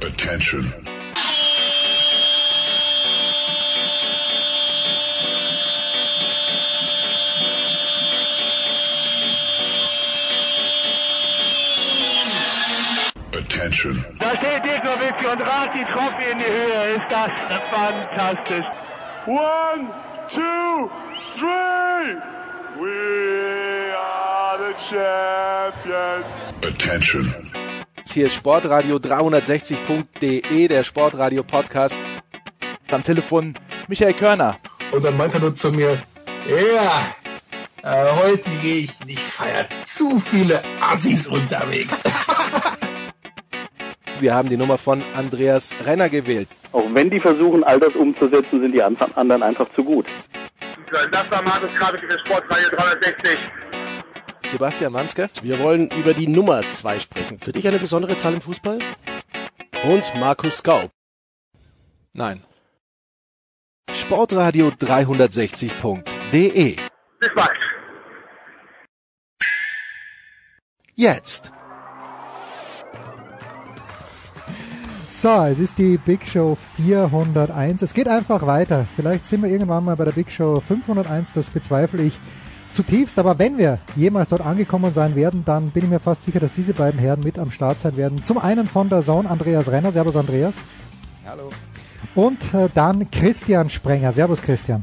Attention. Attention. Da steht Dirk Nowitzki und ragt die Trophy in die Höhe. Ist das fantastisch. One, two, three. We are the champions. Attention. Hier ist Sportradio 360.de, der Sportradio Podcast. Am Telefon Michael Körner. Und dann meinte er nur zu mir, ja, äh, heute gehe ich nicht feiern. Zu viele Assis unterwegs. Wir haben die Nummer von Andreas Renner gewählt. Auch wenn die versuchen, all das umzusetzen, sind die anderen einfach zu gut. Das war Markus Krabe für Sportradio 360. Sebastian Manske. Wir wollen über die Nummer 2 sprechen. Für dich eine besondere Zahl im Fußball? Und Markus Skaub. Nein. Sportradio 360.de Bis bald. Jetzt. So, es ist die Big Show 401. Es geht einfach weiter. Vielleicht sind wir irgendwann mal bei der Big Show 501, das bezweifle ich zutiefst. Aber wenn wir jemals dort angekommen sein werden, dann bin ich mir fast sicher, dass diese beiden Herren mit am Start sein werden. Zum einen von der Zone Andreas Renner. Servus Andreas. Hallo. Und äh, dann Christian Sprenger. Servus Christian.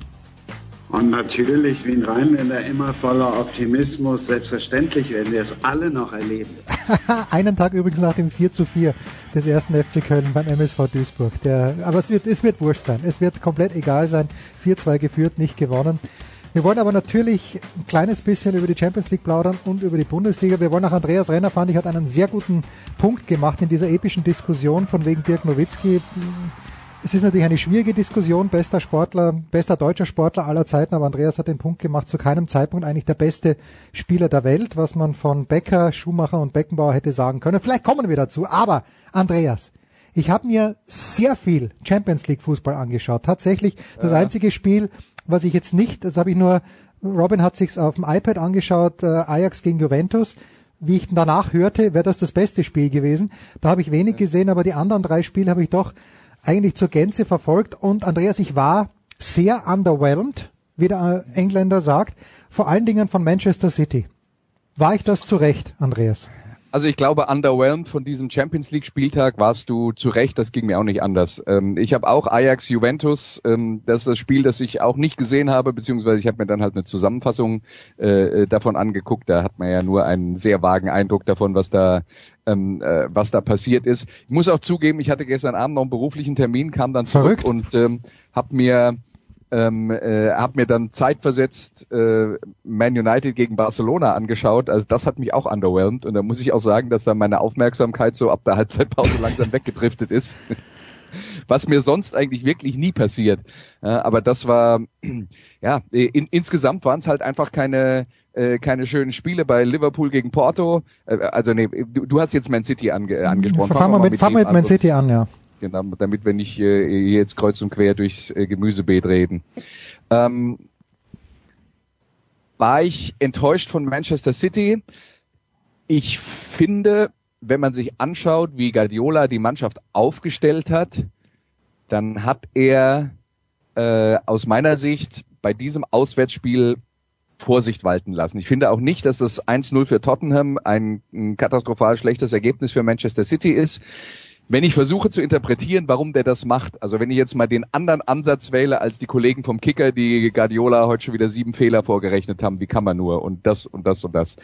Und natürlich wie ein Rheinländer immer voller Optimismus. Selbstverständlich werden wir es alle noch erleben. Einen Tag übrigens nach dem 4 zu 4 des ersten FC Köln beim MSV Duisburg. Der, aber es wird, es wird wurscht sein. Es wird komplett egal sein. 4-2 geführt, nicht gewonnen. Wir wollen aber natürlich ein kleines bisschen über die Champions League plaudern und über die Bundesliga. Wir wollen auch Andreas Renner, fand ich, hat einen sehr guten Punkt gemacht in dieser epischen Diskussion von wegen Dirk Nowitzki. Es ist natürlich eine schwierige Diskussion, bester Sportler, bester deutscher Sportler aller Zeiten, aber Andreas hat den Punkt gemacht, zu keinem Zeitpunkt eigentlich der beste Spieler der Welt, was man von Becker, Schumacher und Beckenbauer hätte sagen können. Vielleicht kommen wir dazu, aber Andreas, ich habe mir sehr viel Champions League Fußball angeschaut. Tatsächlich das ja. einzige Spiel, was ich jetzt nicht, das habe ich nur, Robin hat sich's auf dem iPad angeschaut, äh, Ajax gegen Juventus. Wie ich danach hörte, wäre das das beste Spiel gewesen. Da habe ich wenig gesehen, aber die anderen drei Spiele habe ich doch eigentlich zur Gänze verfolgt. Und Andreas, ich war sehr underwhelmed, wie der Engländer sagt, vor allen Dingen von Manchester City. War ich das zu Recht, Andreas? Also ich glaube, underwhelmed von diesem Champions League Spieltag warst du zu Recht, das ging mir auch nicht anders. Ähm, ich habe auch Ajax Juventus, ähm, das ist das Spiel, das ich auch nicht gesehen habe, beziehungsweise ich habe mir dann halt eine Zusammenfassung äh, davon angeguckt. Da hat man ja nur einen sehr vagen Eindruck davon, was da ähm, äh, was da passiert ist. Ich muss auch zugeben, ich hatte gestern Abend noch einen beruflichen Termin, kam dann zurück Verrückt. und ähm, habe mir ähm, äh, habe mir dann zeitversetzt äh, Man United gegen Barcelona angeschaut. Also das hat mich auch underwhelmed und da muss ich auch sagen, dass da meine Aufmerksamkeit so ab der Halbzeitpause langsam weggedriftet ist. Was mir sonst eigentlich wirklich nie passiert. Ja, aber das war, ja, in, insgesamt waren es halt einfach keine, äh, keine schönen Spiele bei Liverpool gegen Porto. Äh, also nee, du, du hast jetzt Man City ange, angesprochen. Fangen wir mit, fangen mit Man City an, ja. Genau, damit wir nicht äh, jetzt kreuz und quer durchs äh, Gemüsebeet reden. Ähm, war ich enttäuscht von Manchester City? Ich finde, wenn man sich anschaut, wie Guardiola die Mannschaft aufgestellt hat, dann hat er äh, aus meiner Sicht bei diesem Auswärtsspiel Vorsicht walten lassen. Ich finde auch nicht, dass das 1-0 für Tottenham ein, ein katastrophal schlechtes Ergebnis für Manchester City ist. Wenn ich versuche zu interpretieren, warum der das macht, also wenn ich jetzt mal den anderen Ansatz wähle als die Kollegen vom Kicker, die Guardiola heute schon wieder sieben Fehler vorgerechnet haben, wie kann man nur und das und das und das.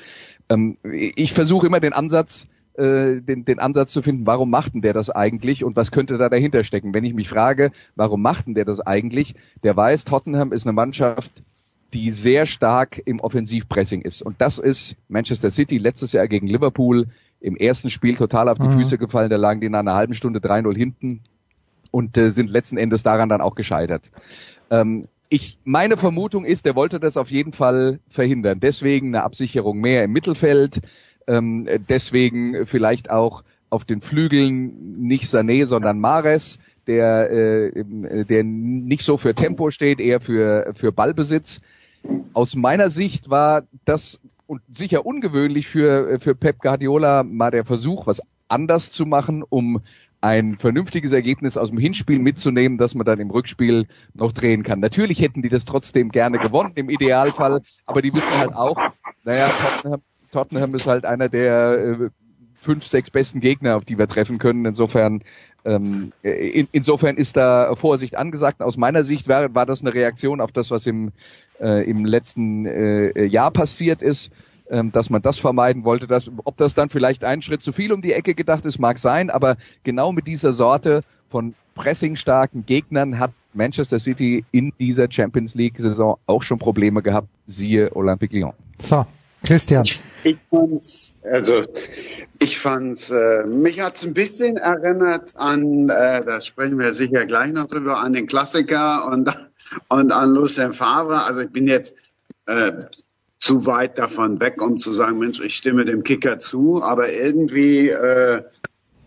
Ähm, ich versuche immer den Ansatz, äh, den, den Ansatz zu finden, warum macht denn der das eigentlich und was könnte da dahinter stecken? Wenn ich mich frage, warum macht denn der das eigentlich? Der weiß, Tottenham ist eine Mannschaft, die sehr stark im Offensivpressing ist. Und das ist Manchester City letztes Jahr gegen Liverpool im ersten Spiel total auf die mhm. Füße gefallen. Da lagen die nach einer halben Stunde 3-0 hinten und äh, sind letzten Endes daran dann auch gescheitert. Ähm, ich, meine Vermutung ist, er wollte das auf jeden Fall verhindern. Deswegen eine Absicherung mehr im Mittelfeld, ähm, deswegen vielleicht auch auf den Flügeln nicht Sané, sondern Mares, der, äh, der nicht so für Tempo steht, eher für, für Ballbesitz. Aus meiner Sicht war das und sicher ungewöhnlich für, für Pep Guardiola mal der Versuch, was anders zu machen, um ein vernünftiges Ergebnis aus dem Hinspiel mitzunehmen, dass man dann im Rückspiel noch drehen kann. Natürlich hätten die das trotzdem gerne gewonnen, im Idealfall, aber die wissen halt auch, naja, Tottenham, Tottenham ist halt einer der äh, fünf, sechs besten Gegner, auf die wir treffen können. Insofern ähm, in, insofern ist da Vorsicht angesagt. Aus meiner Sicht war, war das eine Reaktion auf das, was im, äh, im letzten äh, Jahr passiert ist, ähm, dass man das vermeiden wollte. Dass, ob das dann vielleicht einen Schritt zu viel um die Ecke gedacht ist, mag sein, aber genau mit dieser Sorte von pressingstarken Gegnern hat Manchester City in dieser Champions League Saison auch schon Probleme gehabt, siehe Olympique Lyon. So, Christian. Ich fand's, also ich fand's, äh, mich hat's ein bisschen erinnert an, äh, da sprechen wir sicher gleich noch drüber, an den Klassiker und und an Lucien Favre. Also ich bin jetzt äh, zu weit davon weg, um zu sagen, Mensch, ich stimme dem Kicker zu, aber irgendwie äh,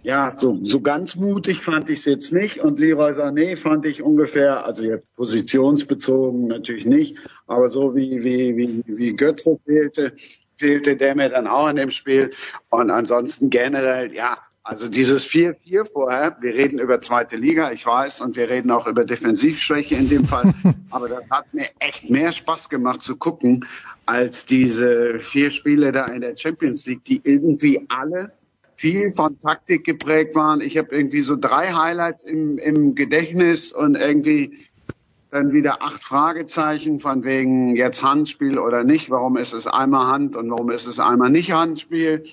ja, so, so ganz mutig fand ich es jetzt nicht. Und Leroy Sané fand ich ungefähr, also jetzt positionsbezogen natürlich nicht, aber so wie, wie, wie, wie Götze fehlte, fehlte der mir dann auch in dem Spiel. Und ansonsten generell, ja, also dieses 4-4 vorher, wir reden über zweite Liga, ich weiß, und wir reden auch über Defensivschwäche in dem Fall, aber das hat mir echt mehr Spaß gemacht zu gucken, als diese vier Spiele da in der Champions League, die irgendwie alle viel von Taktik geprägt waren. Ich habe irgendwie so drei Highlights im, im Gedächtnis und irgendwie dann wieder acht Fragezeichen von wegen jetzt Handspiel oder nicht. Warum ist es einmal Hand und warum ist es einmal nicht Handspiel?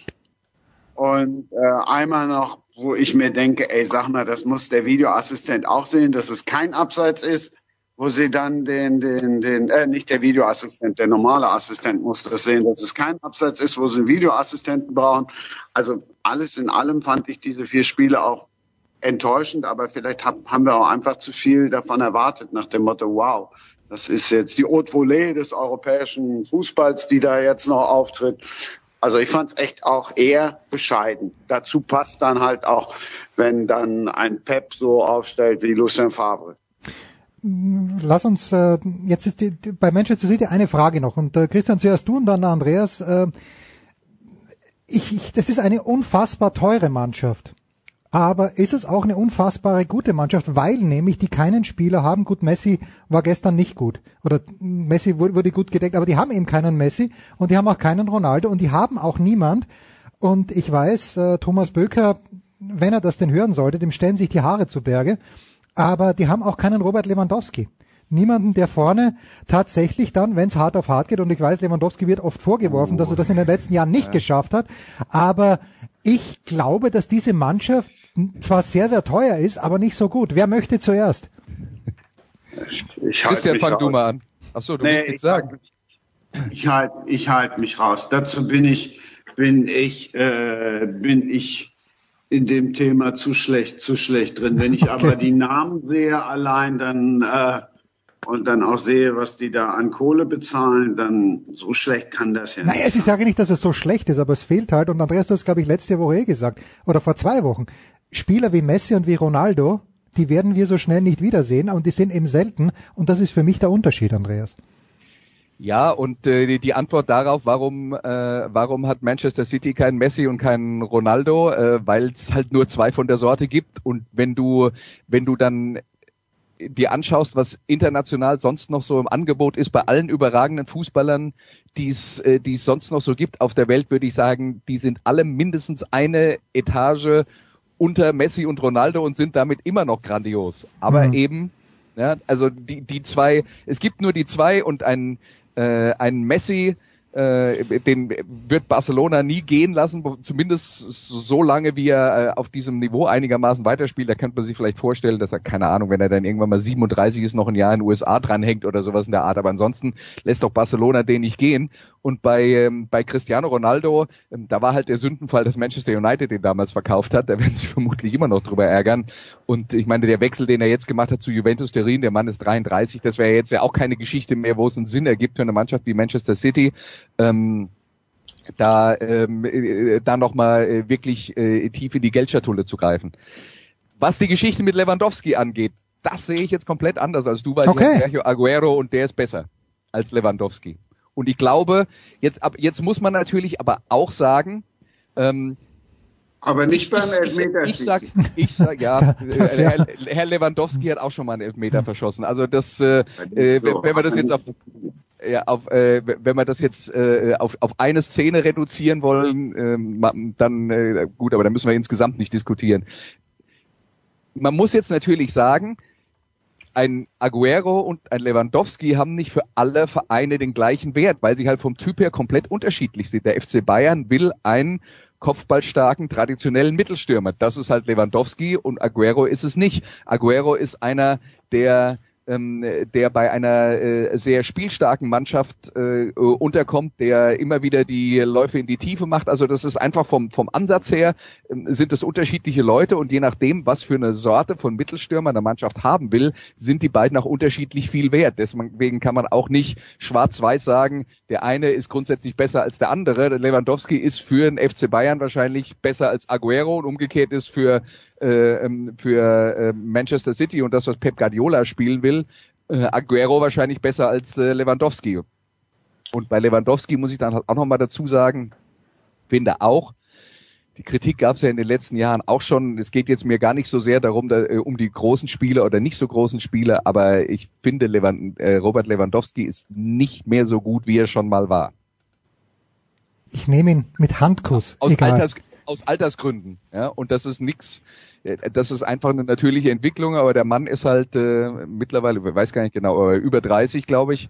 Und äh, einmal noch, wo ich mir denke, ey, sag mal, das muss der Videoassistent auch sehen, dass es kein Abseits ist wo sie dann den, den, den, äh, nicht der Videoassistent, der normale Assistent muss das sehen, dass es kein Absatz ist, wo sie einen Videoassistenten brauchen. Also alles in allem fand ich diese vier Spiele auch enttäuschend, aber vielleicht hab, haben wir auch einfach zu viel davon erwartet, nach dem Motto, wow, das ist jetzt die Haute Volée des europäischen Fußballs, die da jetzt noch auftritt. Also ich fand es echt auch eher bescheiden. Dazu passt dann halt auch, wenn dann ein Pep so aufstellt wie Lucien Favre lass uns, äh, jetzt ist die, bei Manchester City eine Frage noch und äh, Christian, zuerst du und dann Andreas. Äh, ich, ich, das ist eine unfassbar teure Mannschaft. Aber ist es auch eine unfassbare gute Mannschaft, weil nämlich die keinen Spieler haben. Gut, Messi war gestern nicht gut. Oder Messi wurde, gut gedeckt, aber die haben eben keinen Messi und die haben auch keinen Ronaldo und die haben auch niemand. Und ich weiß, äh, Thomas Böker, wenn er das denn hören sollte, dem stellen sich die Haare zu Berge aber die haben auch keinen Robert Lewandowski. Niemanden, der vorne tatsächlich dann, wenn es hart auf hart geht, und ich weiß, Lewandowski wird oft vorgeworfen, oh. dass er das in den letzten Jahren nicht ja. geschafft hat, aber ich glaube, dass diese Mannschaft zwar sehr, sehr teuer ist, aber nicht so gut. Wer möchte zuerst? Ich, ich Christian, fang du mal an. Achso, du nee, willst nichts sagen. Ich halte ich halt mich raus. Dazu bin ich, bin ich, äh, bin ich in dem Thema zu schlecht, zu schlecht drin. Wenn ich okay. aber die Namen sehe allein, dann äh, und dann auch sehe, was die da an Kohle bezahlen, dann so schlecht kann das ja nicht. Naja, ich sage nicht, dass es so schlecht ist, aber es fehlt halt. Und Andreas, du hast, glaube ich, letzte Woche eh gesagt, oder vor zwei Wochen, Spieler wie Messi und wie Ronaldo, die werden wir so schnell nicht wiedersehen und die sind eben selten. Und das ist für mich der Unterschied, Andreas. Ja, und äh, die Antwort darauf, warum, äh, warum hat Manchester City keinen Messi und keinen Ronaldo, äh, weil es halt nur zwei von der Sorte gibt. Und wenn du, wenn du dann dir anschaust, was international sonst noch so im Angebot ist, bei allen überragenden Fußballern, die äh, die es sonst noch so gibt auf der Welt, würde ich sagen, die sind alle mindestens eine Etage unter Messi und Ronaldo und sind damit immer noch grandios. Aber mhm. eben, ja, also die, die zwei, es gibt nur die zwei und ein äh, ein Messi, äh, den wird Barcelona nie gehen lassen, zumindest so lange, wie er äh, auf diesem Niveau einigermaßen weiterspielt. Da könnte man sich vielleicht vorstellen, dass er, keine Ahnung, wenn er dann irgendwann mal 37 ist, noch ein Jahr in den USA dranhängt oder sowas in der Art. Aber ansonsten lässt doch Barcelona den nicht gehen. Und bei, ähm, bei Cristiano Ronaldo, ähm, da war halt der Sündenfall, dass Manchester United den damals verkauft hat. Da werden sich vermutlich immer noch drüber ärgern. Und ich meine, der Wechsel, den er jetzt gemacht hat zu Juventus Turin, der Mann ist 33, das wäre jetzt ja auch keine Geschichte mehr, wo es einen Sinn ergibt für eine Mannschaft wie Manchester City. Ähm, da ähm, äh, da nochmal äh, wirklich äh, tief in die Geldschatulle zu greifen. Was die Geschichte mit Lewandowski angeht, das sehe ich jetzt komplett anders als du, weil okay. Sergio Aguero und der ist besser als Lewandowski. Und ich glaube, jetzt, ab, jetzt muss man natürlich aber auch sagen, ähm, Aber nicht beim ich, Elfmeter. Ich, ich sag, ich sag, ja, Das, ja. Herr, Herr Lewandowski hat auch schon mal einen Elfmeter verschossen. Also das, äh, äh, wenn wenn wir das jetzt auf, ja, auf, äh, wenn wir das jetzt äh, auf, auf eine Szene reduzieren wollen, ähm, dann äh, gut, aber dann müssen wir insgesamt nicht diskutieren. Man muss jetzt natürlich sagen, ein Aguero und ein Lewandowski haben nicht für alle Vereine den gleichen Wert, weil sie halt vom Typ her komplett unterschiedlich sind. Der FC Bayern will einen kopfballstarken, traditionellen Mittelstürmer. Das ist halt Lewandowski und Aguero ist es nicht. Aguero ist einer, der ähm, der bei einer äh, sehr spielstarken Mannschaft äh, unterkommt, der immer wieder die Läufe in die Tiefe macht. Also das ist einfach vom, vom Ansatz her ähm, sind es unterschiedliche Leute und je nachdem, was für eine Sorte von Mittelstürmer eine Mannschaft haben will, sind die beiden auch unterschiedlich viel wert. Deswegen kann man auch nicht schwarz-weiß sagen, der eine ist grundsätzlich besser als der andere. Der Lewandowski ist für den FC Bayern wahrscheinlich besser als Aguero und umgekehrt ist für äh, ähm, für äh, Manchester City und das, was Pep Guardiola spielen will, äh, Aguero wahrscheinlich besser als äh, Lewandowski. Und bei Lewandowski muss ich dann halt auch nochmal dazu sagen, finde auch, die Kritik gab es ja in den letzten Jahren auch schon. Es geht jetzt mir gar nicht so sehr darum, da, äh, um die großen Spiele oder nicht so großen Spiele, aber ich finde, Lewand, äh, Robert Lewandowski ist nicht mehr so gut, wie er schon mal war. Ich nehme ihn mit Handkuss. Aus. Alters, aus Altersgründen. Ja, und das ist nix. Äh, Das ist einfach eine natürliche Entwicklung, aber der Mann ist halt äh, mittlerweile, ich weiß gar nicht genau, über 30, glaube ich.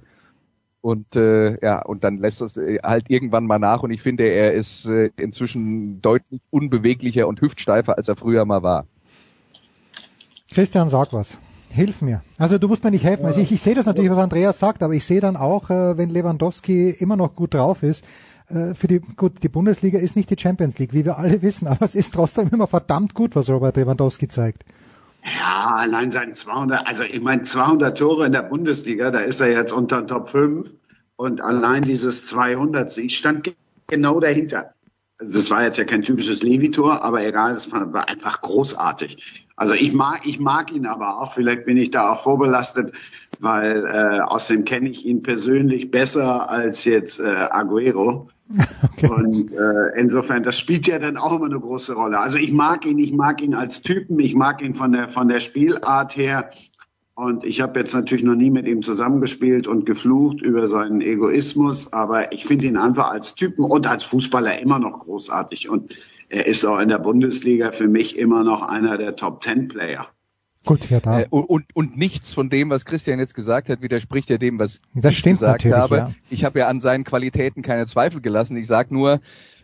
Und äh, ja, und dann lässt das äh, halt irgendwann mal nach. Und ich finde, er ist äh, inzwischen deutlich unbeweglicher und hüftsteifer, als er früher mal war. Christian, sag was. Hilf mir. Also du musst mir nicht helfen. Also ich, ich sehe das natürlich, was Andreas sagt, aber ich sehe dann auch, äh, wenn Lewandowski immer noch gut drauf ist, für die, gut, die Bundesliga ist nicht die Champions League, wie wir alle wissen, aber es ist trotzdem immer verdammt gut, was Robert Lewandowski zeigt. Ja, allein sein 200, also ich meine 200 Tore in der Bundesliga, da ist er jetzt unter den Top 5 und allein dieses 200, ich stand ge- genau dahinter. Also das war jetzt ja kein typisches Levi-Tor, aber egal, das war war einfach großartig. Also ich mag, ich mag ihn aber auch, vielleicht bin ich da auch vorbelastet, weil äh, außerdem kenne ich ihn persönlich besser als jetzt äh, Aguero. Und äh, insofern, das spielt ja dann auch immer eine große Rolle. Also ich mag ihn, ich mag ihn als Typen, ich mag ihn von der von der Spielart her. Und ich habe jetzt natürlich noch nie mit ihm zusammengespielt und geflucht über seinen Egoismus, aber ich finde ihn einfach als Typen und als Fußballer immer noch großartig. Und er ist auch in der Bundesliga für mich immer noch einer der Top Ten Player. Gut, ja da. Äh, und, und, nichts von dem, was Christian jetzt gesagt hat, widerspricht ja dem, was Das ich gesagt habe. ja. Ich habe ja an seinen Qualitäten keine Zweifel gelassen. Ich sage nur,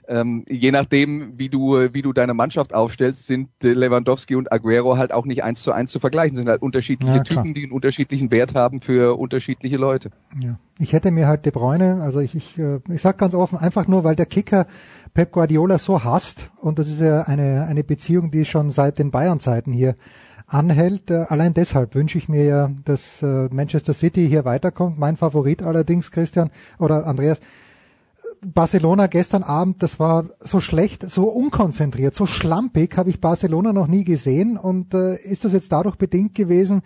ähm, je nachdem, wie du, wie du deine Mannschaft aufstellst, sind äh, Lewandowski und Aguero halt auch nicht eins zu eins zu vergleichen. Sind halt unterschiedliche Ja. Typen, die einen unterschiedlichen Wert haben für unterschiedliche Leute. Ja. Ich hätte mir halt De Bruyne, also ich, ich, äh, ich sag ganz offen, einfach nur, weil der Kicker Pep Guardiola so hasst und das ist ja eine, eine Beziehung, die schon seit den Bayern-Zeiten hier anhält. Äh, Allein deshalb wünsche ich mir ja, dass äh, Manchester City hier weiterkommt. Mein Favorit allerdings, Christian oder Andreas, Barcelona gestern Abend, das war so schlecht, so unkonzentriert, so schlampig habe ich Barcelona noch nie gesehen. Und äh, ist das jetzt dadurch bedingt gewesen,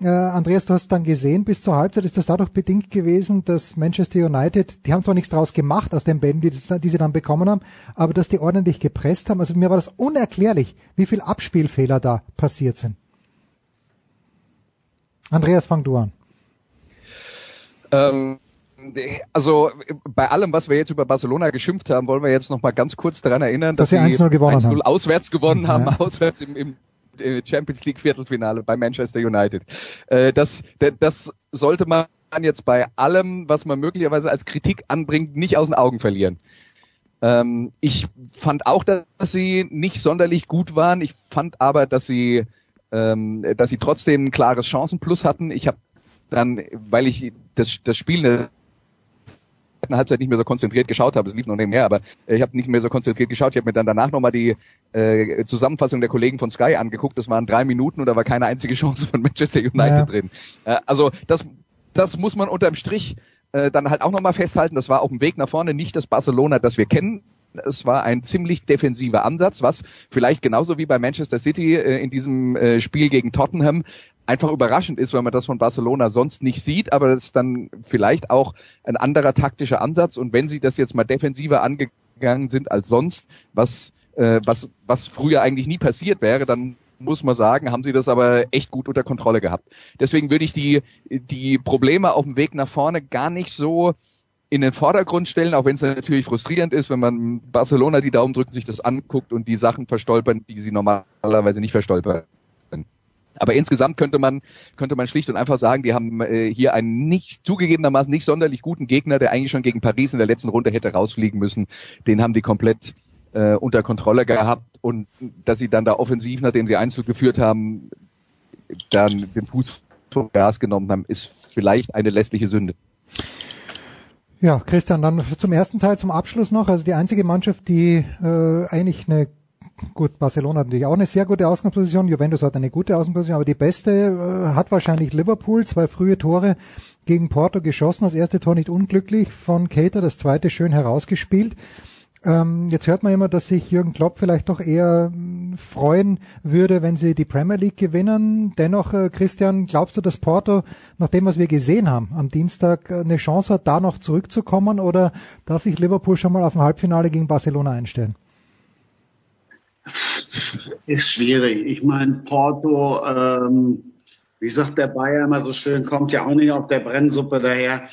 äh, Andreas, du hast dann gesehen, bis zur Halbzeit ist das dadurch bedingt gewesen, dass Manchester United, die haben zwar nichts draus gemacht aus den Bällen, die, die sie dann bekommen haben, aber dass die ordentlich gepresst haben. Also mir war das unerklärlich, wie viel Abspielfehler da passiert sind. Andreas, fang du an. Ähm, also bei allem, was wir jetzt über Barcelona geschimpft haben, wollen wir jetzt noch mal ganz kurz daran erinnern, Dass dass, sie 1-0 gewonnen 1-0 haben. auswärts gewonnen haben, Ja. auswärts im, im Champions League Viertelfinale bei Manchester United. Äh, Das, das sollte man jetzt bei allem, was man möglicherweise als Kritik anbringt, nicht aus den Augen verlieren. Ähm, ich fand auch, dass sie nicht sonderlich gut waren. Ich fand aber, dass sie, ähm, dass sie trotzdem ein klares Chancenplus hatten. Ich habe dann, weil ich das, das Spiel zweiten Halbzeit nicht mehr so konzentriert geschaut habe, es lief noch nebenher, aber äh, ich habe nicht mehr so konzentriert geschaut. Ich habe mir dann danach nochmal die äh, Zusammenfassung der Kollegen von Sky angeguckt. Das waren drei Minuten und da war keine einzige Chance von Manchester United Ja. drin. Äh, also das, das muss man unterm Strich äh, dann halt auch nochmal festhalten. Das war auf dem Weg nach vorne nicht das Barcelona, das wir kennen. Es war ein ziemlich defensiver Ansatz, was vielleicht genauso wie bei Manchester City äh, in diesem äh, Spiel gegen Tottenham einfach überraschend ist, weil man das von Barcelona sonst nicht sieht, aber das ist dann vielleicht auch ein anderer taktischer Ansatz und wenn sie das jetzt mal defensiver angegangen sind als sonst, was äh, was, was früher eigentlich nie passiert wäre, dann muss man sagen, haben sie das aber echt gut unter Kontrolle gehabt. Deswegen würde ich die, die Probleme auf dem Weg nach vorne gar nicht so in den Vordergrund stellen, auch wenn es natürlich frustrierend ist, wenn man Barcelona die Daumen drückt, sich das anguckt und die Sachen verstolpern, die sie normalerweise nicht verstolpern. Aber insgesamt könnte man könnte man schlicht und einfach sagen, die haben äh, hier einen nicht zugegebenermaßen nicht sonderlich guten Gegner, der eigentlich schon gegen Paris in der letzten Runde hätte rausfliegen müssen. Den haben die komplett äh, unter Kontrolle gehabt und dass sie dann da offensiv, nachdem sie Einzel geführt haben, dann den Fuß vom Gas genommen haben, ist vielleicht eine lässliche Sünde. Ja, Christian, dann zum ersten Teil, zum Abschluss noch. Also die einzige Mannschaft, die äh, eigentlich eine gut, Barcelona hat natürlich auch eine sehr gute Ausgangsposition, Juventus hat eine gute Ausgangsposition, aber die beste äh, hat wahrscheinlich Liverpool, zwei frühe Tore gegen Porto geschossen, das erste Tor nicht unglücklich von Cater, das zweite schön herausgespielt. Ähm, jetzt hört man immer, dass sich Jürgen Klopp vielleicht doch eher äh, freuen würde, wenn sie die Premier League gewinnen. Dennoch, äh, Christian, glaubst du, dass Porto, nach dem, was wir gesehen haben, am Dienstag äh, eine Chance hat, da noch zurückzukommen oder darf sich Liverpool schon mal auf ein Halbfinale gegen Barcelona einstellen? Ist schwierig. Ich meine, Porto, ähm, wie sagt der Bayer immer so schön, kommt ja auch nicht auf der Brennsuppe daher.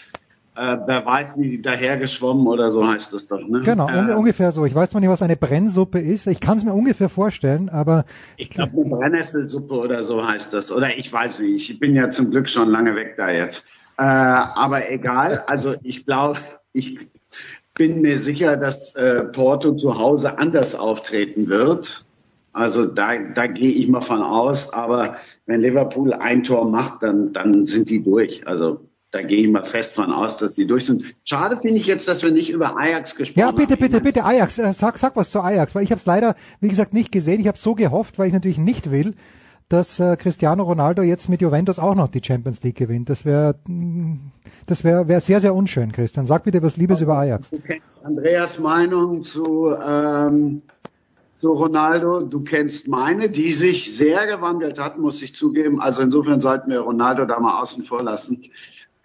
Äh, wer weiß, wie die dahergeschwommen oder so heißt es doch. Ne? Genau, äh, ungefähr so. Ich weiß zwar nicht, was eine Brennsuppe ist. Ich kann es mir ungefähr vorstellen, aber. Ich glaube, eine Brennnesselsuppe oder so heißt das. Oder ich weiß nicht. Ich bin ja zum Glück schon lange weg da jetzt. Äh, aber egal. Also ich glaube, ich bin mir sicher, dass äh, Porto zu Hause anders auftreten wird. Also da, da gehe ich mal von aus. Aber wenn Liverpool ein Tor macht, dann, dann sind die durch. Also da gehe ich mal fest von aus, dass sie durch sind. Schade finde ich jetzt, dass wir nicht über Ajax gesprochen haben. Ja, bitte, bitte, bitte, Ajax. Äh, sag, sag was zu Ajax, weil ich habe es leider, wie gesagt, nicht gesehen. Ich habe so gehofft, weil ich natürlich nicht will, dass äh, Cristiano Ronaldo jetzt mit Juventus auch noch die Champions League gewinnt. Das wäre das wäre wär sehr, sehr unschön, Christian. Sag bitte was Liebes über Ajax. Du kennst Andreas Meinung zu, ähm, zu Ronaldo. Du kennst meine, die sich sehr gewandelt hat, muss ich zugeben. Also insofern sollten wir Ronaldo da mal außen vor lassen.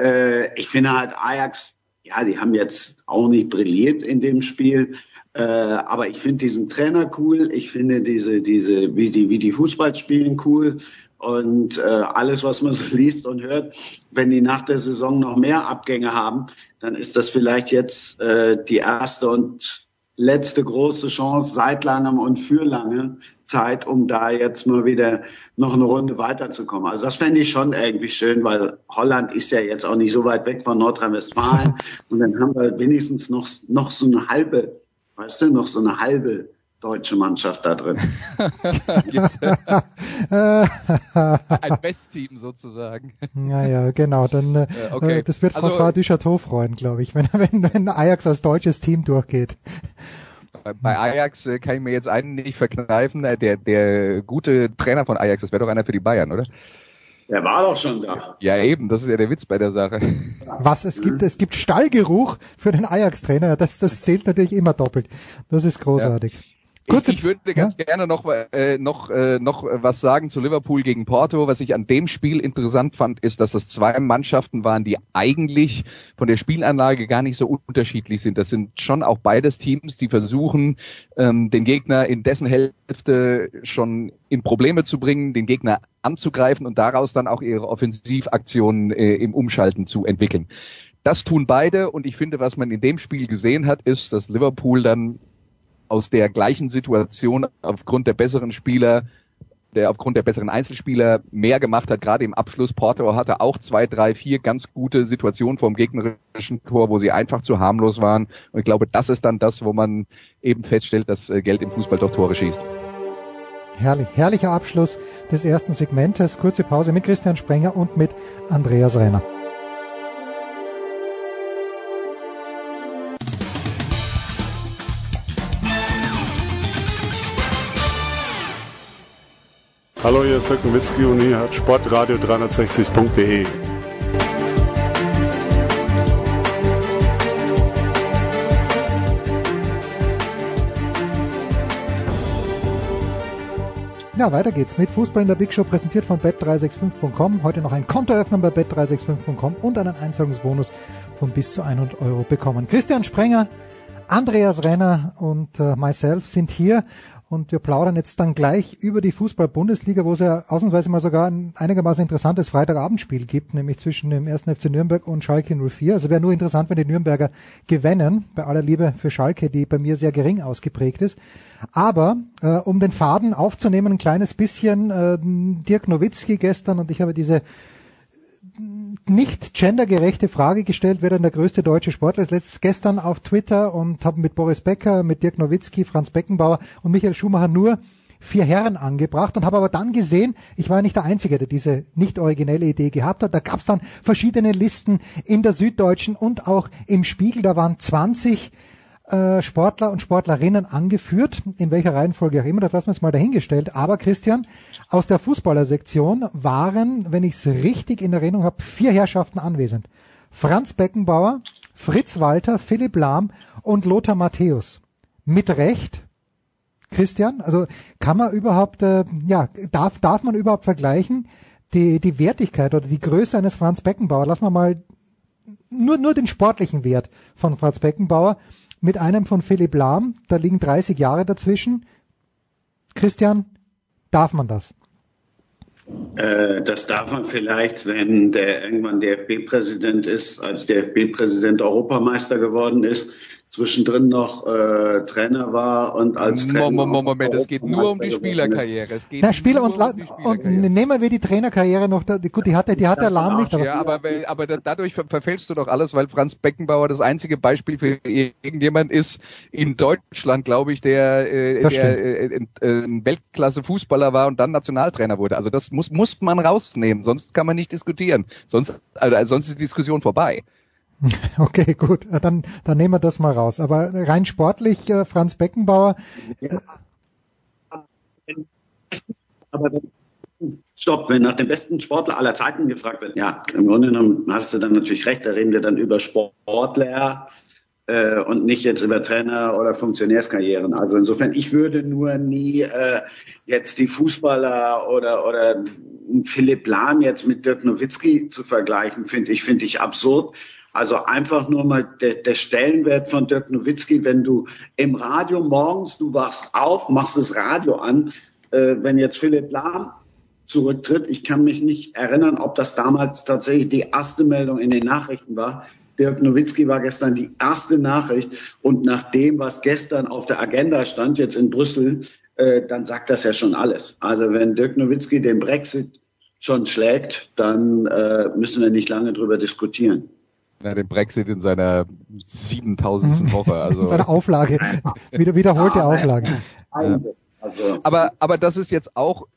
Äh, ich finde halt Ajax, ja, die haben jetzt auch nicht brilliert in dem Spiel. Äh, aber ich finde diesen Trainer cool. Ich finde diese, diese, wie die, wie die Fußball spielen cool. Und äh, alles, was man so liest und hört, wenn die nach der Saison noch mehr Abgänge haben, dann ist das vielleicht jetzt äh, die erste und letzte große Chance seit langem und für lange Zeit, um da jetzt mal wieder noch eine Runde weiterzukommen. Also das fände ich schon irgendwie schön, weil Holland ist ja jetzt auch nicht so weit weg von Nordrhein-Westfalen. und dann haben wir wenigstens noch, noch so eine halbe, weißt du, noch so eine halbe deutsche Mannschaft da drin. Ein Westteam sozusagen. Ja, ja, genau. Dann, äh, okay. das wird also, François Duchateau freuen, glaube ich, wenn, wenn, wenn Ajax als deutsches Team durchgeht. Bei Ajax äh, kann ich mir jetzt einen nicht verkneifen. Äh, der, der gute Trainer von Ajax, das wäre doch einer für die Bayern, oder? Der war doch schon da. Ja, eben, das ist ja der Witz bei der Sache. Was, es gibt, es gibt Stallgeruch für den Ajax-Trainer, das, das zählt natürlich immer doppelt. Das ist großartig. Ja. Kurze, ich, ich würde ganz ja? gerne noch, äh, noch, äh, noch was sagen zu Liverpool gegen Porto. Was ich an dem Spiel interessant fand, ist, dass es zwei Mannschaften waren, die eigentlich von der Spielanlage gar nicht so unterschiedlich sind. Das sind schon auch beides Teams, die versuchen, ähm, den Gegner in dessen Hälfte schon in Probleme zu bringen, den Gegner anzugreifen und daraus dann auch ihre Offensivaktionen äh, im Umschalten zu entwickeln. Das tun beide und ich finde, was man in dem Spiel gesehen hat, ist, dass Liverpool dann aus der gleichen Situation aufgrund der besseren Spieler, der aufgrund der besseren Einzelspieler mehr gemacht hat, gerade im Abschluss. Porto hatte auch zwei, drei, vier ganz gute Situationen vom gegnerischen Tor, wo sie einfach zu harmlos waren. Und ich glaube, das ist dann das, wo man eben feststellt, dass äh, Geld im Fußball doch Tore schießt. Herrlich, herrlicher Abschluss des ersten Segmentes. Kurze Pause mit Christian Sprenger und mit Andreas Renner. Hallo, hier ist Dirk Nowitzki und hier hat Sportradio 360.de. Ja, weiter geht's mit Fußball in der Big Show, präsentiert von bet365.com. Heute noch ein Konto öffnen bei bet365.com und einen Einzahlungsbonus von bis zu 100 Euro bekommen. Christian Sprenger, Andreas Renner und äh, myself sind hier und wir plaudern jetzt dann gleich über die Fußball-Bundesliga, wo es ja ausnahmsweise mal sogar ein einigermaßen interessantes Freitagabendspiel gibt, nämlich zwischen dem 1. FC Nürnberg und Schalke 04. Also wäre nur interessant, wenn die Nürnberger gewinnen, bei aller Liebe für Schalke, die bei mir sehr gering ausgeprägt ist. Aber äh, um den Faden aufzunehmen, ein kleines bisschen äh, Dirk Nowitzki gestern und ich habe diese nicht gendergerechte Frage gestellt, wer denn der größte deutsche Sportler ist. Letztes gestern auf Twitter und habe mit Boris Becker, mit Dirk Nowitzki, Franz Beckenbauer und Michael Schumacher nur vier Herren angebracht und habe aber dann gesehen, ich war nicht der Einzige, der diese nicht originelle Idee gehabt hat. Da gab es dann verschiedene Listen in der Süddeutschen und auch im Spiegel. Da waren 20 äh, Sportler und Sportlerinnen angeführt, in welcher Reihenfolge auch immer, das lassen wir jetzt mal dahingestellt. Aber Christian, aus der Fußballersektion waren, wenn ich es richtig in Erinnerung habe, vier Herrschaften anwesend. Franz Beckenbauer, Fritz Walter, Philipp Lahm und Lothar Matthäus. Mit Recht, Christian, also kann man überhaupt, äh, ja, darf, darf man überhaupt vergleichen, die, die Wertigkeit oder die Größe eines Franz Beckenbauer, lassen wir mal nur, nur den sportlichen Wert von Franz Beckenbauer mit einem von Philipp Lahm, da liegen 30 Jahre dazwischen. Christian, darf man das? Äh, das darf man vielleicht, wenn der irgendwann DFB-Präsident ist, als DFB-Präsident Europameister geworden ist zwischendrin noch äh, Trainer war und als Trainer. Moment, Moment, es geht nur um die Spielerkarriere. Es geht Na, Spieler und, um und nehmen wir die Trainerkarriere noch, da, gut, die hat, die hat der Lahm nicht. Aber, ja, aber, aber dadurch verfälschst du doch alles, weil Franz Beckenbauer das einzige Beispiel für irgendjemand ist in Deutschland, glaube ich, der, äh, der äh, äh, ein Weltklasse-Fußballer war und dann Nationaltrainer wurde. Also das muss, muss man rausnehmen, sonst kann man nicht diskutieren. Sonst, also, sonst ist die Diskussion vorbei. Okay, gut, dann, dann nehmen wir das mal raus. Aber rein sportlich, äh, Franz Beckenbauer. Äh, aber Stopp, wenn nach dem besten Sportler aller Zeiten gefragt wird, ja, im Grunde genommen hast du dann natürlich recht, da reden wir dann über Sportler äh, und nicht jetzt über Trainer oder Funktionärskarrieren. Also insofern, ich würde nur nie äh, jetzt die Fußballer oder oder Philipp Lahm jetzt mit Dirk Nowitzki zu vergleichen, finde ich, finde ich absurd. Also einfach nur mal der, der Stellenwert von Dirk Nowitzki, wenn du im Radio morgens, du wachst auf, machst das Radio an, äh, wenn jetzt Philipp Lahm zurücktritt, ich kann mich nicht erinnern, ob das damals tatsächlich die erste Meldung in den Nachrichten war. Dirk Nowitzki war gestern die erste Nachricht und nach dem, was gestern auf der Agenda stand, jetzt in Brüssel, äh, dann sagt das ja schon alles. Also wenn Dirk Nowitzki den Brexit schon schlägt, dann äh, müssen wir nicht lange drüber diskutieren na, den Brexit in seiner 7000. Mhm. Woche. Also. In seiner Auflage. Wieder, wiederholte Auflage. Ja. Also, aber, aber das ist jetzt auch,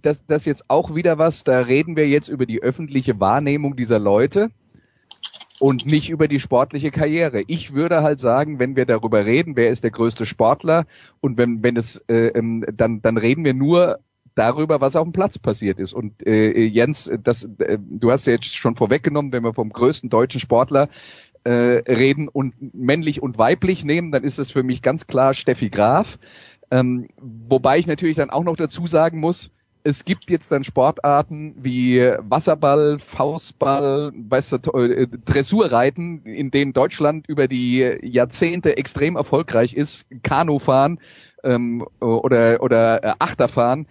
das, das jetzt auch wieder was, da reden wir jetzt über die öffentliche Wahrnehmung dieser Leute und nicht über die sportliche Karriere. Ich würde halt sagen, wenn wir darüber reden, wer ist der größte Sportler und wenn, wenn es, äh, ähm, dann, dann reden wir nur darüber, was auf dem Platz passiert ist. Und äh, Jens, das, äh, du hast ja jetzt schon vorweggenommen, wenn wir vom größten deutschen Sportler äh, reden und männlich und weiblich nehmen, dann ist es für mich ganz klar Steffi Graf. Ähm, wobei ich natürlich dann auch noch dazu sagen muss, es gibt jetzt dann Sportarten wie Wasserball, Faustball, weißt du, äh, Dressurreiten, in denen Deutschland über die Jahrzehnte extrem erfolgreich ist, Kanufahren ähm, oder, oder äh, Achterfahren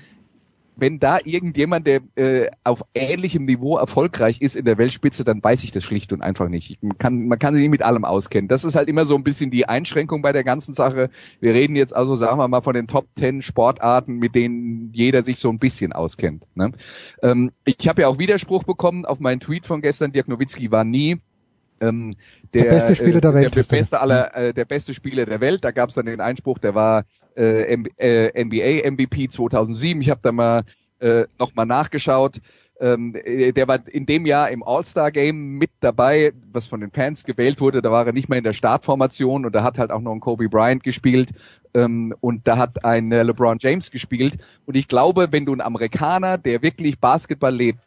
wenn da irgendjemand, der äh, auf ähnlichem Niveau erfolgreich ist in der Weltspitze, dann weiß ich das schlicht und einfach nicht. Man kann, man kann sich nicht mit allem auskennen. Das ist halt immer so ein bisschen die Einschränkung bei der ganzen Sache. Wir reden jetzt also, sagen wir mal, von den Top Ten Sportarten, mit denen jeder sich so ein bisschen auskennt. Ne? Ähm, ich habe ja auch Widerspruch bekommen auf meinen Tweet von gestern. Dirk Nowitzki war nie ähm, der, der, beste Spieler der Welt. Der, der beste aller, äh, der beste Spieler der Welt. Da gab es dann den Einspruch, der war äh, NBA MVP 2007. Ich habe da mal äh, nochmal nachgeschaut. Ähm, äh, der war in dem Jahr im All-Star-Game mit dabei, was von den Fans gewählt wurde. Da war er nicht mehr in der Startformation und da hat halt auch noch ein Kobe Bryant gespielt ähm, und da hat ein äh, LeBron James gespielt. Und ich glaube, wenn du einen Amerikaner, der wirklich Basketball lebt,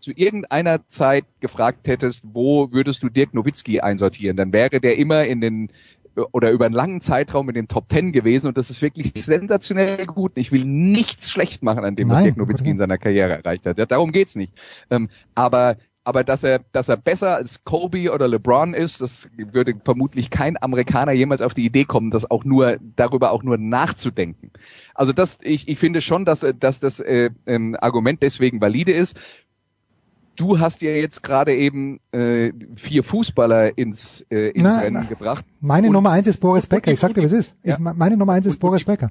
zu irgendeiner Zeit gefragt hättest, wo würdest du Dirk Nowitzki einsortieren, dann wäre der immer in den oder über einen langen Zeitraum in den Top Ten gewesen und das ist wirklich sensationell gut. Ich will nichts schlecht machen an dem, was Dirk Nowitzki in seiner Karriere erreicht hat. Ja, darum geht's nicht. Ähm, aber aber dass er, dass er besser als Kobe oder LeBron ist, das würde vermutlich kein Amerikaner jemals auf die Idee kommen, das auch nur darüber auch nur nachzudenken. Also das, ich, ich finde schon, dass, dass das äh, ähm, Argument deswegen valide ist. Du hast ja jetzt gerade eben äh, vier Fußballer ins, äh, ins Na, Rennen na, gebracht. Meine Und- Nummer eins ist Boris Becker. Ich und- sag dir, was ist. Ich, Ja. meine Nummer eins ist Boris Becker.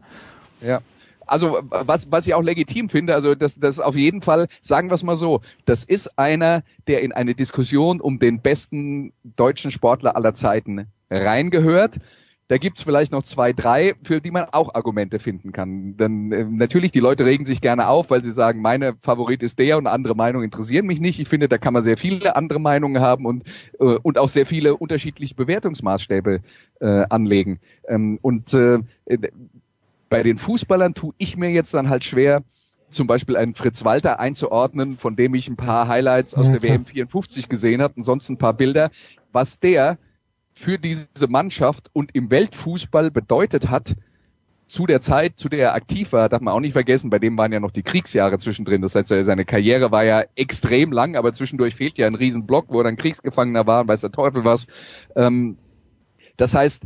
Ja. Also was, was ich auch legitim finde, also das, das auf jeden Fall, sagen wir es mal so, das ist einer, der in eine Diskussion um den besten deutschen Sportler aller Zeiten reingehört. Da gibt's vielleicht noch zwei, drei, für die man auch Argumente finden kann. Denn äh, natürlich, die Leute regen sich gerne auf, weil sie sagen, meine Favorit ist der und andere Meinungen interessieren mich nicht. Ich finde, da kann man sehr viele andere Meinungen haben und, äh, und auch sehr viele unterschiedliche Bewertungsmaßstäbe äh, anlegen. Ähm, und äh, bei den Fußballern tue ich mir jetzt dann halt schwer, zum Beispiel einen Fritz Walter einzuordnen, von dem ich ein paar Highlights aus Ja, der. WM 54 gesehen habe und sonst ein paar Bilder, was der für diese Mannschaft und im Weltfußball bedeutet hat, zu der Zeit, zu der er aktiv war, darf man auch nicht vergessen, bei dem waren ja noch die Kriegsjahre zwischendrin. Das heißt, seine Karriere war ja extrem lang, aber zwischendurch fehlt ja ein Riesenblock, wo er dann Kriegsgefangener war und weiß der Teufel was. Ähm, das heißt,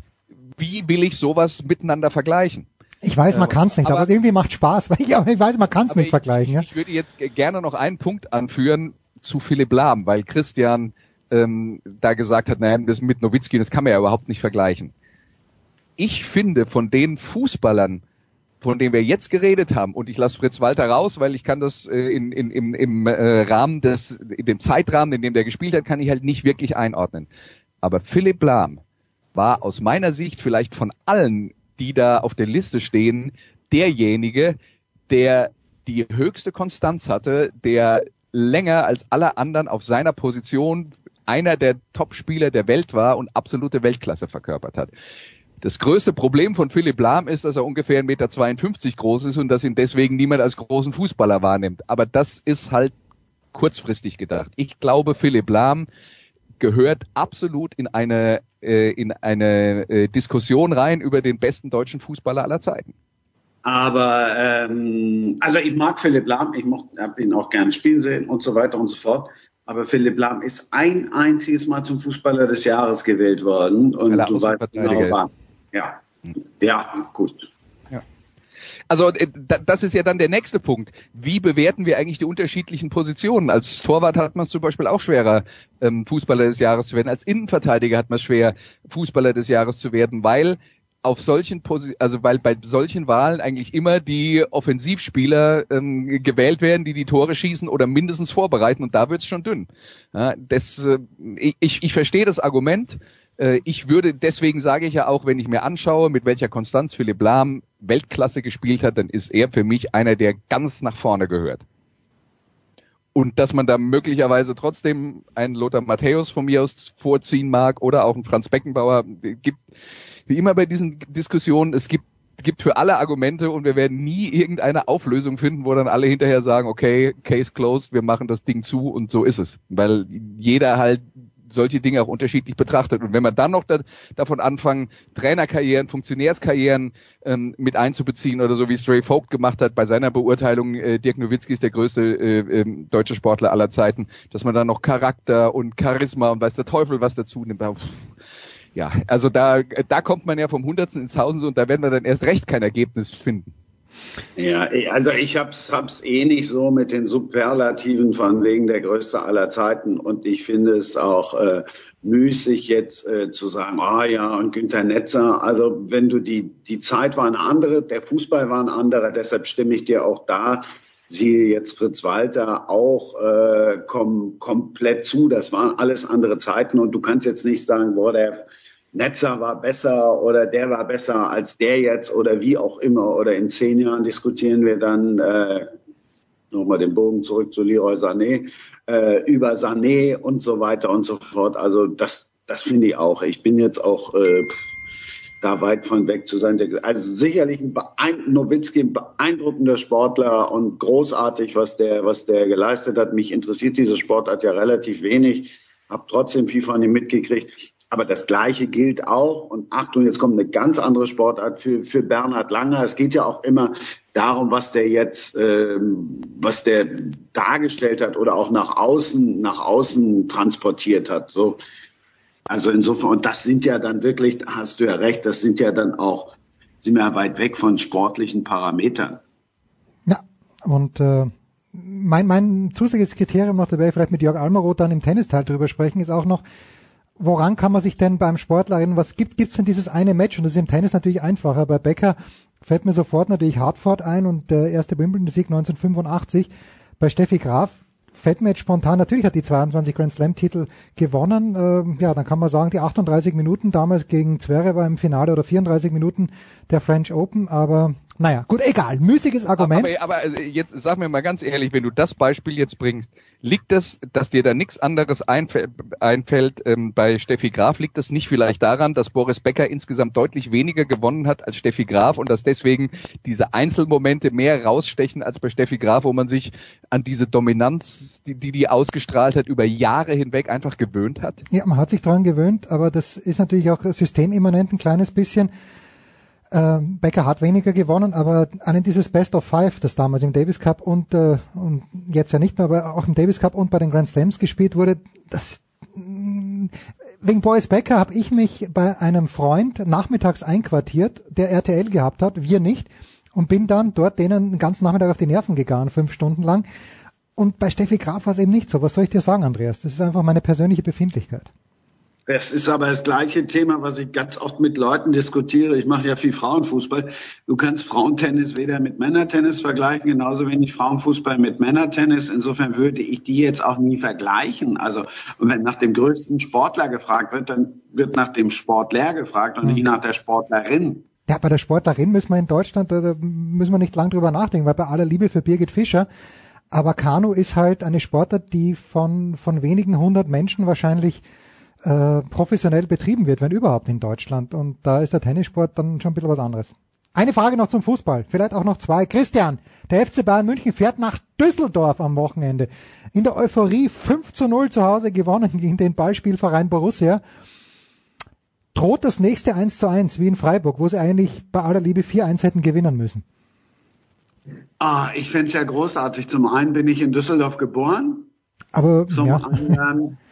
wie will ich sowas miteinander vergleichen? Ich weiß, man Ja, kann es nicht, aber, aber- irgendwie macht Spaß. Weil ich, ich weiß, man kann es nicht ich, vergleichen. Ja? Ich, würde jetzt gerne noch einen Punkt anführen zu Philipp Lahm, weil Christian ähm, da gesagt hat, naja, das mit Nowitzki, das kann man ja überhaupt nicht vergleichen. Ich finde, von den Fußballern, von denen wir jetzt geredet haben, und ich lasse Fritz Walter raus, weil ich kann das äh, in, in, im, im äh, Rahmen des, in dem Zeitrahmen, in dem der gespielt hat, kann ich halt nicht wirklich einordnen. Aber Philipp Lahm war aus meiner Sicht vielleicht von allen, die da auf der Liste stehen, derjenige, der die höchste Konstanz hatte, der länger als alle anderen auf seiner Position einer der Top-Spieler der Welt war und absolute Weltklasse verkörpert hat. Das größte Problem von Philipp Lahm ist, dass er ungefähr 1,52 Meter groß ist und dass ihn deswegen niemand als großen Fußballer wahrnimmt. Aber das ist halt kurzfristig gedacht. Ich glaube, Philipp Lahm gehört absolut in eine, äh, in eine äh, Diskussion rein über den besten deutschen Fußballer aller Zeiten. Aber ähm, also ich mag Philipp Lahm, ich habe ihn auch gern spielen sehen und so weiter und so fort. Aber Philipp Lahm ist ein einziges Mal zum Fußballer des Jahres gewählt worden und Weil er du weißt genau wann. Ja, ja, gut. Also äh, da- das ist ja dann der nächste Punkt. Wie bewerten wir eigentlich die unterschiedlichen Positionen? Als Torwart hat man es zum Beispiel auch schwerer, ähm, Fußballer des Jahres zu werden. Als Innenverteidiger hat man es schwer, Fußballer des Jahres zu werden, weil auf solchen Posi also weil bei solchen Wahlen eigentlich immer die Offensivspieler ähm, gewählt werden, die die Tore schießen oder mindestens vorbereiten und da wird's schon dünn. Ja, das, äh, ich, ich verstehe das Argument. Äh, Ich würde, deswegen sage ich ja auch, wenn ich mir anschaue, mit welcher Konstanz Philipp Lahm Weltklasse gespielt hat, dann ist er für mich einer, der ganz nach vorne gehört. Und dass man da möglicherweise trotzdem einen Lothar Matthäus von mir aus vorziehen mag oder auch einen Franz Beckenbauer, gibt, wie immer bei diesen Diskussionen, es gibt gibt für alle Argumente und wir werden nie irgendeine Auflösung finden, wo dann alle hinterher sagen, okay, Case closed, wir machen das Ding zu und so ist es. Weil jeder halt solche Dinge auch unterschiedlich betrachtet. Und wenn man dann noch da, davon anfangen, Trainerkarrieren, Funktionärskarrieren ähm, mit einzubeziehen oder so wie Stray Vogt gemacht hat bei seiner Beurteilung, äh, Dirk Nowitzki ist der größte äh, ähm, deutsche Sportler aller Zeiten, dass man dann noch Charakter und Charisma und weiß der Teufel was dazu nimmt. Pff, Ja, also da, da kommt man ja vom Hundertsten ins Tausendste und da werden wir dann erst recht kein Ergebnis finden. Ja, also ich hab's, hab's eh nicht so mit den Superlativen von wegen der größte aller Zeiten und ich finde es auch äh, müßig jetzt äh, zu sagen, ah ja und Günther Netzer, also wenn du die die Zeit war eine andere, der Fußball war ein anderer, deshalb stimme ich dir auch da siehe jetzt Fritz Walter auch äh, kom komplett zu, das waren alles andere Zeiten und du kannst jetzt nicht sagen, boah, der Netzer war besser oder der war besser als der jetzt oder wie auch immer. Oder in zehn Jahren diskutieren wir dann, äh, nochmal den Bogen zurück zu Leroy Sané, äh, über Sané und so weiter und so fort. Also das, das finde ich auch. Ich bin jetzt auch äh, da weit von weg zu sein. Also sicherlich ein beein Nowitzki, ein beeindruckender Sportler und großartig, was der, was der geleistet hat. Mich interessiert diese Sportart ja relativ wenig, habe trotzdem viel von ihm mitgekriegt. Aber das Gleiche gilt auch, und Achtung, jetzt kommt eine ganz andere Sportart für, für Bernhard Langer. Es geht ja auch immer darum, was der jetzt, ähm, was der dargestellt hat oder auch nach außen, nach außen transportiert hat. So. Also insofern, und das sind ja dann wirklich, hast du ja recht, das sind ja dann auch, sind wir ja weit weg von sportlichen Parametern. Ja, und äh, mein, mein zusätzliches Kriterium noch dabei, vielleicht mit Jörg Almaroth dann im Tennisteil drüber sprechen, ist auch noch, woran kann man sich denn beim Sportler erinnern, was gibt gibt's denn dieses eine Match? Und das ist im Tennis natürlich einfacher. Bei Becker fällt mir sofort natürlich Hartford ein und der erste Wimbledon-Sieg 1985. Bei Steffi Graf fällt mir jetzt spontan, natürlich hat die 22 Grand Slam-Titel gewonnen. Ähm, ja, dann kann man sagen, die 38 Minuten damals gegen Zverev war im Finale oder 34 Minuten der French Open, aber naja, gut, egal. Müßiges Argument. Aber, aber äh, jetzt sag mir mal ganz ehrlich, wenn du das Beispiel jetzt bringst, liegt das, dass dir da nichts anderes einfällt, einfällt ähm, bei Steffi Graf, liegt das nicht vielleicht daran, dass Boris Becker insgesamt deutlich weniger gewonnen hat als Steffi Graf und dass deswegen diese Einzelmomente mehr rausstechen als bei Steffi Graf, wo man sich an diese Dominanz, die die, die ausgestrahlt hat, über Jahre hinweg einfach gewöhnt hat? Ja, man hat sich daran gewöhnt, aber das ist natürlich auch systemimmanent ein kleines bisschen. Ähm, Becker hat weniger gewonnen, aber an dieses Best of Five, das damals im Davis Cup und, äh, und jetzt ja nicht mehr, aber auch im Davis Cup und bei den Grand Slams gespielt wurde, das mm, wegen Boris Becker habe ich mich bei einem Freund nachmittags einquartiert, der RTL gehabt hat, wir nicht, und bin dann dort denen den ganzen Nachmittag auf die Nerven gegangen, fünf Stunden lang. Und bei Steffi Graf war es eben nicht so. Was soll ich dir sagen, Andreas? Das ist einfach meine persönliche Befindlichkeit. Das ist aber das gleiche Thema, was ich ganz oft mit Leuten diskutiere. Ich mache ja viel Frauenfußball. Du kannst Frauentennis weder mit Männertennis vergleichen, genauso wenig Frauenfußball mit Männertennis. Insofern würde ich die jetzt auch nie vergleichen. Also, wenn nach dem größten Sportler gefragt wird, dann wird nach dem Sportler gefragt und nicht nach der Sportlerin. Ja, bei der Sportlerin müssen wir in Deutschland, da müssen wir nicht lang drüber nachdenken, weil bei aller Liebe für Birgit Fischer, aber Kanu ist halt eine Sportart, die von, von wenigen hundert Menschen wahrscheinlich äh, professionell betrieben wird, wenn überhaupt in Deutschland. Und da ist der Tennissport dann schon ein bisschen was anderes. Eine Frage noch zum Fußball, vielleicht auch noch zwei. Christian, der FC Bayern München fährt nach Düsseldorf am Wochenende. In der Euphorie 5 zu 0 zu Hause gewonnen gegen den Ballspielverein Borussia. Droht das nächste 1 zu 1 wie in Freiburg, wo sie eigentlich bei aller Liebe 4-1 hätten gewinnen müssen? Ah, ich fände ja großartig. Zum einen bin ich in Düsseldorf geboren. Aber zum ja. anderen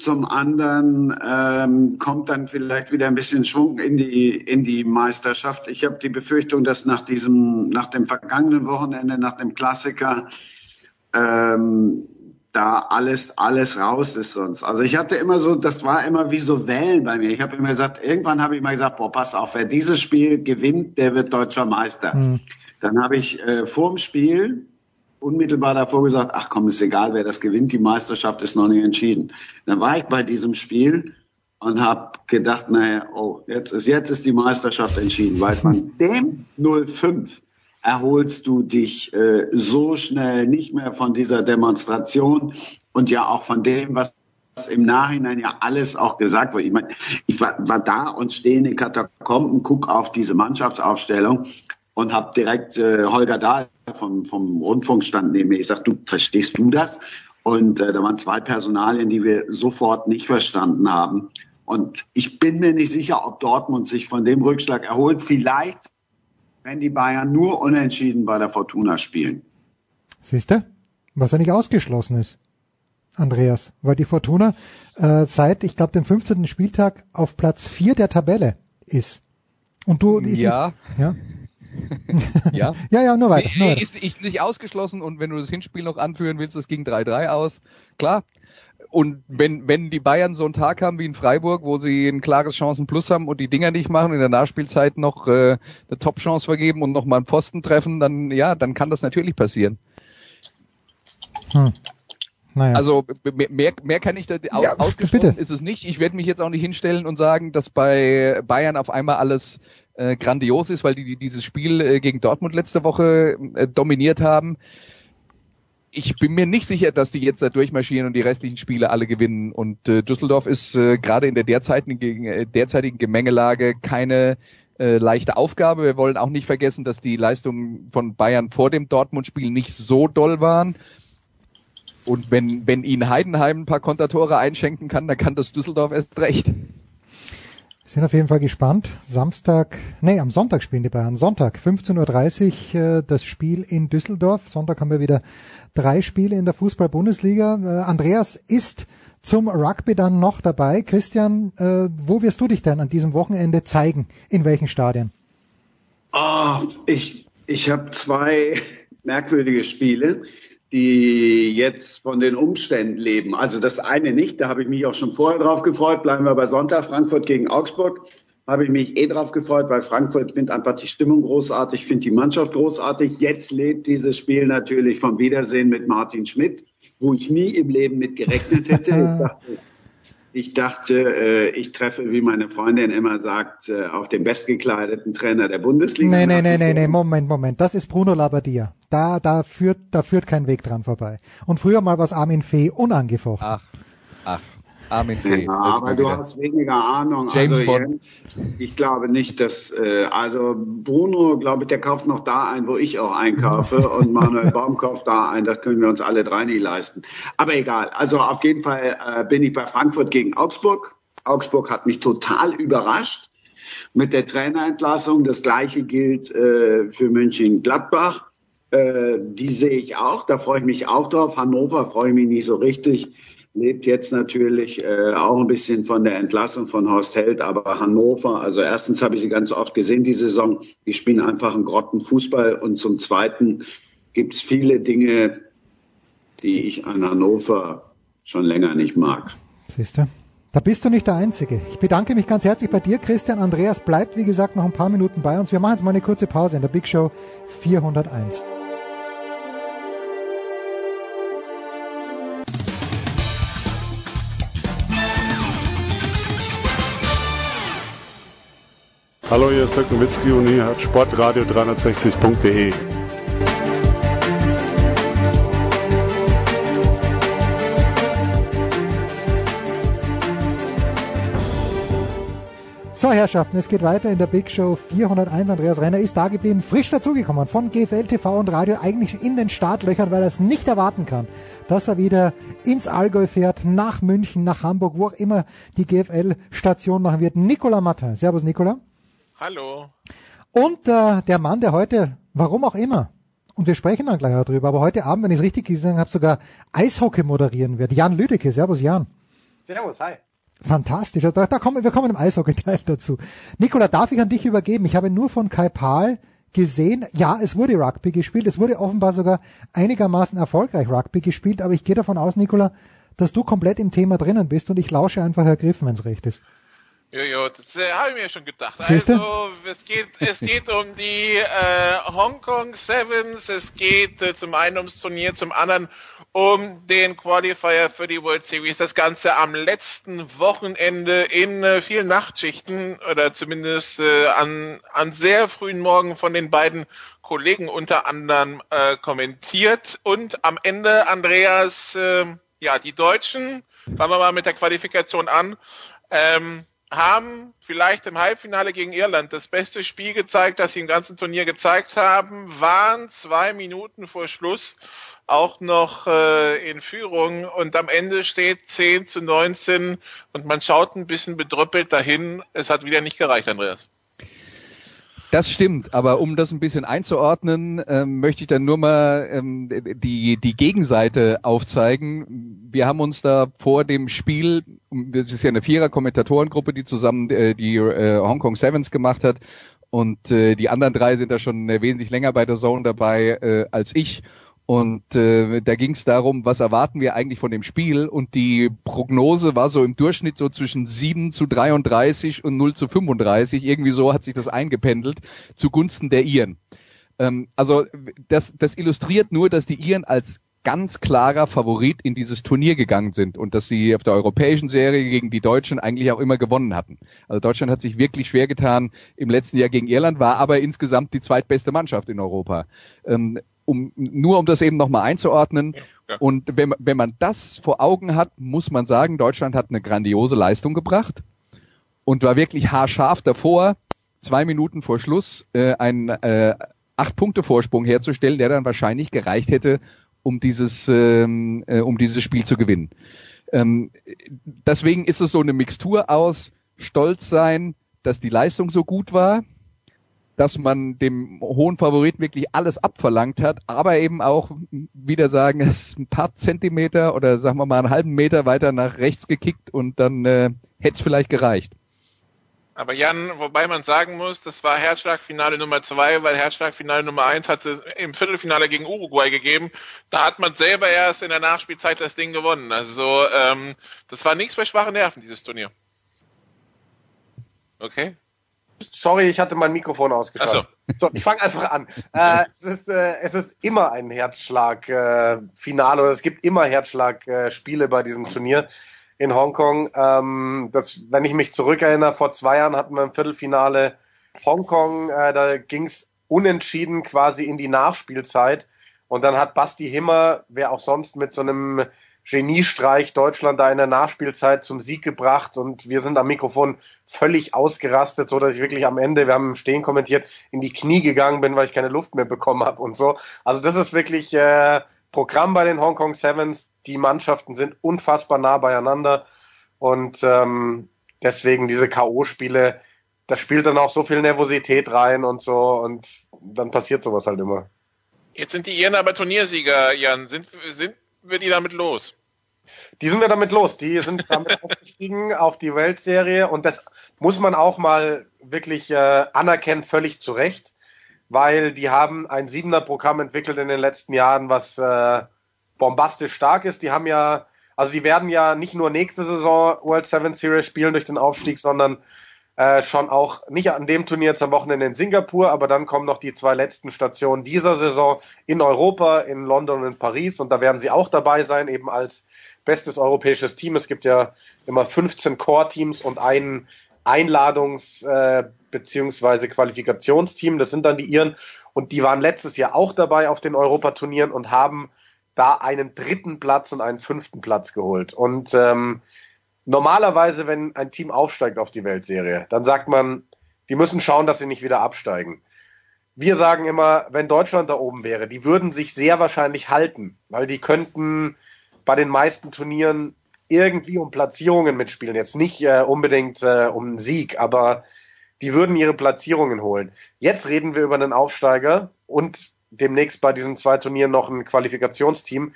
zum anderen ähm, kommt dann vielleicht wieder ein bisschen Schwung in die in die Meisterschaft. Ich habe die Befürchtung, dass nach diesem nach dem vergangenen Wochenende, nach dem Klassiker ähm, da alles alles raus ist sonst. Also ich hatte immer so, das war immer wie so Wellen bei mir. Ich habe immer gesagt, irgendwann habe ich mal gesagt, boah, pass auf, wer dieses Spiel gewinnt, der wird deutscher Meister. Mhm. Dann habe ich äh, vorm Spiel unmittelbar davor gesagt, ach komm, ist egal, wer das gewinnt, die Meisterschaft ist noch nicht entschieden. Dann war ich bei diesem Spiel und habe gedacht, naja, oh, jetzt ist, jetzt ist die Meisterschaft entschieden, weil von dem 05 erholst du dich äh, so schnell nicht mehr von dieser Demonstration und ja auch von dem, was im Nachhinein ja alles auch gesagt wurde. Ich meine, ich war, war da und stehe in den Katakomben, guck auf diese Mannschaftsaufstellung und habe direkt äh, Holger Dahl vom, vom Rundfunkstand neben mir. Ich sag, du verstehst du das? Und äh, da waren zwei Personalien, die wir sofort nicht verstanden haben. Und ich bin mir nicht sicher, ob Dortmund sich von dem Rückschlag erholt. Vielleicht, wenn die Bayern nur unentschieden bei der Fortuna spielen. Siehst du? Was ja nicht ausgeschlossen ist, Andreas. Weil die Fortuna äh, seit, ich glaube, dem 15. Spieltag auf Platz 4 der Tabelle ist. Und du... Ja. Ich, ja. ja. ja, ja, nur weiter. Nur weiter. Ist, ist nicht ausgeschlossen und wenn du das Hinspiel noch anführen willst, das ging 3-3 aus, klar. Und wenn, wenn die Bayern so einen Tag haben wie in Freiburg, wo sie ein klares Chancenplus haben und die Dinger nicht machen, in der Nachspielzeit noch äh, eine Top-Chance vergeben und nochmal einen Pfosten treffen, dann ja, dann kann das natürlich passieren. Hm. Naja. Also mehr, mehr kann ich da aus, Ja, ausgesprochen bitte. ist es nicht. Ich werde mich jetzt auch nicht hinstellen und sagen, dass bei Bayern auf einmal alles äh, grandios ist, weil die, die dieses Spiel äh, gegen Dortmund letzte Woche äh, dominiert haben. Ich bin mir nicht sicher, dass die jetzt da durchmarschieren und die restlichen Spiele alle gewinnen. Und äh, Düsseldorf ist äh, gerade in der derzeitigen, äh, derzeitigen Gemengelage keine äh, leichte Aufgabe. Wir wollen auch nicht vergessen, dass die Leistungen von Bayern vor dem Dortmund-Spiel nicht so doll waren. Und wenn, wenn ihnen Heidenheim ein paar Kontertore einschenken kann, dann kann das Düsseldorf erst recht. Sind auf jeden Fall gespannt. Samstag, nee, am Sonntag spielen die Bayern. Sonntag, 15.30 Uhr, äh, das Spiel in Düsseldorf. Sonntag haben wir wieder drei Spiele in der Fußball-Bundesliga. Äh, Andreas ist zum Rugby dann noch dabei. Christian, äh, wo wirst du dich denn an diesem Wochenende zeigen? In welchen Stadien? Oh, ich ich habe zwei merkwürdige Spiele, die jetzt von den Umständen leben. Also das eine nicht, da habe ich mich auch schon vorher drauf gefreut. Bleiben wir bei Sonntag, Frankfurt gegen Augsburg. Habe ich mich eh drauf gefreut, weil Frankfurt findet einfach die Stimmung großartig, findet die Mannschaft großartig. Jetzt lebt dieses Spiel natürlich vom Wiedersehen mit Martin Schmidt, wo ich nie im Leben mit gerechnet hätte. Ich dachte, ich dachte, äh, ich treffe, wie meine Freundin immer sagt, äh, auf den bestgekleideten Trainer der Bundesliga. Nee, nee, nee, nee, nee, Moment, Moment. Das ist Bruno Labbadia. Da, da führt, da führt kein Weg dran vorbei. Und früher mal was Armin Fee unangefochten. Ach, ach. Armin Fee. Ja, aber du hast weniger Ahnung. James also Bond. Jens, ich glaube nicht, dass äh, also Bruno, glaube ich, der kauft noch da ein, wo ich auch einkaufe und Manuel Baum kauft da ein. Das können wir uns alle drei nicht leisten. Aber egal. Also auf jeden Fall äh, bin ich bei Frankfurt gegen Augsburg. Augsburg hat mich total überrascht mit der Trainerentlassung. Das gleiche gilt äh, für Mönchengladbach. Äh, die sehe ich auch. Da freue ich mich auch drauf. Hannover freue ich mich nicht so richtig lebt jetzt natürlich äh, auch ein bisschen von der Entlassung von Horst Held, aber Hannover, also erstens habe ich sie ganz oft gesehen die Saison, die spielen einfach einen Grottenfußball und zum Zweiten gibt es viele Dinge, die ich an Hannover schon länger nicht mag. Siehst du? Da bist du nicht der Einzige. Ich bedanke mich ganz herzlich bei dir, Christian. Andreas bleibt, wie gesagt, noch ein paar Minuten bei uns. Wir machen jetzt mal eine kurze Pause in der Big Show 401. Hallo, hier ist Dirk Nowitzki und hier hat Sportradio 360.de. So, Herrschaften, es geht weiter in der Big Show 401. Andreas Renner ist da geblieben, frisch dazugekommen von GFL TV und Radio, eigentlich in den Startlöchern, weil er es nicht erwarten kann, dass er wieder ins Allgäu fährt, nach München, nach Hamburg, wo auch immer die GFL-Station machen wird. Nicolas Martin. Servus, Nicolas. Hallo. Und äh, der Mann, der heute, warum auch immer, und wir sprechen dann gleich darüber, aber heute Abend, wenn ich es richtig gesehen habe, sogar Eishockey moderieren wird. Jan Lüdecke. Servus, Jan. Servus, hi. Fantastisch. Da, da kommen, wir kommen im Eishockey-Teil dazu. Nikola, darf ich an dich übergeben? Ich habe nur von Kai Pahl gesehen, ja, es wurde Rugby gespielt. Es wurde offenbar sogar einigermaßen erfolgreich Rugby gespielt, aber ich gehe davon aus, Nikola, dass du komplett im Thema drinnen bist und ich lausche einfach ergriffen, wenn es recht ist. Jojo, das äh, habe ich mir schon gedacht. Siehste? Also, es geht, es geht um die äh, Hong Kong Sevens, es geht äh, zum einen ums Turnier, zum anderen um den Qualifier für die World Series. Das Ganze am letzten Wochenende in äh, vielen Nachtschichten oder zumindest äh, an, an sehr frühen Morgen von den beiden Kollegen unter anderem äh, kommentiert. Und am Ende, Andreas, äh, ja, die Deutschen, fangen wir mal mit der Qualifikation an, ähm, haben vielleicht im Halbfinale gegen Irland das beste Spiel gezeigt, das sie im ganzen Turnier gezeigt haben, waren zwei Minuten vor Schluss auch noch äh, in Führung und am Ende steht 10 zu 19 und man schaut ein bisschen bedröppelt dahin. Es hat wieder nicht gereicht, Andreas. Das stimmt, aber um das ein bisschen einzuordnen, ähm, möchte ich dann nur mal ähm, die, die Gegenseite aufzeigen. Wir haben uns da vor dem Spiel, das ist ja eine Vierer-Kommentatorengruppe, die zusammen äh, die äh, Hong Kong Sevens gemacht hat und äh, die anderen drei sind da schon äh, wesentlich länger bei der Zone dabei äh, als ich. Und äh, da ging es darum, was erwarten wir eigentlich von dem Spiel? Und die Prognose war so im Durchschnitt so zwischen 7 zu 33 und 0 zu 35. Irgendwie so hat sich das eingependelt zugunsten der Iren. Ähm, also das, das illustriert nur, dass die Iren als ganz klarer Favorit in dieses Turnier gegangen sind und dass sie auf der europäischen Serie gegen die Deutschen eigentlich auch immer gewonnen hatten. Also Deutschland hat sich wirklich schwer getan im letzten Jahr gegen Irland, war aber insgesamt die zweitbeste Mannschaft in Europa. Ähm, um, nur um das eben nochmal einzuordnen. Ja, ja. Und wenn, wenn man das vor Augen hat, muss man sagen, Deutschland hat eine grandiose Leistung gebracht und war wirklich haarscharf davor, zwei Minuten vor Schluss äh, einen äh, acht Punkte Vorsprung herzustellen, der dann wahrscheinlich gereicht hätte, um dieses ähm, äh, um dieses Spiel zu gewinnen. Ähm, deswegen ist es so eine Mixtur aus stolz sein, dass die Leistung so gut war, dass man dem hohen Favoriten wirklich alles abverlangt hat, aber eben auch wieder sagen, es ist ein paar Zentimeter oder sagen wir mal einen halben Meter weiter nach rechts gekickt und dann äh, hätte es vielleicht gereicht. Aber Jan, wobei man sagen muss, das war Herzschlagfinale Nummer zwei, weil Herzschlagfinale Nummer eins hat es im Viertelfinale gegen Uruguay gegeben. Da hat man selber erst in der Nachspielzeit das Ding gewonnen. Also ähm, das war nichts für schwache Nerven, dieses Turnier. Okay. Sorry, ich hatte mein Mikrofon ausgeschaltet. So. so ich fange einfach an. äh, es, ist, äh, es ist immer ein Herzschlag-Finale äh, oder es gibt immer Herzschlag-Spiele bei diesem Turnier in Hongkong. Ähm, das, wenn ich mich zurückerinnere, vor zwei Jahren hatten wir im Viertelfinale Hongkong, äh, da ging's unentschieden quasi in die Nachspielzeit. Und dann hat Basti Himmer, wer auch sonst mit so einem Geniestreich Deutschland da in der Nachspielzeit zum Sieg gebracht und wir sind am Mikrofon völlig ausgerastet, so dass ich wirklich am Ende, wir haben Stehen kommentiert, in die Knie gegangen bin, weil ich keine Luft mehr bekommen habe und so. Also das ist wirklich äh, Programm bei den Hong Kong Sevens. Die Mannschaften sind unfassbar nah beieinander und ähm, deswegen diese K.O.-Spiele, da spielt dann auch so viel Nervosität rein und so und dann passiert sowas halt immer. Jetzt sind die Iren aber Turniersieger, Jan. Sind, sind wir die damit los? Die sind wir damit los. Die sind damit aufgestiegen auf die Weltserie und das muss man auch mal wirklich äh, anerkennen, völlig zu Recht weil die haben ein siebener Programm entwickelt in den letzten Jahren, was äh, bombastisch stark ist. Die haben ja, also die werden ja nicht nur nächste Saison World Seven Series spielen durch den Aufstieg, sondern äh, schon auch nicht an dem Turnier jetzt am Wochenende in Singapur, aber dann kommen noch die zwei letzten Stationen dieser Saison in Europa, in London und in Paris und da werden sie auch dabei sein, eben als bestes europäisches Team. Es gibt ja immer 15 Core-Teams und einen Einladungs- äh, beziehungsweise Qualifikationsteam. Das sind dann die Iren. Und die waren letztes Jahr auch dabei auf den Europaturnieren und haben da einen dritten Platz und einen fünften Platz geholt. Und ähm, normalerweise, wenn ein Team aufsteigt auf die Weltserie, dann sagt man, die müssen schauen, dass sie nicht wieder absteigen. Wir sagen immer, wenn Deutschland da oben wäre, die würden sich sehr wahrscheinlich halten, weil die könnten bei den meisten Turnieren irgendwie um Platzierungen mitspielen. Jetzt nicht äh, unbedingt äh, um einen Sieg, aber die würden ihre Platzierungen holen. Jetzt reden wir über einen Aufsteiger und demnächst bei diesen zwei Turnieren noch ein Qualifikationsteam,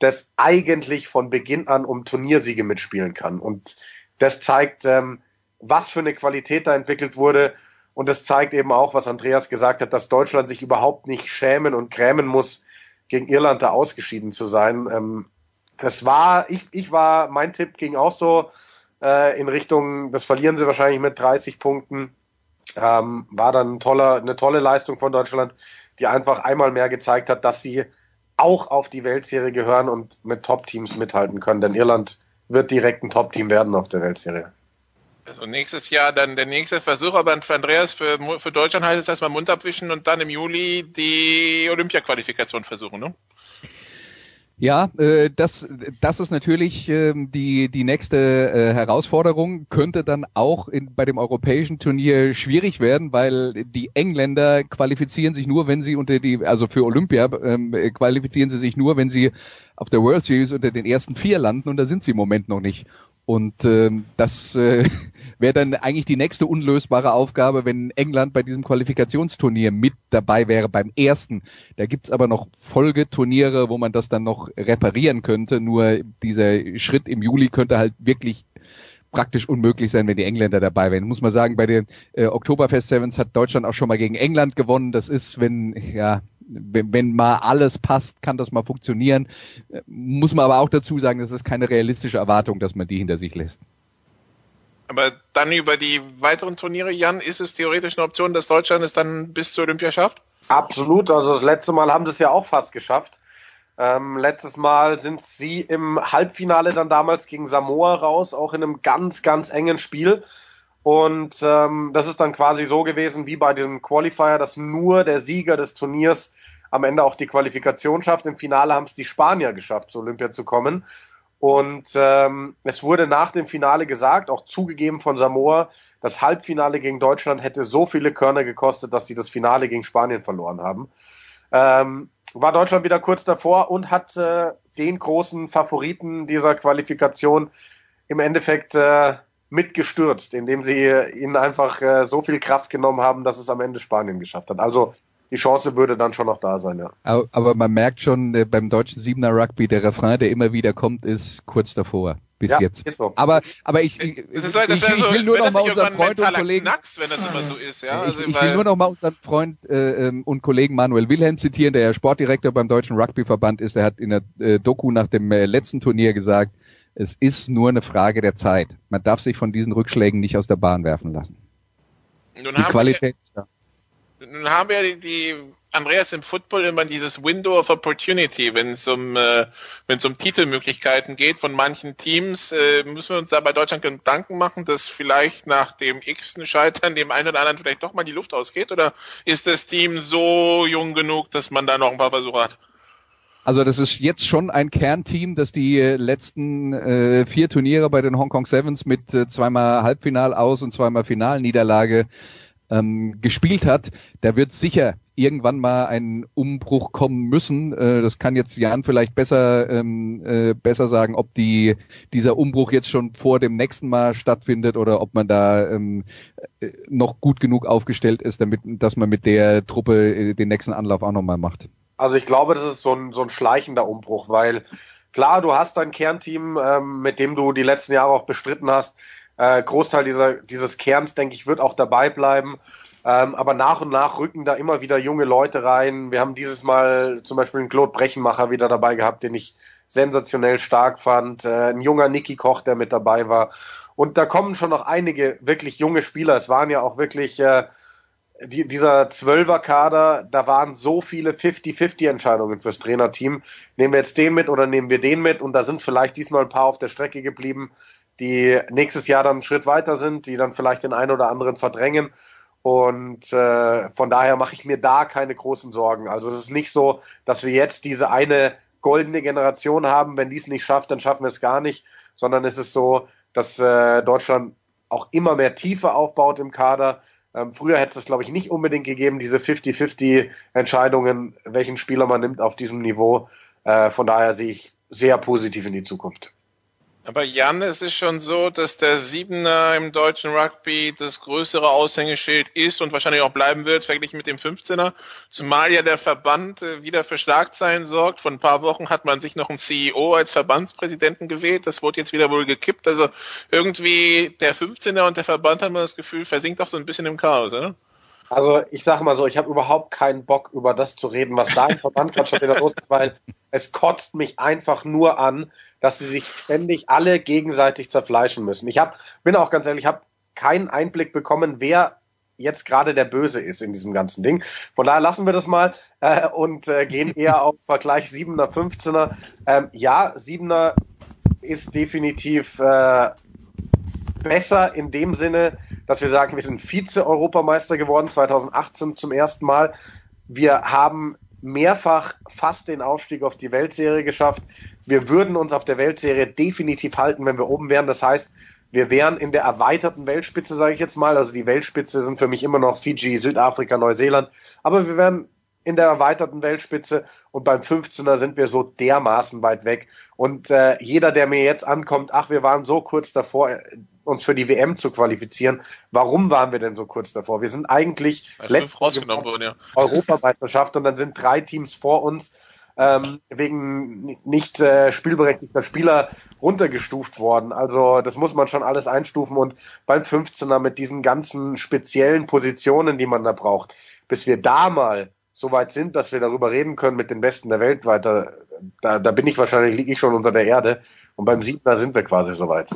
das eigentlich von Beginn an um Turniersiege mitspielen kann. Und das zeigt, ähm, was für eine Qualität da entwickelt wurde. Und das zeigt eben auch, was Andreas gesagt hat, dass Deutschland sich überhaupt nicht schämen und grämen muss, gegen Irland da ausgeschieden zu sein. Ähm, das war, ich, ich war, mein Tipp ging auch so äh, in Richtung, das verlieren sie wahrscheinlich mit 30 Punkten. Ähm, war dann ein toller, eine tolle Leistung von Deutschland, die einfach einmal mehr gezeigt hat, dass sie auch auf die Weltserie gehören und mit Top-Teams mithalten können. Denn Irland wird direkt ein Top-Team werden auf der Weltserie. Also nächstes Jahr dann der nächste Versuch, aber für Andreas, für, für Deutschland heißt es erstmal Mund abwischen und dann im Juli die Olympia-Qualifikation versuchen, ne? Ja, äh, das, das ist natürlich äh, die, die nächste äh, Herausforderung, könnte dann auch in, bei dem europäischen Turnier schwierig werden, weil die Engländer qualifizieren sich nur, wenn sie unter die, also für Olympia ähm, qualifizieren sie sich nur, wenn sie auf der World Series unter den ersten vier landen und da sind sie im Moment noch nicht. Und ähm, das äh, wäre dann eigentlich die nächste unlösbare Aufgabe, wenn England bei diesem Qualifikationsturnier mit dabei wäre beim ersten. Da gibt's aber noch Folgeturniere, wo man das dann noch reparieren könnte. Nur dieser Schritt im Juli könnte halt wirklich praktisch unmöglich sein, wenn die Engländer dabei wären. Muss man sagen, bei den äh, Oktoberfest Sevens hat Deutschland auch schon mal gegen England gewonnen. Das ist, wenn ja wenn, wenn mal alles passt, kann das mal funktionieren. Äh, muss man aber auch dazu sagen, das ist keine realistische Erwartung, dass man die hinter sich lässt. Aber dann über die weiteren Turniere, Jan, ist es theoretisch eine Option, dass Deutschland es dann bis zur Olympia schafft? Absolut. Also das letzte Mal haben sie es ja auch fast geschafft. Ähm, letztes Mal sind sie im Halbfinale dann damals gegen Samoa raus, auch in einem ganz, ganz engen Spiel. Und ähm, das ist dann quasi so gewesen wie bei diesem Qualifier, dass nur der Sieger des Turniers am Ende auch die Qualifikation schafft. Im Finale haben es die Spanier geschafft, zur Olympia zu kommen. Und ähm, es wurde nach dem Finale gesagt, auch zugegeben von Samoa, das Halbfinale gegen Deutschland hätte so viele Körner gekostet, dass sie das Finale gegen Spanien verloren haben. Ähm, war Deutschland wieder kurz davor und hat äh, den großen Favoriten dieser Qualifikation im Endeffekt äh, mitgestürzt, indem sie ihnen einfach äh, so viel Kraft genommen haben, dass es am Ende Spanien geschafft hat. Also die Chance würde dann schon noch da sein, ja. Aber, aber man merkt schon äh, beim deutschen Siebener Rugby, der Refrain, der immer wieder kommt, ist kurz davor. Bis Ja, jetzt. ist so. Aber, aber ich, ich, halt- ich, ich so, will nur noch mal unseren Freund und Kollegen, Knacks, wenn das immer so ist, ja. Also, ich, ich will nur noch mal unseren Freund äh, ähm, und Kollegen Manuel Wilhelm zitieren, der ja Sportdirektor beim Deutschen Rugbyverband ist. Der hat in der äh, Doku nach dem äh, letzten Turnier gesagt, es ist nur eine Frage der Zeit. Man darf sich von diesen Rückschlägen nicht aus der Bahn werfen lassen. Nun Die haben Qualität ist da. Nun haben wir die, die Andreas im Football immer dieses Window of Opportunity, wenn es um äh, wenn es um Titelmöglichkeiten geht von manchen Teams, äh, müssen wir uns da bei Deutschland Gedanken machen, dass vielleicht nach dem x-ten Scheitern dem einen oder anderen vielleicht doch mal die Luft ausgeht oder ist das Team so jung genug, dass man da noch ein paar Versuche hat? Also das ist jetzt schon ein Kernteam, das die letzten äh, vier Turniere bei den Hong Kong Sevens mit äh, zweimal Halbfinal aus und zweimal Finalniederlage ähm, gespielt hat. Da wird sicher irgendwann mal ein Umbruch kommen müssen. Äh, das kann jetzt Jan vielleicht besser ähm, äh, besser sagen, ob die dieser Umbruch jetzt schon vor dem nächsten Mal stattfindet oder ob man da ähm, äh, noch gut genug aufgestellt ist, damit dass man mit der Truppe äh, den nächsten Anlauf auch nochmal macht. Also ich glaube, das ist so ein, so ein schleichender Umbruch, weil klar, du hast ein Kernteam, ähm, mit dem du die letzten Jahre auch bestritten hast. Äh, Großteil dieser, dieses Kerns, denke ich, wird auch dabei bleiben. Ähm, aber nach und nach rücken da immer wieder junge Leute rein. Wir haben dieses Mal zum Beispiel einen Claude Brechenmacher wieder dabei gehabt, den ich sensationell stark fand. Äh, ein junger Niki Koch, der mit dabei war. Und da kommen schon noch einige wirklich junge Spieler. Es waren ja auch wirklich äh, die, dieser Zwölferkader, da waren so viele 50-50-Entscheidungen fürs Trainerteam. Nehmen wir jetzt den mit oder nehmen wir den mit? Und da sind vielleicht diesmal ein paar auf der Strecke geblieben, die nächstes Jahr dann einen Schritt weiter sind, die dann vielleicht den einen oder anderen verdrängen. Und äh, von daher mache ich mir da keine großen Sorgen. Also es ist nicht so, dass wir jetzt diese eine goldene Generation haben. Wenn die es nicht schafft, dann schaffen wir es gar nicht. Sondern es ist so, dass äh, Deutschland auch immer mehr Tiefe aufbaut im Kader. Ähm, früher hätte es, glaube ich, nicht unbedingt gegeben, diese 50-50 Entscheidungen, welchen Spieler man nimmt auf diesem Niveau. Äh, von daher sehe ich sehr positiv in die Zukunft. Aber Jan, es ist schon so, dass der Siebener im deutschen Rugby das größere Aushängeschild ist und wahrscheinlich auch bleiben wird, verglichen mit dem 15er. Zumal ja der Verband äh, wieder für Schlagzeilen sorgt. Vor ein paar Wochen hat man sich noch einen CEO als Verbandspräsidenten gewählt. Das wurde jetzt wieder wohl gekippt. Also irgendwie der 15er und der Verband hat man das Gefühl, versinkt auch so ein bisschen im Chaos, oder? Also ich sage mal so, ich habe überhaupt keinen Bock, über das zu reden, was da im Verband gerade schon wieder los ist, weil es kotzt mich einfach nur an, dass sie sich ständig alle gegenseitig zerfleischen müssen. Ich hab, bin auch ganz ehrlich, ich habe keinen Einblick bekommen, wer jetzt gerade der Böse ist in diesem ganzen Ding. Von daher lassen wir das mal äh, und äh, gehen eher auf Vergleich 7er, 15er. Ähm, ja, 7er ist definitiv äh, besser in dem Sinne, dass wir sagen, wir sind Vize-Europameister geworden, 2018 zum ersten Mal. Wir haben mehrfach fast den Aufstieg auf die Weltserie geschafft. Wir würden uns auf der Weltserie definitiv halten, wenn wir oben wären. Das heißt, wir wären in der erweiterten Weltspitze, sage ich jetzt mal. Also die Weltspitze sind für mich immer noch Fiji, Südafrika, Neuseeland. Aber wir wären in der erweiterten Weltspitze und beim 15er sind wir so dermaßen weit weg. Und äh, jeder, der mir jetzt ankommt, ach, wir waren so kurz davor, uns für die WM zu qualifizieren. Warum waren wir denn so kurz davor? Wir sind eigentlich letztes rausgenommen worden, ja. Europameisterschaft und dann sind drei Teams vor uns ähm, wegen nicht äh, spielberechtigter Spieler runtergestuft worden. Also das muss man schon alles einstufen und beim 15er mit diesen ganzen speziellen Positionen, die man da braucht, bis wir da mal so weit sind, dass wir darüber reden können mit den Besten der Welt weiter, da, da bin ich wahrscheinlich, liege ich schon unter der Erde und beim Siebener sind wir quasi soweit.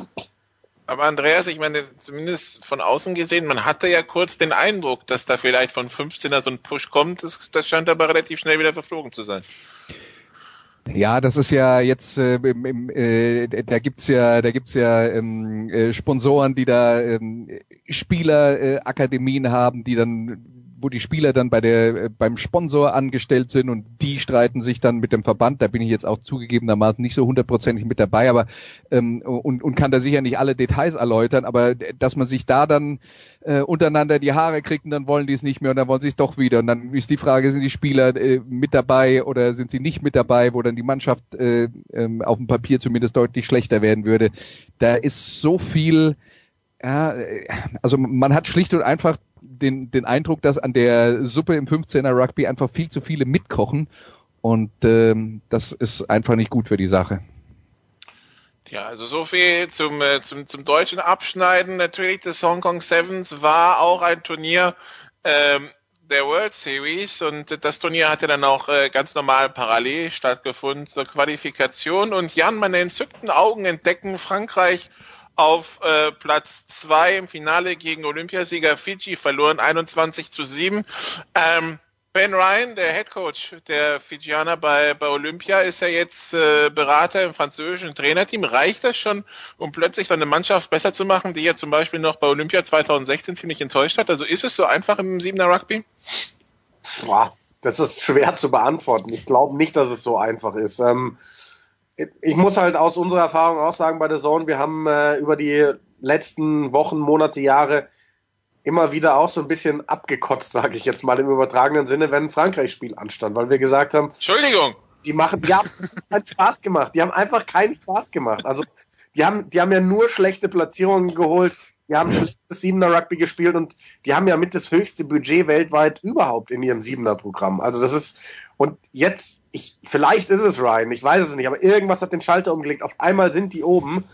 Aber Andreas, ich meine, zumindest von außen gesehen, man hatte ja kurz den Eindruck, dass da vielleicht von 15er so ein Push kommt. Das, das scheint aber relativ schnell wieder verflogen zu sein. Ja, das ist ja jetzt, äh, im, äh, da gibt's ja, da gibt's ja ähm, äh, Sponsoren, die da ähm, Spielerakademien äh, haben, die dann wo die Spieler dann bei der beim Sponsor angestellt sind und die streiten sich dann mit dem Verband. Da bin ich jetzt auch zugegebenermaßen nicht so hundertprozentig mit dabei, aber ähm, und, und kann da sicher nicht alle Details erläutern, aber dass man sich da dann äh, untereinander die Haare kriegt und dann wollen die es nicht mehr und dann wollen sie es doch wieder und dann ist die Frage, sind die Spieler äh, mit dabei oder sind sie nicht mit dabei, wo dann die Mannschaft äh, ähm, auf dem Papier zumindest deutlich schlechter werden würde. Da ist so viel Ja, also man hat schlicht und einfach den, den Eindruck, dass an der Suppe im 15er Rugby einfach viel zu viele mitkochen und ähm, das ist einfach nicht gut für die Sache. Ja, also so viel zum, äh, zum, zum deutschen Abschneiden. Natürlich, das Hong Kong Sevens war auch ein Turnier ähm, der World Series und das Turnier hatte dann auch äh, ganz normal parallel stattgefunden zur Qualifikation. Und Jan, meine entzückten Augen entdecken Frankreich auf äh, Platz zwei im Finale gegen Olympiasieger Fiji verloren, 21 zu 7. Ähm, Ben Ryan, der Head Coach der Fijianer bei, bei Olympia, ist ja jetzt äh, Berater im französischen Trainerteam. Reicht das schon, um plötzlich so eine Mannschaft besser zu machen, die ja zum Beispiel noch bei Olympia 2016 ziemlich enttäuscht hat? Also ist es so einfach im Siebener Rugby? Boah, das ist schwer zu beantworten. Ich glaube nicht, dass es so einfach ist. Ähm, ich muss halt aus unserer Erfahrung auch sagen bei der Zone, wir haben äh, über die letzten Wochen, Monate, Jahre immer wieder auch so ein bisschen abgekotzt, sage ich jetzt mal im übertragenen Sinne, wenn ein Frankreich-Spiel anstand, weil wir gesagt haben, Entschuldigung, die machen, die haben keinen Spaß gemacht, die haben einfach keinen Spaß gemacht. Also die haben, die haben ja nur schlechte Platzierungen geholt, die haben schlechtes Siebener Rugby gespielt und die haben ja mit das höchste Budget weltweit überhaupt in ihrem Siebener Programm. Also das ist und jetzt, ich, vielleicht ist es Ryan, ich weiß es nicht, aber irgendwas hat den Schalter umgelegt. Auf einmal sind die oben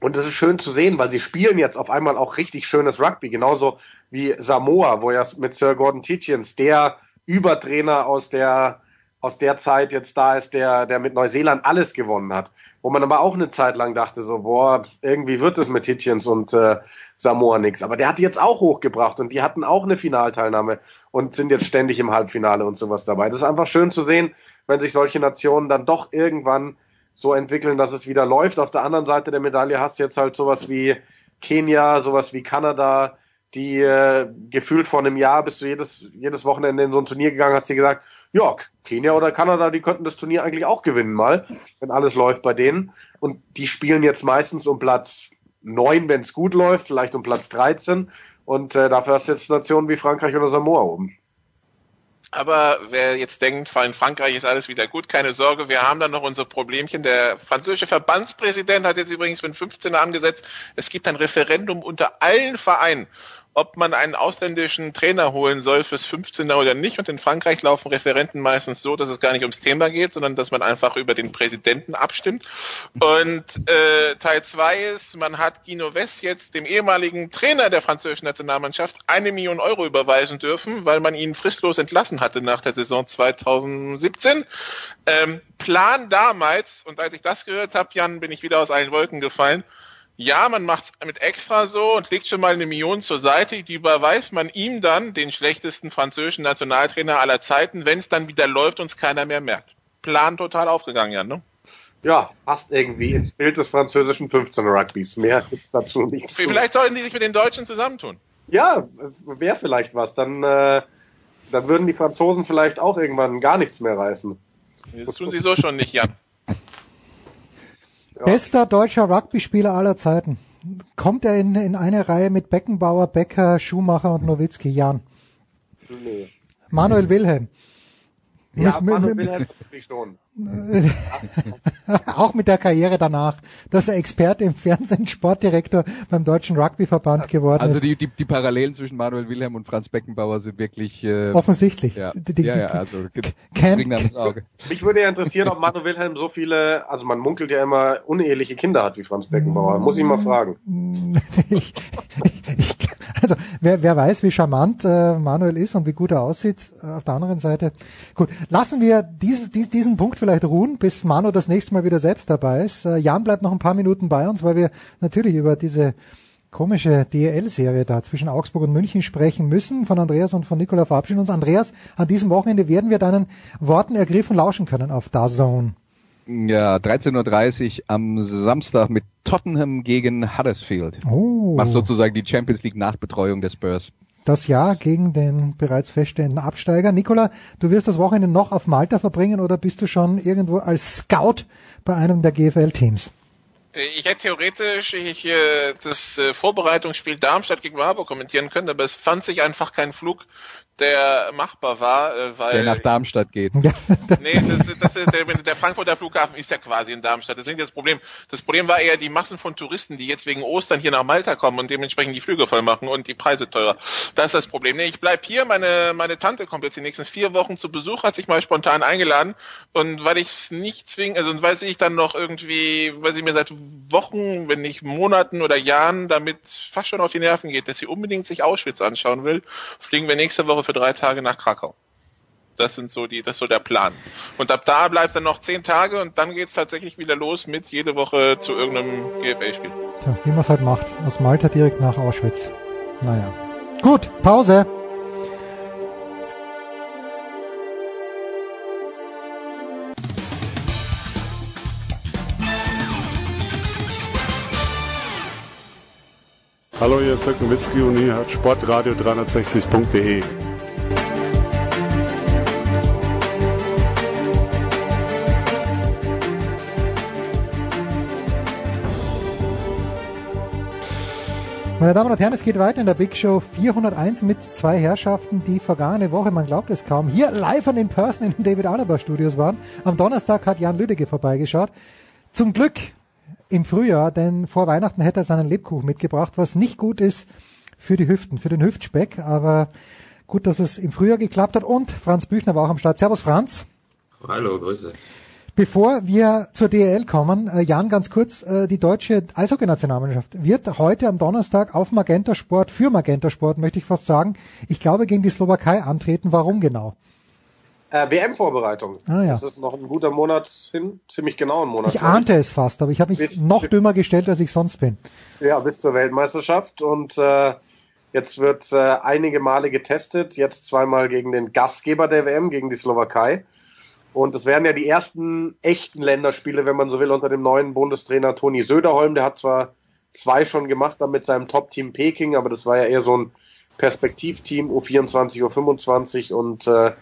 und das ist schön zu sehen, weil sie spielen jetzt auf einmal auch richtig schönes Rugby, genauso wie Samoa, wo ja mit Sir Gordon Tietjens der Übertrainer aus der aus der Zeit jetzt da ist, der, der mit Neuseeland alles gewonnen hat. Wo man aber auch eine Zeit lang dachte, so, boah, irgendwie wird es mit Hitchens und äh, Samoa nix. Aber der hat die jetzt auch hochgebracht und die hatten auch eine Finalteilnahme und sind jetzt ständig im Halbfinale und sowas dabei. Das ist einfach schön zu sehen, wenn sich solche Nationen dann doch irgendwann so entwickeln, dass es wieder läuft. Auf der anderen Seite der Medaille hast du jetzt halt sowas wie Kenia, sowas wie Kanada, die äh, gefühlt vor einem Jahr bist du jedes, jedes Wochenende in so ein Turnier gegangen, hast dir gesagt, ja, Kenia oder Kanada, die könnten das Turnier eigentlich auch gewinnen mal, wenn alles läuft bei denen. Und die spielen jetzt meistens um Platz neun, wenn es gut läuft, vielleicht um Platz 13. Und äh, dafür hast du jetzt Nationen wie Frankreich oder Samoa oben. Aber wer jetzt denkt, in Frankreich ist alles wieder gut, keine Sorge, wir haben dann noch unsere Problemchen. Der französische Verbandspräsident hat jetzt übrigens mit 15er angesetzt, es gibt ein Referendum unter allen Vereinen, ob man einen ausländischen Trainer holen soll fürs 15er oder nicht. Und in Frankreich laufen Referenten meistens so, dass es gar nicht ums Thema geht, sondern dass man einfach über den Präsidenten abstimmt. Und äh, Teil zwei ist, man hat Dino West jetzt dem ehemaligen Trainer der französischen Nationalmannschaft eine Million Euro überweisen dürfen, weil man ihn fristlos entlassen hatte nach der Saison 2017. Ähm, Plan damals, und als ich das gehört habe, Jan, bin ich wieder aus allen Wolken gefallen, ja, man macht es mit extra so und legt schon mal eine Million zur Seite, die überweist man ihm dann, den schlechtesten französischen Nationaltrainer aller Zeiten, wenn es dann wieder läuft und es keiner mehr merkt. Plan total aufgegangen, ja, ne? Ja, passt irgendwie ins Bild des französischen 15 Rugbys. Mehr gibt's dazu nicht. Vielleicht sollten die sich mit den Deutschen zusammentun. Ja, wäre vielleicht was. Dann, äh, dann würden die Franzosen vielleicht auch irgendwann gar nichts mehr reißen. Das tun sie so schon nicht, Jan. Ja. Bester deutscher Rugby-Spieler aller Zeiten. Kommt er in, in eine Reihe mit Beckenbauer, Becker, Schumacher und Nowitzki? Jan. Nee. Manuel Wilhelm. Ja, Manuel Wilhelm schon. auch mit der Karriere danach, dass er Experte im Fernsehen, Sportdirektor beim Deutschen Rugbyverband geworden also ist. Also die, die, die Parallelen zwischen Manuel Wilhelm und Franz Beckenbauer sind wirklich äh, offensichtlich. Ja, die, die, ja, ja, also Can, ans Auge. Mich würde ja interessieren, ob Manuel Wilhelm so viele, also man munkelt ja immer uneheliche Kinder hat wie Franz Beckenbauer. Muss ich mal fragen. ich, ich, also wer, wer weiß, wie charmant äh, Manuel ist und wie gut er aussieht. Auf der anderen Seite, gut, lassen wir dies, dies, diesen Punkt vielleicht ruhen, bis Manu das nächste Mal wieder selbst dabei ist. Äh, Jan bleibt noch ein paar Minuten bei uns, weil wir natürlich über diese komische DEL-Serie da zwischen Augsburg und München sprechen müssen. Von Andreas und von Nikola verabschieden uns. Andreas, an diesem Wochenende werden wir deinen Worten ergriffen lauschen können auf DAZN. Ja, 13.30 Uhr am Samstag mit Tottenham gegen Huddersfield. Oh. Was sozusagen die Champions League Nachbetreuung des Spurs. Das Jahr gegen den bereits feststehenden Absteiger. Nikola, du wirst das Wochenende noch auf Malta verbringen oder bist du schon irgendwo als Scout bei einem der GFL-Teams? Ich hätte theoretisch ich, äh, das äh, Vorbereitungsspiel Darmstadt gegen Marburg kommentieren können, aber es fand sich einfach kein Flug der machbar war, äh, weil Der nach Darmstadt geht. Nee, das, ist- das ist, der, der Frankfurter Flughafen ist ja quasi in Darmstadt. Das ist nicht das Problem. Das Problem war eher die Massen von Touristen, die jetzt wegen Ostern hier nach Malta kommen und dementsprechend die Flüge voll machen und die Preise teurer. Das ist das Problem. Nee, ich bleib hier. Meine, meine Tante kommt jetzt die nächsten vier Wochen zu Besuch, hat sich mal spontan eingeladen. Und weil ich es nicht zwingen, also weil ich dann noch irgendwie, weil sie mir seit Wochen, wenn nicht Monaten oder Jahren damit fast schon auf die Nerven geht, dass sie unbedingt sich Auschwitz anschauen will, fliegen wir nächste Woche für drei Tage nach Krakau. Das sind so die, das ist so der Plan. Und ab da bleibt dann noch zehn Tage und dann geht es tatsächlich wieder los mit jede Woche zu irgendeinem GFL-Spiel. Ja, wie man es halt macht. Aus Malta direkt nach Auschwitz. Naja. Gut, Pause. Hallo, hier ist Dirk Nowitzki und hier hat sportradio360.de. Meine Damen und Herren, es geht weiter in der Big Show 401 mit zwei Herrschaften, die vergangene Woche, man glaubt es kaum, hier live und in Person in den David Alaba Studios waren. Am Donnerstag hat Jan Lüdecke vorbeigeschaut. Zum Glück im Frühjahr, denn vor Weihnachten hätte er seinen Lebkuchen mitgebracht, was nicht gut ist für die Hüften, für den Hüftspeck, aber gut, dass es im Frühjahr geklappt hat und Franz Büchner war auch am Start. Servus Franz. Hallo, Grüße. Bevor wir zur DEL kommen, äh, Jan, ganz kurz, äh, die deutsche Eishockey-Nationalmannschaft wird heute am Donnerstag auf Magenta Sport, für Magenta Sport möchte ich fast sagen, ich glaube gegen die Slowakei antreten. Warum genau? Äh, WM-Vorbereitung. Ah, ja. Das ist noch ein guter Monat hin, ziemlich genau ein Monat. Ich ahnte es fast, aber ich habe mich Bis- noch dümmer gestellt, als ich sonst bin. Ja, bis zur Weltmeisterschaft und äh, jetzt wird äh, einige Male getestet, jetzt zweimal gegen den Gastgeber der WM, gegen die Slowakei. Und es werden ja die ersten echten Länderspiele, wenn man so will, unter dem neuen Bundestrainer Toni Söderholm. Der hat zwar zwei schon gemacht, dann mit seinem Top-Team Peking, aber das war ja eher so ein Perspektivteam, U24, U25 und äh,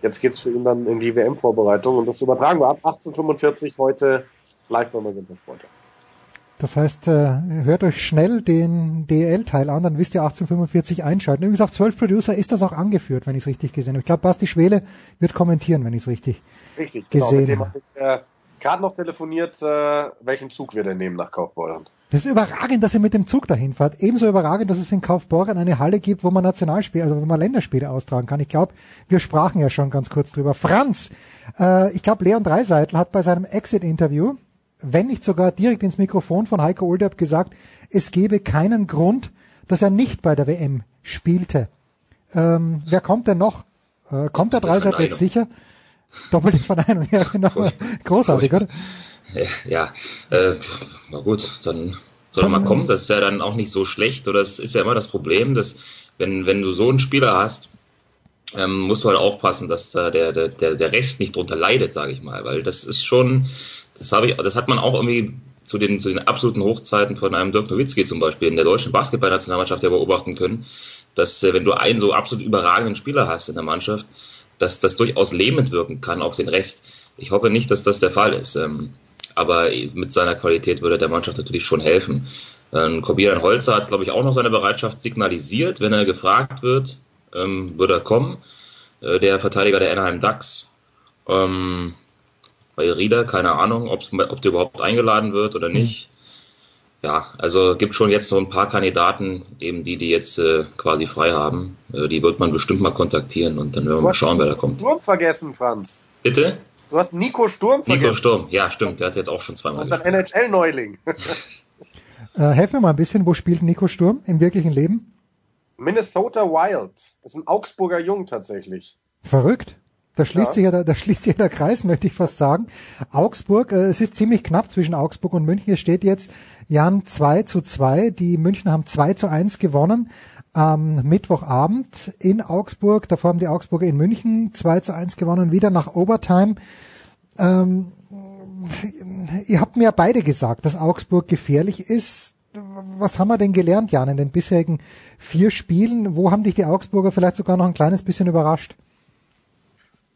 jetzt geht's für ihn dann in die WM-Vorbereitung und das übertragen wir ab 1845 heute live bei Magenta Sport. Das heißt, äh, hört euch schnell den DEL-Teil an, dann wisst ihr 1845 einschalten. Übrigens auf 12 Producer ist das auch angeführt, wenn ich es richtig gesehen habe. Ich glaube, Basti Schwele wird kommentieren, wenn ich es richtig Richtig, genau. gesehen Mit dem habe. habe ich äh, gerade noch telefoniert, äh, welchen Zug wir denn nehmen nach Kaufbeuren. Das ist überragend, dass ihr mit dem Zug dahin fahrt. Ebenso überragend, dass es in Kaufbeuren eine Halle gibt, wo man Nationalspiele, also wo man Länderspiele austragen kann. Ich glaube, wir sprachen ja schon ganz kurz drüber. Franz, äh, ich glaube, Leon Dreiseitel hat bei seinem Exit-Interview, wenn nicht sogar direkt ins Mikrofon von Heiko Olderb gesagt, es gebe keinen Grund, dass er nicht bei der WM spielte. Ähm, wer kommt denn noch? Äh, kommt der Dreiseitel jetzt sicher? Doppelte Verneinung, ja genau. Großartig, oder? Ja, äh, na gut, dann soll er mal kommen. Das ist ja dann auch nicht so schlecht. Oder es ist ja immer das Problem, dass wenn, wenn du so einen Spieler hast, ähm, musst du halt aufpassen, dass da der, der, der der Rest nicht drunter leidet, sage ich mal. Weil das ist schon, das habe ich, das hat man auch irgendwie zu den, zu den absoluten Hochzeiten von einem Dirk Nowitzki zum Beispiel in der deutschen Basketballnationalmannschaft ja beobachten können, dass äh, wenn du einen so absolut überragenden Spieler hast in der Mannschaft, dass das durchaus lähmend wirken kann auf den Rest. Ich hoffe nicht, dass das der Fall ist. Ähm, aber mit seiner Qualität würde der Mannschaft natürlich schon helfen. Ähm, Kobiran Holzer hat, glaube ich, auch noch seine Bereitschaft signalisiert. Wenn er gefragt wird, ähm, würde er kommen. Äh, der Verteidiger der Anaheim Ducks. Ähm, bei Rieder, keine Ahnung, ob der überhaupt eingeladen wird oder nicht. Ja, also gibt schon jetzt so ein paar Kandidaten, eben die, die jetzt äh, quasi frei haben. Äh, die wird man bestimmt mal kontaktieren und dann werden wir mal schauen, wer da kommt. Sturm vergessen, Franz. Bitte? Du hast Nico Sturm vergessen. Nico Sturm, ja, stimmt, der hat jetzt auch schon zweimal Unser NHL-Neuling. Äh, helf mir mal ein bisschen, wo spielt Nico Sturm im wirklichen Leben? Minnesota Wild. Das ist ein Augsburger Jung tatsächlich. Verrückt. Da schließt, Ja. sich ja der, da schließt sich ja der Kreis, möchte ich fast sagen. Augsburg, äh, es ist ziemlich knapp zwischen Augsburg und München. Es steht jetzt Jan 2 zu 2. Die München haben 2 zu 1 gewonnen am Mittwochabend in Augsburg. Davor haben die Augsburger in München 2 zu 1 gewonnen, wieder nach Overtime. Ähm, ihr habt mir ja beide gesagt, dass Augsburg gefährlich ist. Was haben wir denn gelernt, Jan, in den bisherigen vier Spielen? Wo haben dich die Augsburger vielleicht sogar noch ein kleines bisschen überrascht?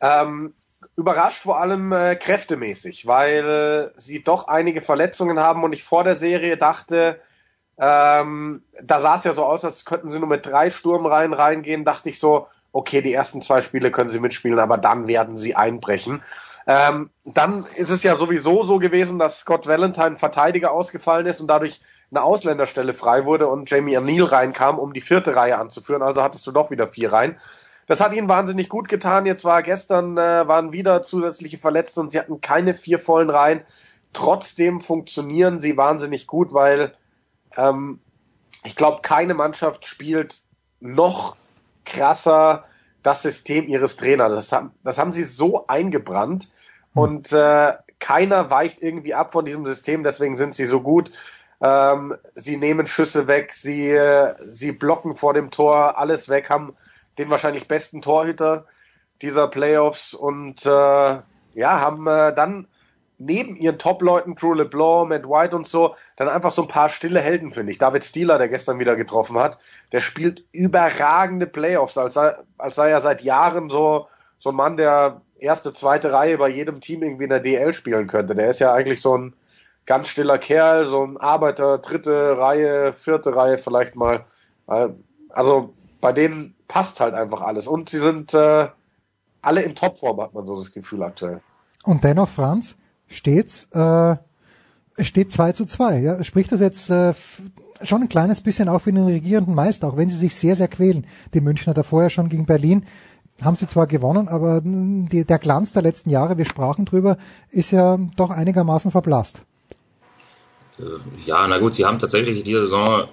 Ähm, überrascht vor allem äh, kräftemäßig, weil sie doch einige Verletzungen haben und ich vor der Serie dachte, ähm, da sah es ja so aus, als könnten sie nur mit drei Sturmreihen reingehen, dachte ich so, okay, die ersten zwei Spiele können sie mitspielen, aber dann werden sie einbrechen. Ähm, dann ist es ja sowieso so gewesen, dass Scott Valentine Verteidiger ausgefallen ist und dadurch eine Ausländerstelle frei wurde und Jamie O'Neill reinkam, um die vierte Reihe anzuführen. Also hattest du doch wieder vier Reihen. Das hat ihnen wahnsinnig gut getan. Jetzt war gestern äh, waren wieder zusätzliche Verletzte und sie hatten keine vier vollen Reihen. Trotzdem funktionieren sie wahnsinnig gut, weil ähm, ich glaube, keine Mannschaft spielt noch krasser das System ihres Trainers. Das haben, das haben sie so eingebrannt und äh, keiner weicht irgendwie ab von diesem System, deswegen sind sie so gut. Ähm, sie nehmen Schüsse weg, sie, äh, sie blocken vor dem Tor alles weg, haben den wahrscheinlich besten Torhüter dieser Playoffs und äh, ja, haben äh, dann neben ihren Top-Leuten, Drew LeBlanc, Matt White und so, dann einfach so ein paar stille Helden, finde ich. David Stieler, der gestern wieder getroffen hat, der spielt überragende Playoffs, als sei, als sei er seit Jahren so, so ein Mann, der erste, zweite Reihe bei jedem Team irgendwie in der DL spielen könnte. Der ist ja eigentlich so ein ganz stiller Kerl, so ein Arbeiter, dritte Reihe, vierte Reihe vielleicht mal. Also bei denen passt halt einfach alles. Und sie sind äh, alle in Topform, hat man so das Gefühl aktuell. Und dennoch, Franz, steht's, äh, steht 2 zu 2. Ja? Spricht das jetzt äh, schon ein kleines bisschen auch für den regierenden Meister, auch wenn sie sich sehr, sehr quälen. Die Münchner da vorher schon gegen Berlin haben sie zwar gewonnen, aber die, der Glanz der letzten Jahre, wir sprachen drüber, ist ja doch einigermaßen verblasst. Äh, ja, na gut, sie haben tatsächlich in dieser Saison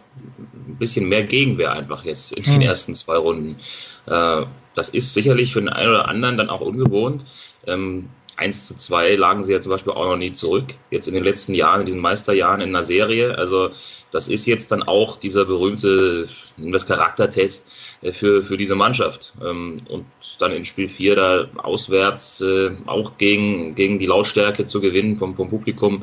ein bisschen mehr Gegenwehr einfach jetzt in den hm. ersten zwei Runden. Äh, das ist sicherlich für den einen oder anderen dann auch ungewohnt. Ähm, 1 zu 2 lagen sie ja zum Beispiel auch noch nie zurück. Jetzt in den letzten Jahren, in diesen Meisterjahren in einer Serie. Also das ist jetzt dann auch dieser berühmte, das Charaktertest äh, für, für diese Mannschaft. Ähm, und dann in Spiel 4 da auswärts auch gegen, gegen die Lautstärke zu gewinnen vom, vom Publikum.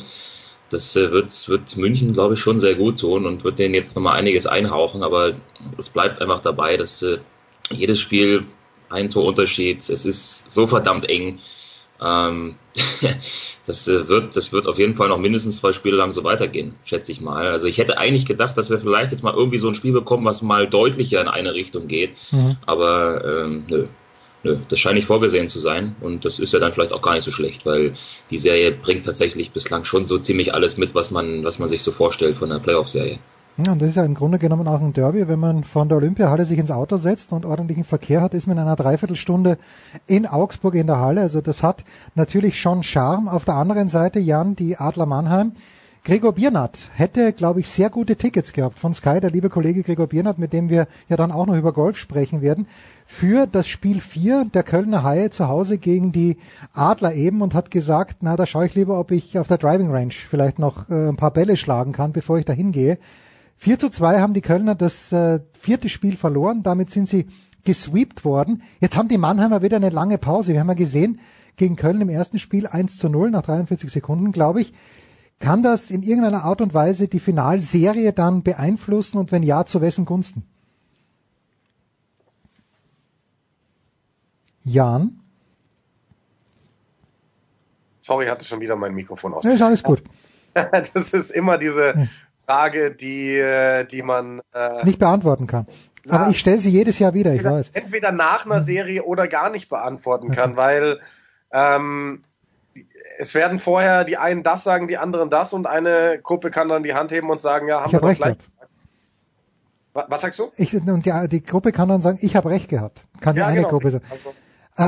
Das äh, wird, wird München, glaube ich, schon sehr gut tun und wird denen jetzt nochmal einiges einhauchen. Aber es bleibt einfach dabei, dass jedes Spiel ein Torunterschied, es ist so verdammt eng ähm, das äh, wird, das wird auf jeden Fall noch mindestens zwei Spiele lang so weitergehen, schätze ich mal. Also ich hätte eigentlich gedacht, dass wir vielleicht jetzt mal irgendwie so ein Spiel bekommen, was mal deutlicher in eine Richtung geht. Mhm. Aber ähm, nö, nö, das scheint nicht vorgesehen zu sein. Und das ist ja dann vielleicht auch gar nicht so schlecht, weil die Serie bringt tatsächlich bislang schon so ziemlich alles mit, was man, was man sich so vorstellt von der Playoff-Serie. Ja, und das ist ja im Grunde genommen auch ein Derby. Wenn man von der Olympiahalle sich ins Auto setzt und ordentlichen Verkehr hat, ist man in einer Dreiviertelstunde in Augsburg in der Halle. Also das hat natürlich schon Charme. Auf der anderen Seite, Jan, die Adler Mannheim. Gregor Biernat hätte, glaube ich, sehr gute Tickets gehabt von Sky, der liebe Kollege Gregor Biernat, mit dem wir ja dann auch noch über Golf sprechen werden, für das Spiel 4 der Kölner Haie zu Hause gegen die Adler eben und hat gesagt, na, da schaue ich lieber, ob ich auf der Driving Range vielleicht noch äh, ein paar Bälle schlagen kann, bevor ich da hingehe. 4 zu 2 haben die Kölner das äh, vierte Spiel verloren, damit sind sie gesweept worden. Jetzt haben die Mannheimer wieder eine lange Pause. Wir haben ja gesehen, gegen Köln im ersten Spiel 1 zu 0 nach 43 Sekunden, glaube ich. Kann das in irgendeiner Art und Weise die Finalserie dann beeinflussen und wenn ja, zu wessen Gunsten? Jan? Sorry, ich hatte schon wieder mein Mikrofon aus. Ja, ist alles gut. Das ist immer diese, Frage, die, äh, die man äh, nicht beantworten kann. Aber ich stelle sie jedes Jahr wieder, ich entweder, weiß. Entweder nach einer Serie oder gar nicht beantworten okay. kann, weil ähm, es werden vorher die einen das sagen, die anderen das und eine Gruppe kann dann die Hand heben und sagen, ja, haben ich hab wir recht gleich was, was sagst du? Ich, und die, die Gruppe kann dann sagen, ich habe recht gehabt. Kann ja, die eine genau. Gruppe sagen. Also,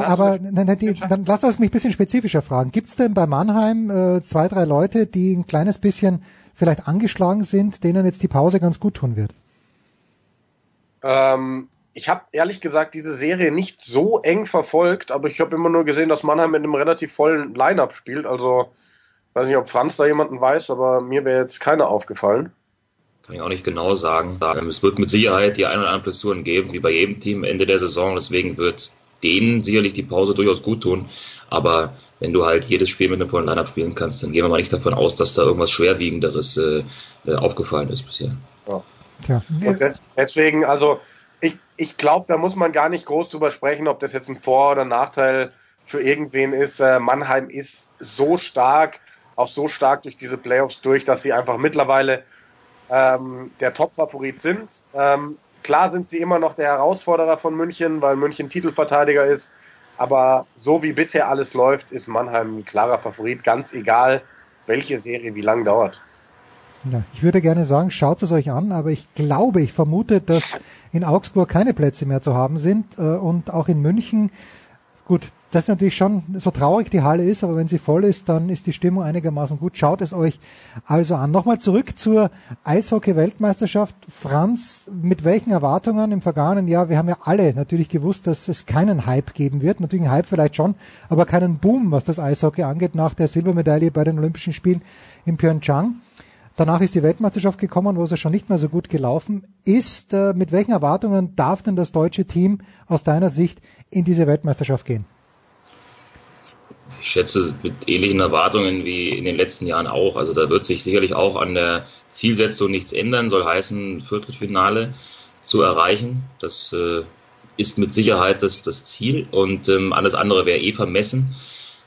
äh, aber dann, die, dann lass das mich ein bisschen spezifischer fragen. Gibt es denn bei Mannheim äh, zwei, drei Leute, die ein kleines bisschen vielleicht angeschlagen sind, denen jetzt die Pause ganz gut tun wird? Ähm, ich habe ehrlich gesagt diese Serie nicht so eng verfolgt, aber ich habe immer nur gesehen, dass Mannheim mit einem relativ vollen Line-up spielt. Also weiß nicht, ob Franz da jemanden weiß, aber mir wäre jetzt keiner aufgefallen. Kann ich auch nicht genau sagen. Es wird mit Sicherheit die ein oder anderen Blessuren geben, wie bei jedem Team Ende der Saison. Deswegen wird denen sicherlich die Pause durchaus gut tun. Aber wenn du halt jedes Spiel mit einem vollen Lineup spielen kannst, dann gehen wir mal nicht davon aus, dass da irgendwas Schwerwiegenderes äh, äh aufgefallen ist bisher. Ja. Tja. deswegen, also ich, ich glaube, da muss man gar nicht groß drüber sprechen, ob das jetzt ein Vor- oder Nachteil für irgendwen ist. Äh, Mannheim ist so stark, auch so stark durch diese Playoffs durch, dass sie einfach mittlerweile ähm, der Top-Favorit sind. Ähm, klar sind sie immer noch der Herausforderer von München, weil München Titelverteidiger ist. Aber so wie bisher alles läuft, ist Mannheim ein klarer Favorit, ganz egal, welche Serie wie lang dauert. Ja, ich würde gerne sagen, schaut es euch an, aber ich glaube, ich vermute, dass in Augsburg keine Plätze mehr zu haben sind äh, und auch in München. Gut, das ist natürlich schon, so traurig die Halle ist, aber wenn sie voll ist, dann ist die Stimmung einigermaßen gut. Schaut es euch also an. Nochmal zurück zur Eishockey-Weltmeisterschaft. Franz, mit welchen Erwartungen im vergangenen Jahr? Wir haben ja alle natürlich gewusst, dass es keinen Hype geben wird. Natürlich einen Hype vielleicht schon, aber keinen Boom, was das Eishockey angeht, nach der Silbermedaille bei den Olympischen Spielen in Pyeongchang. Danach ist die Weltmeisterschaft gekommen, wo es ja schon nicht mehr so gut gelaufen ist. Äh, mit welchen Erwartungen darf denn das deutsche Team aus deiner Sicht in diese Weltmeisterschaft gehen? ich schätze mit ähnlichen Erwartungen wie in den letzten Jahren auch. Also da wird sich sicherlich auch an der Zielsetzung nichts ändern, soll heißen, Viertelfinale zu erreichen. Das äh, ist mit Sicherheit das, das Ziel und ähm, alles andere wäre eh vermessen.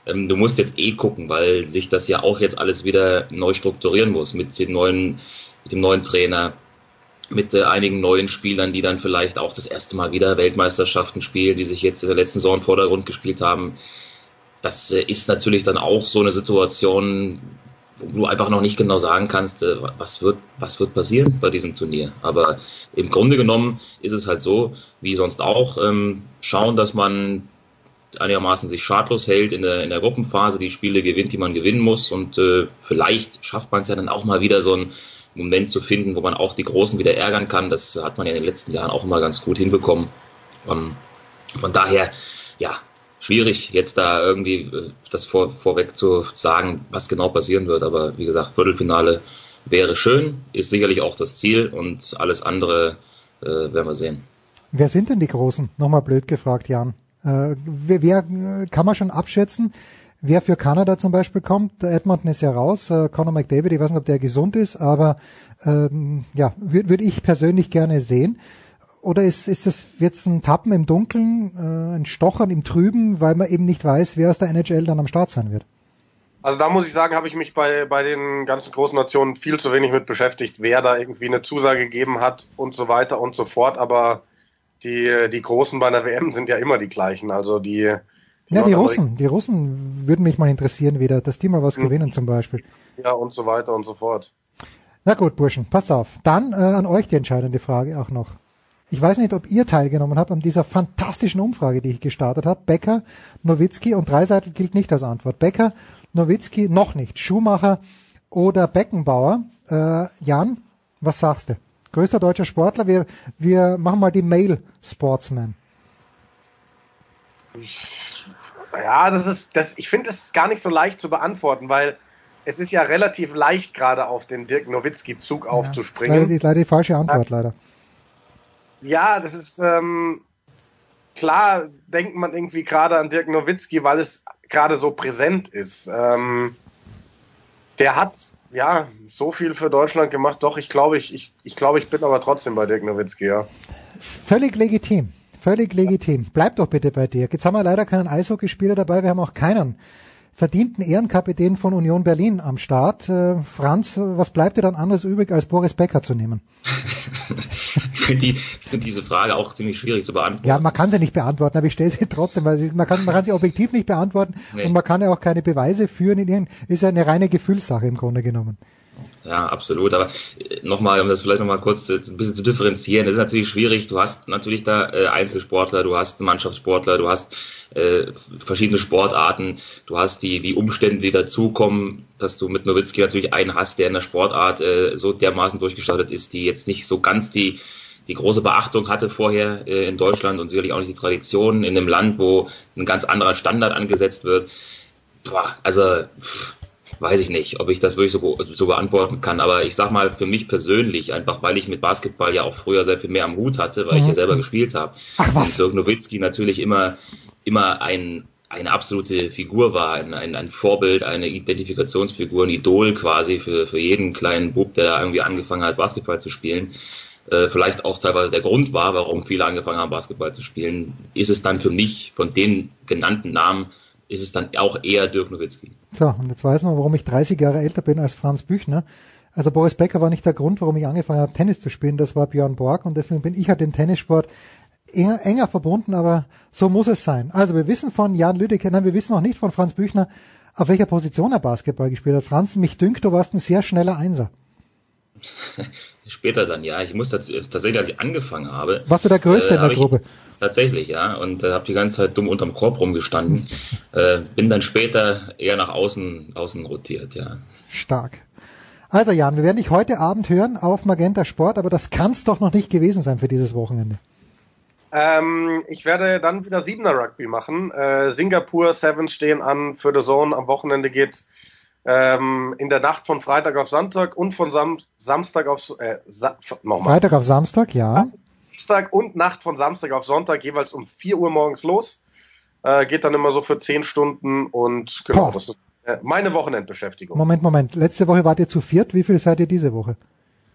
Ähm, du musst jetzt eh gucken, weil sich das ja auch jetzt alles wieder neu strukturieren muss mit dem neuen, mit dem neuen Trainer, mit äh, einigen neuen Spielern, die dann vielleicht auch das erste Mal wieder Weltmeisterschaften spielen, die sich jetzt in der letzten Saison im Vordergrund gespielt haben das äh, ist natürlich dann auch so eine Situation, wo du einfach noch nicht genau sagen kannst, äh, was wird, was wird passieren bei diesem Turnier. Aber im Grunde genommen ist es halt so, wie sonst auch, ähm, schauen, dass man einigermaßen sich schadlos hält in der, in der Gruppenphase, die Spiele gewinnt, die man gewinnen muss und äh, vielleicht schafft man es ja dann auch mal wieder so einen Moment zu finden, wo man auch die Großen wieder ärgern kann. Das hat man ja in den letzten Jahren auch immer ganz gut hinbekommen. Ähm, von daher, ja, schwierig, jetzt da irgendwie äh, das vor, vorweg zu sagen, was genau passieren wird. Aber wie gesagt, Viertelfinale wäre schön, ist sicherlich auch das Ziel und alles andere äh, werden wir sehen. Wer sind denn die Großen? Nochmal blöd gefragt, Jan. Äh, wer, wer kann man schon abschätzen? Wer für Kanada zum Beispiel kommt, Edmonton ist ja raus, äh, Conor McDavid, ich weiß nicht, ob der gesund ist, aber ähm, ja, würde würd ich persönlich gerne sehen. Oder ist, ist das jetzt ein Tappen im Dunkeln, äh, ein Stochern im Trüben, weil man eben nicht weiß, wer aus der NHL dann am Start sein wird? Also da muss ich sagen, habe ich mich bei, bei den ganzen großen Nationen viel zu wenig mit beschäftigt, wer da irgendwie eine Zusage gegeben hat und so weiter und so fort. Aber die, die Großen bei der WM sind ja immer die gleichen. Also die, die ja, die Russen, die Russen würden mich mal interessieren wieder, dass die mal was mhm. gewinnen zum Beispiel. Ja, und so weiter und so fort. Na gut, Burschen, passt auf. Dann äh, an euch die entscheidende Frage auch noch. Ich weiß nicht, ob ihr teilgenommen habt an dieser fantastischen Umfrage, die ich gestartet habe. Becker, Nowitzki und Dreiseitel gilt nicht als Antwort. Becker, Nowitzki noch nicht. Schumacher oder Beckenbauer. Äh, Jan, was sagst du? Größter deutscher Sportler. Wir, wir machen mal die Male Sportsman. Ja, das ist, das, ich finde es gar nicht so leicht zu beantworten, weil es ist ja relativ leicht gerade auf den Dirk Nowitzki Zug ja, aufzuspringen. Das ist leider die, leider die falsche Antwort, leider. Ja, das ist ähm, klar, denkt man irgendwie gerade an Dirk Nowitzki, weil es gerade so präsent ist. Ähm, der hat ja so viel für Deutschland gemacht. Doch, ich glaube, ich, ich, ich glaube, ich bin aber trotzdem bei Dirk Nowitzki, ja. Völlig legitim. Völlig legitim. Bleib doch bitte bei dir. Jetzt haben wir leider keinen Eishockeyspieler dabei. Wir haben auch keinen verdienten Ehrenkapitän von Union Berlin am Start. Äh, Franz, was bleibt dir dann anderes übrig, als Boris Becker zu nehmen? ich finde die, find diese Frage auch ziemlich schwierig zu beantworten. Ja, man kann sie nicht beantworten, aber ich stelle sie trotzdem, weil man, kann, man kann sie objektiv nicht beantworten nee. und man kann ja auch keine Beweise führen. In ihren, ist ja eine reine Gefühlssache im Grunde genommen. Ja, absolut. Aber äh, nochmal, um das vielleicht nochmal kurz ein bisschen zu differenzieren, das ist natürlich schwierig. Du hast natürlich da äh, Einzelsportler, du hast Mannschaftssportler, du hast äh, verschiedene Sportarten, du hast die, die Umstände, die dazukommen, dass du mit Nowitzki natürlich einen hast, der in der Sportart äh, so dermaßen durchgestartet ist, die jetzt nicht so ganz die die große Beachtung hatte vorher äh, in Deutschland und sicherlich auch nicht die Tradition in einem Land, wo ein ganz anderer Standard angesetzt wird. Boah, also pff, weiß ich nicht, ob ich das wirklich so, so beantworten kann. Aber ich sag mal, für mich persönlich, einfach weil ich mit Basketball ja auch früher sehr viel mehr am Hut hatte, weil mhm. ich ja selber gespielt habe. Ach was. Und Dirk Nowitzki natürlich immer, immer ein, eine absolute Figur war, ein, ein, ein Vorbild, eine Identifikationsfigur, ein Idol quasi für, für jeden kleinen Bub, der irgendwie angefangen hat, Basketball zu spielen. Äh, vielleicht auch teilweise der Grund war, warum viele angefangen haben, Basketball zu spielen, ist es dann für mich von den genannten Namen ist es dann auch eher Dirk Nowitzki. So, und jetzt weiß man, warum ich 30 Jahre älter bin als Franz Büchner. Also Boris Becker war nicht der Grund, warum ich angefangen habe, Tennis zu spielen, das war Björn Borg und deswegen bin ich halt den Tennissport enger, enger verbunden, aber so muss es sein. Also wir wissen von Jan Lüdecke, nein, wir wissen auch nicht von Franz Büchner, auf welcher Position er Basketball gespielt hat. Franz, mich dünkt, du warst ein sehr schneller Einser. Später dann, ja. Ich muss tatsächlich, als ich angefangen habe. Warst du der Größte äh, in der Gruppe? Tatsächlich, ja. Und äh, habe die ganze Zeit dumm unterm Korb rumgestanden. äh, bin dann später eher nach außen, außen rotiert, ja. Stark. Also Jan, wir werden dich heute Abend hören auf Magenta Sport, aber das kann es doch noch nicht gewesen sein für dieses Wochenende. Ähm, ich werde dann wieder Siebener Rugby machen. Äh, Singapur Sevens stehen an für The Zone. Am Wochenende geht ähm, in der Nacht von Freitag auf Sonntag und von Sam Samstag auf äh, Sa Freitag auf Samstag, ja. Samstag und Nacht von Samstag auf Sonntag jeweils um 4 Uhr morgens los. Äh, geht dann immer so für 10 Stunden und genau, Boah. das ist äh, meine Wochenendbeschäftigung. Moment, Moment. Letzte Woche wart ihr zu viert. Wie viel seid ihr diese Woche?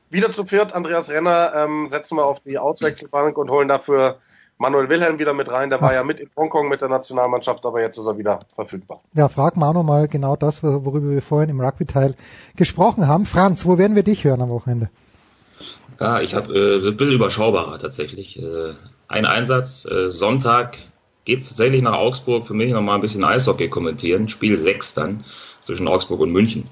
Wieder zu viert. Andreas Renner ähm, setzen wir auf die Auswechselbank und holen dafür Manuel Wilhelm wieder mit rein. Der Ach. war ja mit in Hongkong mit der Nationalmannschaft, aber jetzt ist er wieder verfügbar. Ja, frag Manu mal genau das, worüber wir vorhin im Rugby-Teil gesprochen haben. Franz, wo werden wir dich hören am Wochenende? Ja, ich habe äh, ein bisschen überschaubarer tatsächlich. Äh, ein Einsatz, äh, Sonntag geht es tatsächlich nach Augsburg für mich nochmal ein bisschen Eishockey kommentieren. Spiel 6 dann zwischen Augsburg und München.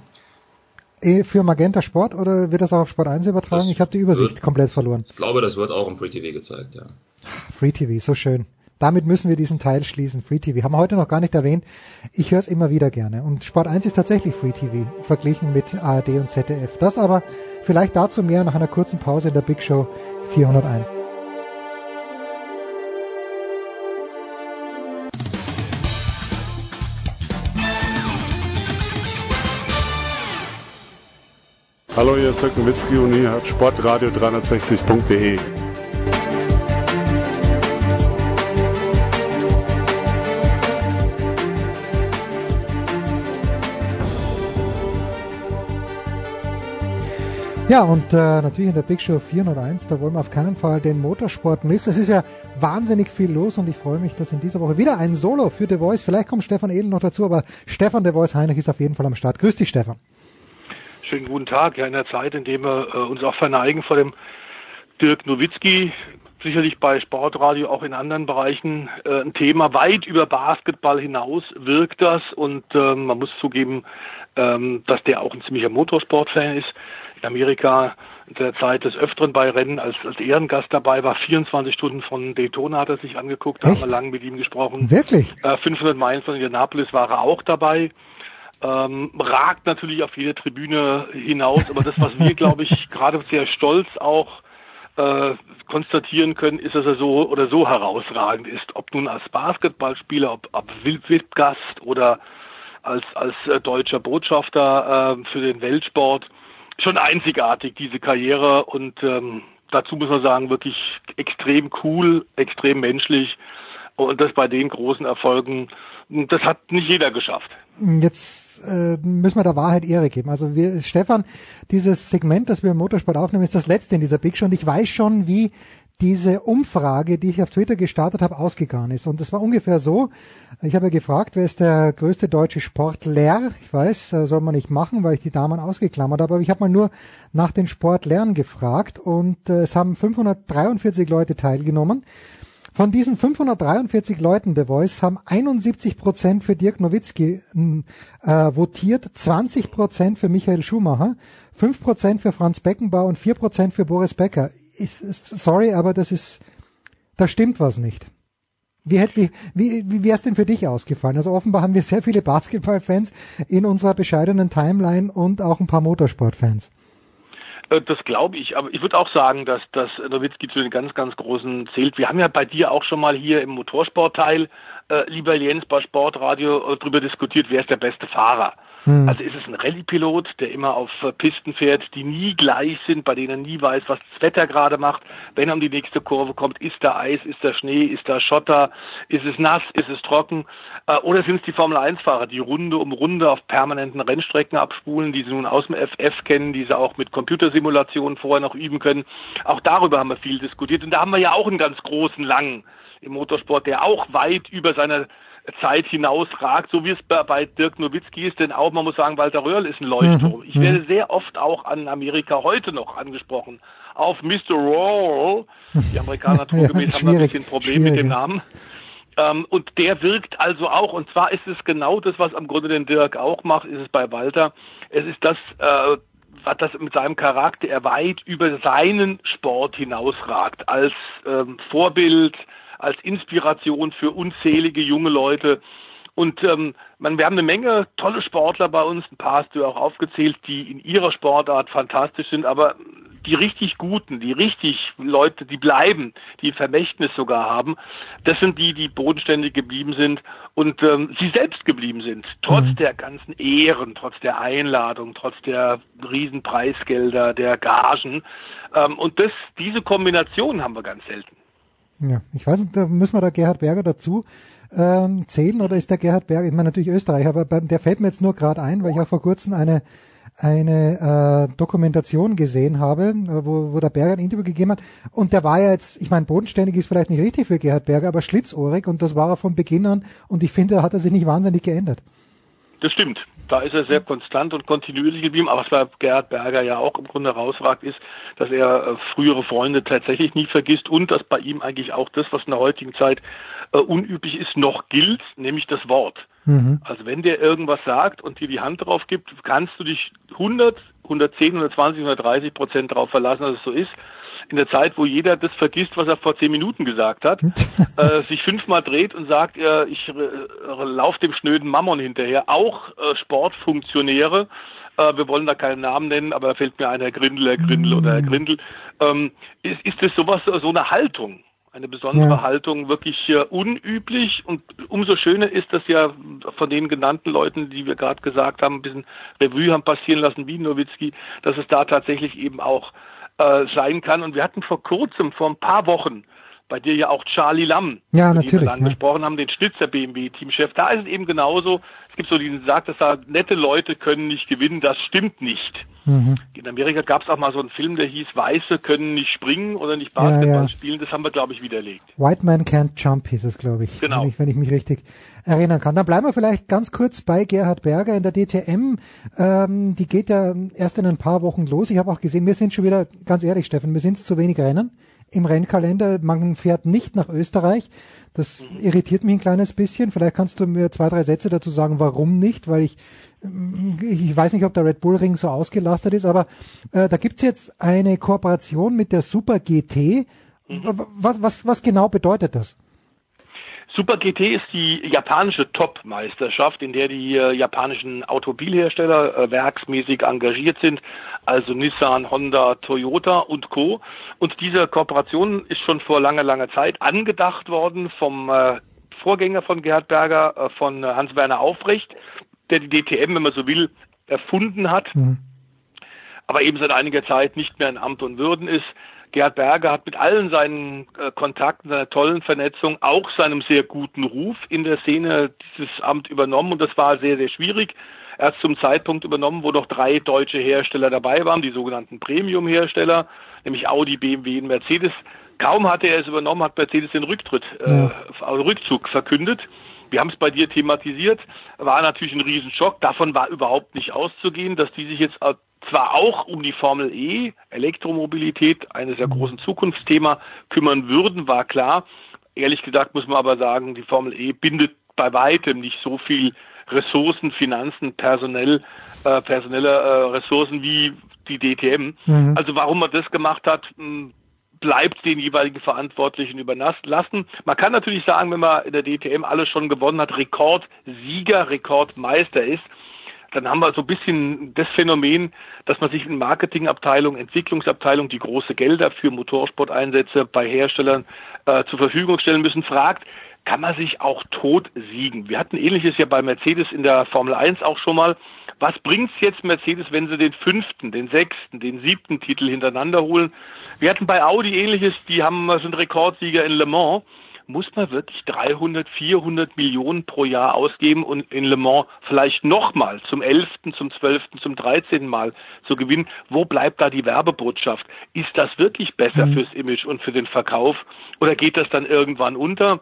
Eh für Magenta Sport oder wird das auch auf Sport 1 übertragen? Das ich habe die Übersicht wird, komplett verloren. Ich glaube, das wird auch im Free TV gezeigt, ja. Free TV, so schön. Damit müssen wir diesen Teil schließen. Free TV haben wir heute noch gar nicht erwähnt. Ich höre es immer wieder gerne. Und Sport 1 ist tatsächlich Free TV verglichen mit ARD und ZDF. Das aber vielleicht dazu mehr nach einer kurzen Pause in der Big Show 401. Hallo, hier ist Dirk Nowitzki und hier hat sportradio360.de. Ja, und äh, natürlich in der Big Show 401, da wollen wir auf keinen Fall den Motorsport missen. Es ist ja wahnsinnig viel los und ich freue mich, dass in dieser Woche wieder ein Solo für The Voice, vielleicht kommt Stefan Edel noch dazu, aber Stefan The Voice Heinrich ist auf jeden Fall am Start. Grüß dich, Stefan. Schönen guten Tag. Ja, in der Zeit, in der wir äh, uns auch verneigen vor dem Dirk Nowitzki, sicherlich bei Sportradio auch in anderen Bereichen äh, ein Thema weit über Basketball hinaus wirkt das und ähm, man muss zugeben, ähm, dass der auch ein ziemlicher Motorsportfan ist. In Amerika in der Zeit des Öfteren bei Rennen als, als Ehrengast dabei war. 24 Stunden von Daytona hat er sich angeguckt, da haben wir lange mit ihm gesprochen. Wirklich? Äh, 500 Meilen von Indianapolis war er auch dabei ähm, ragt natürlich auf jede Tribüne hinaus. Aber das, was wir, glaube ich, gerade sehr stolz auch äh, konstatieren können, ist, dass er so oder so herausragend ist. Ob nun als Basketballspieler, ob, ob Wildgast oder als, als äh, deutscher Botschafter äh, für den Weltsport. Schon einzigartig, diese Karriere. Und ähm, dazu muss man sagen, wirklich extrem cool, extrem menschlich. Und das bei den großen Erfolgen, das hat nicht jeder geschafft. Jetzt äh, müssen wir der Wahrheit Ehre geben. Also wir, Stefan, dieses Segment, das wir im Motorsport aufnehmen, ist das letzte in dieser Big Show. Und ich weiß schon, wie diese Umfrage, die ich auf Twitter gestartet habe, ausgegangen ist. Und es war ungefähr so, ich habe gefragt, wer ist der größte deutsche Sportler? Ich weiß, äh, soll man nicht machen, weil ich die Damen ausgeklammert habe, aber ich habe mal nur nach den Sportlern gefragt und äh, es haben 543 Leute teilgenommen. Von diesen 543 Leuten The Voice haben 71 Prozent für Dirk Nowitzki äh, votiert, 20 Prozent für Michael Schumacher, 5 Prozent für Franz Beckenbauer und 4 Prozent für Boris Becker. Ist, ist, sorry, aber das ist, da stimmt was nicht. Wie, wie, wie, wie wäre es denn für dich ausgefallen? Also offenbar haben wir sehr viele Basketballfans in unserer bescheidenen Timeline und auch ein paar Motorsportfans. Äh, das glaube ich, aber ich würde auch sagen, dass, dass Nowitzki zu den ganz, ganz großen zählt. Wir haben ja bei dir auch schon mal hier im Motorsportteil, äh, lieber Jens, bei Sportradio äh, drüber diskutiert, wer ist der beste Fahrer. Hm. Also ist es ein Rallye-Pilot, der immer auf äh, Pisten fährt, die nie gleich sind, bei denen er nie weiß, was das Wetter gerade macht. Wenn er um die nächste Kurve kommt, ist da Eis, ist da Schnee, ist da Schotter, ist es nass, ist es trocken? Äh, oder sind es die Formel-1-Fahrer, die Runde um Runde auf permanenten Rennstrecken abspulen, die sie nun aus dem FF kennen, die sie auch mit Computersimulationen vorher noch üben können? Auch darüber haben wir viel diskutiert. Und da haben wir ja auch einen ganz großen, langen im Motorsport, der auch weit über seine Zeit hinaus ragt, so wie es bei, bei Dirk Nowitzki ist, denn auch, man muss sagen, Walter Röhrl ist ein Leuchtturm. Mhm. Ich werde sehr oft auch an Amerika heute noch angesprochen. Auf Mr. Roll. Die Amerikaner naturgemäß haben da ein bisschen Problem mit dem Namen. Ähm, und der wirkt also auch, und zwar ist es genau das, was am Grunde den Dirk auch macht, ist es bei Walter. Es ist das, äh, was das mit seinem Charakter er weit über seinen Sport hinausragt, als ähm, Vorbild, als Inspiration für unzählige junge Leute. Und ähm, man, wir haben eine Menge tolle Sportler bei uns, ein paar hast du auch aufgezählt, die in ihrer Sportart fantastisch sind, aber die richtig Guten, die richtig Leute, die bleiben, die Vermächtnis sogar haben, das sind die, die bodenständig geblieben sind und ähm, sie selbst geblieben sind, trotz mhm. der ganzen Ehren, trotz der Einladung, trotz der Riesenpreisgelder, der Gagen. Ähm, und das, diese Kombination haben wir ganz selten. Ja, ich weiß nicht, da müssen wir da Gerhard Berger dazu ähm, zählen oder ist der Gerhard Berger, ich meine natürlich Österreich, aber der fällt mir jetzt nur gerade ein, weil ich auch vor kurzem eine eine äh, Dokumentation gesehen habe, wo, wo der Berger ein Interview gegeben hat. Und der war ja jetzt, ich meine, bodenständig ist vielleicht nicht richtig für Gerhard Berger, aber schlitzohrig und das war er von Beginn an. Und ich finde, da hat er sich nicht wahnsinnig geändert. Das stimmt. Da ist er sehr konstant und kontinuierlich geblieben. Aber was bei Gerhard Berger ja auch im Grunde herausragt, ist, dass er äh, frühere Freunde tatsächlich nie vergisst und dass bei ihm eigentlich auch das, was in der heutigen Zeit äh, unüblich ist, noch gilt, nämlich das Wort. Mhm. Also wenn der irgendwas sagt und dir die Hand drauf gibt, kannst du dich 100, 110, 120, 130 Prozent darauf verlassen, dass es so ist. In der Zeit, wo jeder das vergisst, was er vor zehn Minuten gesagt hat, äh, sich fünfmal dreht und sagt, äh, ich äh, laufe dem schnöden Mammon hinterher, auch äh, Sportfunktionäre, äh, wir wollen da keinen Namen nennen, aber da fällt mir ein Herr Grindel, Herr Grindel oder Herr Grindel, ähm, ist, ist das sowas, so eine Haltung? eine besondere ja. Haltung wirklich äh, unüblich und umso schöner ist das ja von den genannten Leuten, die wir gerade gesagt haben, ein bisschen Revue haben passieren lassen, wie Nowitzki, dass es da tatsächlich eben auch äh, sein kann. Und wir hatten vor kurzem, vor ein paar Wochen, bei dir ja auch Charlie Lamm, ja, natürlich, wir angesprochen ja. haben, den Schnitzer BMW-Teamchef. Da ist es eben genauso. Es gibt so diesen Sagt, dass da nette Leute können nicht gewinnen. Das stimmt nicht. Mhm. In Amerika gab es auch mal so einen Film, der hieß Weiße können nicht springen oder nicht Basketball ja, ja. spielen. Das haben wir, glaube ich, widerlegt. White Man Can't Jump hieß es, glaube ich. Genau. Wenn ich, wenn ich mich richtig erinnern kann. Dann bleiben wir vielleicht ganz kurz bei Gerhard Berger in der DTM. Ähm, die geht ja erst in ein paar Wochen los. Ich habe auch gesehen, wir sind schon wieder, ganz ehrlich, Steffen, wir sind zu wenig Rennen im Rennkalender. Man fährt nicht nach Österreich. Das irritiert mich ein kleines bisschen. Vielleicht kannst du mir zwei, drei Sätze dazu sagen, warum nicht, weil ich ich weiß nicht, ob der Red Bull Ring so ausgelastet ist, aber äh, da gibt's jetzt eine Kooperation mit der Super GT. Mhm. Was, was, was genau bedeutet das? Super GT ist die japanische Top-Meisterschaft, in der die äh, japanischen Automobilhersteller äh, werksmäßig engagiert sind, also Nissan, Honda, Toyota und Co. Und diese Kooperation ist schon vor langer, langer Zeit angedacht worden vom äh, Vorgänger von Gerhard Berger, äh, von Hans-Werner Aufrecht, der die DTM, wenn man so will, erfunden hat, mhm. aber eben seit einiger Zeit nicht mehr in Amt und Würden ist. Gerhard Berger hat mit allen seinen äh, Kontakten, seiner tollen Vernetzung, auch seinem sehr guten Ruf in der Szene dieses Amt übernommen und das war sehr, sehr schwierig. Erst zum Zeitpunkt übernommen, wo noch drei deutsche Hersteller dabei waren, die sogenannten Premium-Hersteller, nämlich Audi, BMW und Mercedes. Kaum hatte er es übernommen, hat Mercedes den Rücktritt, äh, Rückzug verkündet. Wir haben es bei dir thematisiert, war natürlich ein Riesenschock. Davon war überhaupt nicht auszugehen, dass die sich jetzt zwar auch um die Formel E, Elektromobilität, eines der großen Zukunftsthema, kümmern würden, war klar. Ehrlich gesagt muss man aber sagen, die Formel E bindet bei weitem nicht so viel Ressourcen, Finanzen, personell, äh, personelle äh, Ressourcen wie die DTM. Mhm. Also warum man das gemacht hat, hm, bleibt den jeweiligen Verantwortlichen überlassen. Man kann natürlich sagen, wenn man in der DTM alles schon gewonnen hat, Rekordsieger, Rekordmeister ist, dann haben wir so ein bisschen das Phänomen, dass man sich in Marketingabteilung, Entwicklungsabteilung, die große Gelder für Motorsport-Einsätze bei Herstellern äh, zur Verfügung stellen müssen, fragt, kann man sich auch tot siegen? Wir hatten ähnliches ja bei Mercedes in der Formel 1 auch schon mal. Was bringt's jetzt Mercedes, wenn sie den fünften, den sechsten, den siebten Titel hintereinander holen? Wir hatten bei Audi ähnliches, die haben, sind Rekordsieger in Le Mans muss man wirklich 300, 400 Millionen pro Jahr ausgeben und in Le Mans vielleicht nochmal zum 11., zum 12., zum 13. Mal zu gewinnen. Wo bleibt da die Werbebotschaft? Ist das wirklich besser mhm. fürs Image und für den Verkauf oder geht das dann irgendwann unter?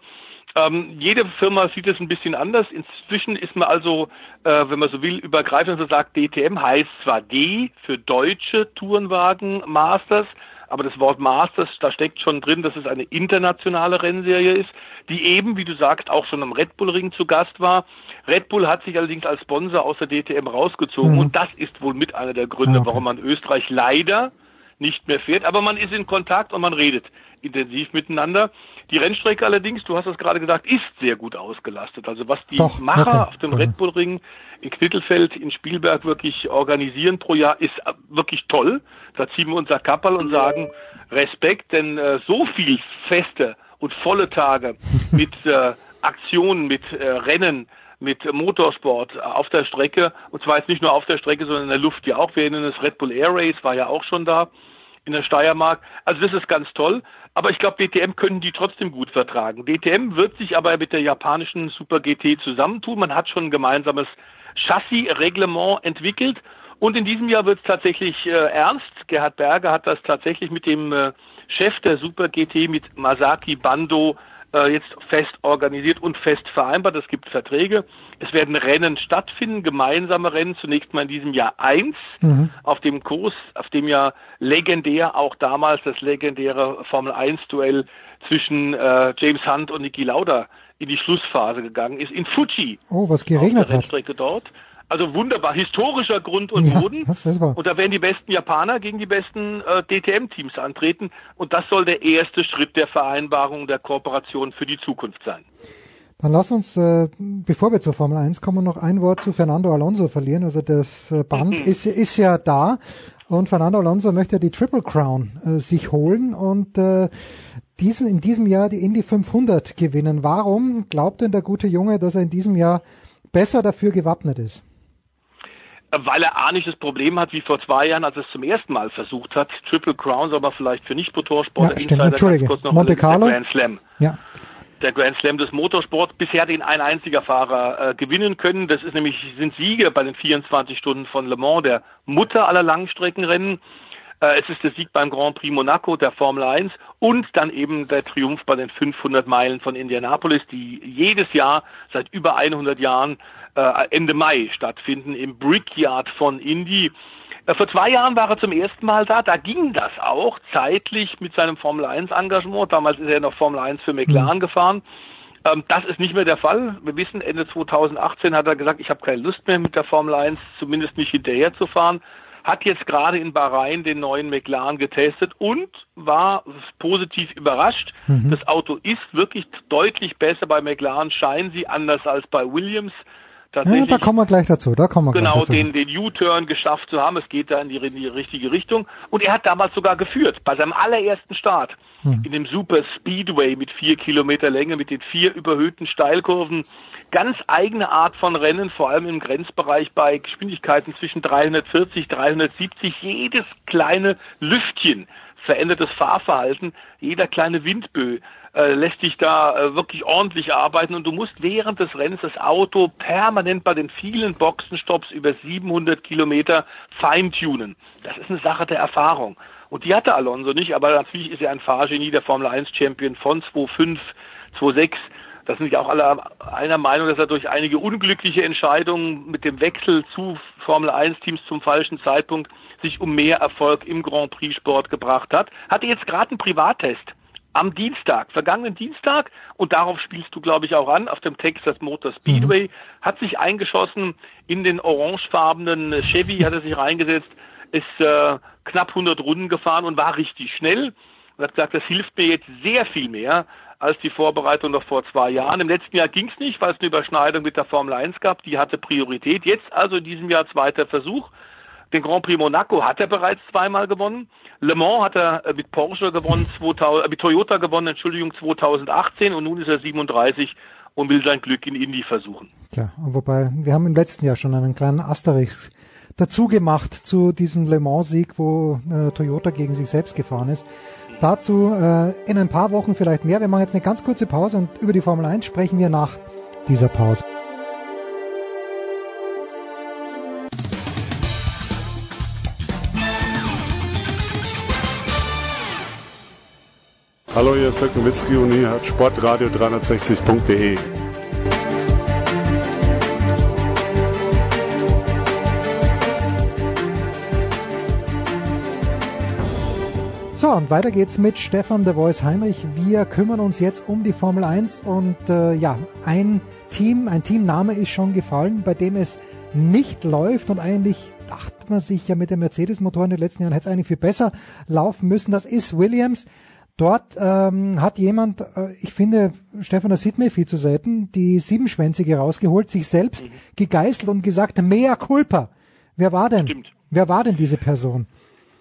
Ähm, jede Firma sieht es ein bisschen anders. Inzwischen ist man also, äh, wenn man so will, übergreifend so sagt, DTM heißt zwar D für deutsche Tourenwagen Masters, aber das Wort Masters, da steckt schon drin, dass es eine internationale Rennserie ist, die eben, wie du sagst, auch schon am Red Bull Ring zu Gast war. Red Bull hat sich allerdings als Sponsor aus der DTM rausgezogen Mhm. und das ist wohl mit einer der Gründe, Ah, okay. warum man Österreich leider nicht mehr fährt, aber man ist in Kontakt und man redet intensiv miteinander. Die Rennstrecke allerdings, du hast es gerade gesagt, ist sehr gut ausgelastet. Also was die Doch, Macher okay. auf dem Red Bull Ring in Knittelfeld, in Spielberg wirklich organisieren pro Jahr, ist wirklich toll. Da ziehen wir unser Kapperl und sagen Respekt, denn äh, so viel feste und volle Tage mit äh, Aktionen, mit äh, Rennen, mit Motorsport auf der Strecke, und zwar jetzt nicht nur auf der Strecke, sondern in der Luft ja auch. Wir erinnern das Red Bull Air Race war ja auch schon da in der Steiermark. Also das ist ganz toll. Aber ich glaube, DTM können die trotzdem gut vertragen. DTM wird sich aber mit der japanischen Super GT zusammentun. Man hat schon ein gemeinsames Chassis-Reglement entwickelt. Und in diesem Jahr wird es tatsächlich äh, ernst. Gerhard Berger hat das tatsächlich mit dem äh, Chef der Super GT, mit Masaki Bando, äh, jetzt fest organisiert und fest vereinbart. Es gibt Verträge. Es werden Rennen stattfinden, gemeinsame Rennen, zunächst mal in diesem Jahr eins Mhm. auf dem Kurs, auf dem ja legendär auch damals das legendäre Formel 1 Duell zwischen äh, James Hunt und Niki Lauda in die Schlussphase gegangen ist, in Fuji, Oh, was auf der geregnet hat. Rennstrecke dort. Also wunderbar, historischer Grund und Ja, Boden. ist wahr. Und da werden die besten Japaner gegen die besten äh, DTM-Teams antreten. Und das soll der erste Schritt der Vereinbarung der Kooperation für die Zukunft sein. Dann lass uns, äh, bevor wir zur Formel 1 kommen, noch ein Wort zu Fernando Alonso verlieren. Also das äh, Band Mhm. ist, ist ja da und Fernando Alonso möchte die Triple Crown äh, sich holen und äh, diesen, in diesem Jahr die Indy 500 gewinnen. Warum glaubt denn der gute Junge, dass er in diesem Jahr besser dafür gewappnet ist? Weil er A nicht das Problem hat wie vor zwei Jahren, als er es zum ersten Mal versucht hat. Triple Crown soll man vielleicht für Nicht-Motorsport Ja, stimmt, Entschuldige. kurz noch Monte der Carlo? Grand Slam. Ja. der Grand Slam des Motorsports. Bisher ihn ein einziger Fahrer äh, gewinnen können. Das ist nämlich sind Siege bei den 24 Stunden von Le Mans, der Mutter aller Langstreckenrennen. Äh, es ist der Sieg beim Grand Prix Monaco der Formel 1 und dann eben der Triumph bei den 500 Meilen von Indianapolis, die jedes Jahr seit über 100 Jahren äh, Ende Mai stattfinden im Brickyard von Indy. Äh, Vor zwei Jahren war er zum ersten Mal da. Da ging das auch zeitlich mit seinem Formel 1 Engagement. Damals ist er noch Formel 1 für McLaren gefahren. Ähm, das ist nicht mehr der Fall. Wir wissen, Ende 2018 hat er gesagt, ich habe keine Lust mehr mit der Formel 1, zumindest nicht hinterher zu fahren. Hat jetzt gerade in Bahrain den neuen McLaren getestet und war positiv überrascht. Mhm. Das Auto ist wirklich deutlich besser bei McLaren, scheinen sie anders als bei Williams. Ja Tatsächlich da kommen wir gleich dazu. Da kommen wir genau gleich dazu. den, den U-Turn geschafft zu haben. Es geht da in die, in die richtige Richtung. Und er hat damals sogar geführt, bei seinem allerersten Start. Hm. In dem Super Speedway mit vier Kilometer Länge, mit den vier überhöhten Steilkurven. Ganz eigene Art von Rennen, vor allem im Grenzbereich bei Geschwindigkeiten zwischen 340, 370. Jedes kleine Lüftchen verändert das Fahrverhalten. Jeder kleine Windböe äh, lässt dich da äh, wirklich ordentlich arbeiten und du musst während des Rennens das Auto permanent bei den vielen Boxenstopps über 700 Kilometer feintunen. Das ist eine Sache der Erfahrung. Und die hatte Alonso nicht, aber natürlich ist er ein Fahrgenie, der Formel 1 Champion von 2.5, 2.6. Da sind ja auch alle einer Meinung, dass er durch einige unglückliche Entscheidungen mit dem Wechsel zu Formel 1 Teams zum falschen Zeitpunkt sich um mehr Erfolg im Grand Prix Sport gebracht hat. Hatte jetzt gerade einen Privattest am Dienstag, vergangenen Dienstag, und darauf spielst du, glaube ich, auch an, auf dem Texas Motor Speedway, hat sich eingeschossen in den orangefarbenen Chevy, hat er sich reingesetzt, ist äh, knapp 100 Runden gefahren und war richtig schnell. Und hat gesagt, das hilft mir jetzt sehr viel mehr als die Vorbereitung noch vor zwei Jahren. Im letzten Jahr ging es nicht, weil es eine Überschneidung mit der Formel 1 gab, die hatte Priorität. Jetzt also in diesem Jahr zweiter Versuch. Den Grand Prix Monaco hat er bereits zweimal gewonnen. Le Mans hat er äh, mit Porsche gewonnen, 2000, äh, mit Toyota gewonnen, Entschuldigung, 2018 und nun ist er 37 und will sein Glück in Indy versuchen. Tja, wobei, wir haben im letzten Jahr schon einen kleinen Asterix dazu gemacht zu diesem Le Mans-Sieg, wo äh, Toyota gegen sich selbst gefahren ist. Dazu äh, in ein paar Wochen vielleicht mehr. Wir machen jetzt eine ganz kurze Pause und über die Formel 1 sprechen wir nach dieser Pause. Hallo, hier ist Dirk Nowitzki und hier hat sportradio360.de. So, und weiter geht's mit Stefan de Voice Heinrich. Wir kümmern uns jetzt um die Formel 1 und äh, ja, ein Team, ein Teamname ist schon gefallen, bei dem es nicht läuft und eigentlich dachte man sich ja mit dem Mercedes-Motor in den letzten Jahren hätte es eigentlich viel besser laufen müssen. Das ist Williams. Dort ähm, hat jemand, äh, ich finde, Stefan, das sieht mir viel zu selten, die Siebenschwänzige rausgeholt, sich selbst mhm. gegeißelt und gesagt, mea culpa. Wer war denn? Stimmt. Wer war denn diese Person?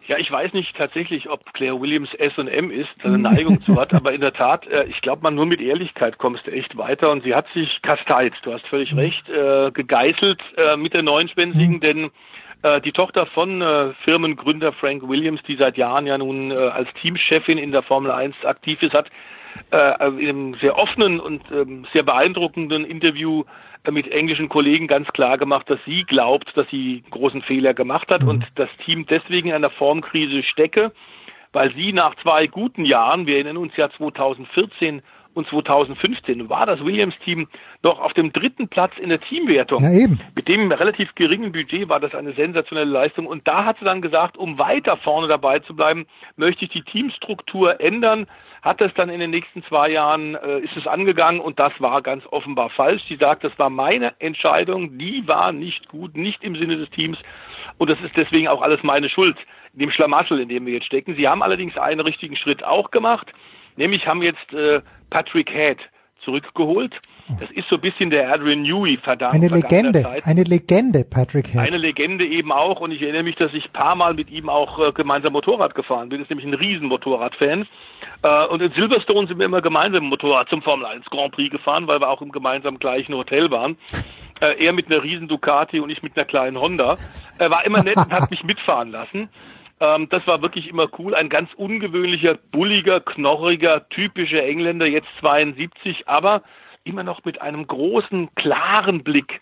Ja, ich weiß nicht tatsächlich, ob Claire Williams S und M ist, eine Neigung zu hat, aber in der Tat, äh, ich glaube, man nur mit Ehrlichkeit kommst du echt weiter und sie hat sich kasteit, du hast völlig mhm. recht, äh, gegeißelt äh, mit der neunschwänzigen, mhm. denn äh, die Tochter von äh, Firmengründer Frank Williams, die seit Jahren ja nun äh, als Teamchefin in der Formel 1 aktiv ist, hat äh, in einem sehr offenen und ähm, sehr beeindruckenden Interview mit englischen Kollegen ganz klar gemacht, dass sie glaubt, dass sie großen Fehler gemacht hat mhm. und das Team deswegen in einer Formkrise stecke, weil sie nach zwei guten Jahren, wir erinnern uns ja 2014 und 2015 war das Williams-Team noch auf dem dritten Platz in der Teamwertung. Ja, eben. Mit dem relativ geringen Budget war das eine sensationelle Leistung. Und da hat sie dann gesagt, um weiter vorne dabei zu bleiben, möchte ich die Teamstruktur ändern hat es dann in den nächsten zwei Jahren, äh, ist es angegangen und das war ganz offenbar falsch. Sie sagt, das war meine Entscheidung, die war nicht gut, nicht im Sinne des Teams und das ist deswegen auch alles meine Schuld, in dem Schlamassel, in dem wir jetzt stecken. Sie haben allerdings einen richtigen Schritt auch gemacht, nämlich haben jetzt äh, Patrick Head zurückgeholt. Das ist so ein bisschen der Adrian Newey verdammt. Eine Legende, eine Legende, Patrick Head. Eine Legende eben auch und ich erinnere mich, dass ich ein paar Mal mit ihm auch äh, gemeinsam Motorrad gefahren bin. Das ist nämlich ein Riesenmotorradfan. Äh, und in Silverstone sind wir immer gemeinsam Motorrad zum Formel 1 Grand Prix gefahren, weil wir auch im gemeinsamen gleichen Hotel waren. Äh, er mit einer riesen Ducati und ich mit einer kleinen Honda. Er war immer nett und hat mich mitfahren lassen. Ähm, das war wirklich immer cool. Ein ganz ungewöhnlicher, bulliger, knorriger, typischer Engländer, jetzt 72, aber immer noch mit einem großen, klaren Blick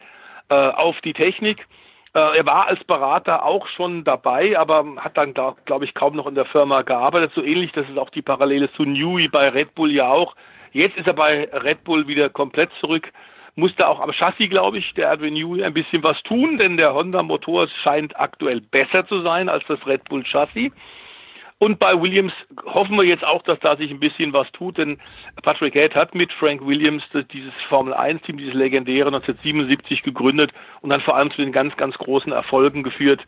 äh, auf die Technik. Äh, er war als Berater auch schon dabei, aber hat dann, glaube glaub ich, kaum noch in der Firma gearbeitet. So ähnlich, das ist auch die Parallele zu Newey bei Red Bull ja auch. Jetzt ist er bei Red Bull wieder komplett zurück. Musste auch am Chassis, glaube ich, der Adrian Newey ein bisschen was tun, denn der Honda-Motor scheint aktuell besser zu sein als das Red Bull Chassis. Und bei Williams hoffen wir jetzt auch, dass da sich ein bisschen was tut, denn Patrick Head hat mit Frank Williams dieses Formel 1-Team, dieses legendäre 1977 gegründet und dann vor allem zu den ganz, ganz großen Erfolgen geführt.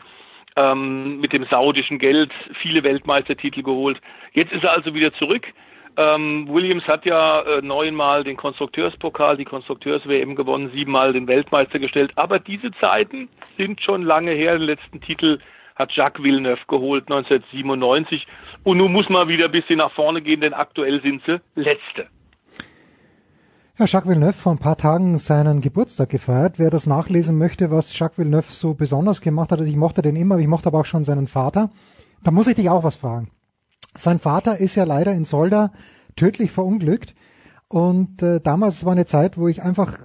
Ähm, mit dem saudischen Geld viele Weltmeistertitel geholt. Jetzt ist er also wieder zurück. Ähm, Williams hat ja äh, neunmal den Konstrukteurspokal, die Konstrukteurs-WM gewonnen, siebenmal den Weltmeister gestellt. Aber diese Zeiten sind schon lange her. Den letzten Titel hat Jacques Villeneuve geholt 1997. Und nun muss man wieder ein bisschen nach vorne gehen, denn aktuell sind sie Letzte. Ja, Jacques Villeneuve vor ein paar Tagen seinen Geburtstag gefeiert. Wer das nachlesen möchte, was Jacques Villeneuve so besonders gemacht hat, also ich mochte den immer, ich mochte aber auch schon seinen Vater. Da muss ich dich auch was fragen. Sein Vater ist ja leider in Solda tödlich verunglückt. Und äh, damals war eine Zeit, wo ich einfach,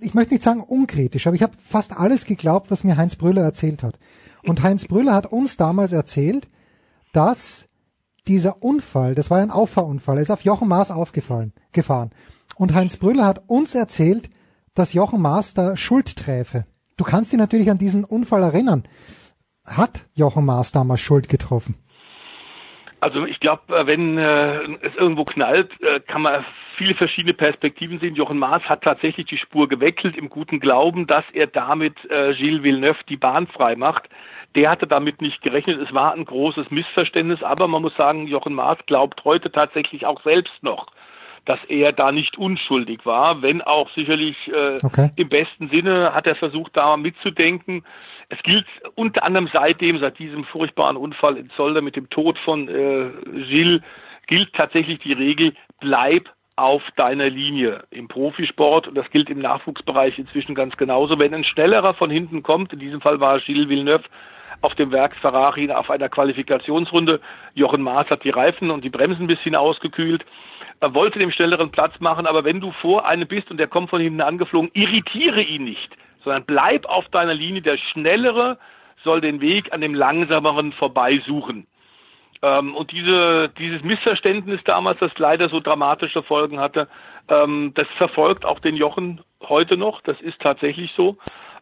ich möchte nicht sagen unkritisch, aber ich habe fast alles geglaubt, was mir Heinz Brüller erzählt hat. Und Heinz Brüller hat uns damals erzählt, dass dieser Unfall, das war ein Auffahrunfall, er ist auf Jochen Maas aufgefallen, gefahren. Und Heinz Brüller hat uns erzählt, dass Jochen Maas da Schuld träfe. Du kannst dich natürlich an diesen Unfall erinnern. Hat Jochen Maas damals Schuld getroffen? Also ich glaube, äh, wenn äh, es irgendwo knallt, äh, kann man viele verschiedene Perspektiven sehen. Jochen Maas hat tatsächlich die Spur gewechselt im guten Glauben, dass er damit äh, Gilles Villeneuve die Bahn frei macht. Der hatte damit nicht gerechnet. Es war ein großes Missverständnis, aber man muss sagen, Jochen Maas glaubt heute tatsächlich auch selbst noch, dass er da nicht unschuldig war, wenn auch sicherlich äh, okay. im besten Sinne hat er versucht, da mitzudenken. Es gilt unter anderem seitdem, seit diesem furchtbaren Unfall in Zolder mit dem Tod von äh, Gilles, gilt tatsächlich die Regel, bleib auf deiner Linie im Profisport und das gilt im Nachwuchsbereich inzwischen ganz genauso. Wenn ein schnellerer von hinten kommt, in diesem Fall war Gilles Villeneuve, auf dem Werks Ferrari auf einer Qualifikationsrunde. Jochen Maas hat die Reifen und die Bremsen ein bisschen ausgekühlt. Er wollte dem schnelleren Platz machen, aber wenn du vor einem bist und der kommt von hinten angeflogen, irritiere ihn nicht, sondern bleib auf deiner Linie. Der Schnellere soll den Weg an dem Langsameren vorbei suchen. Ähm, und diese, dieses Missverständnis damals, das leider so dramatische Folgen hatte, ähm, das verfolgt auch den Jochen heute noch. Das ist tatsächlich so.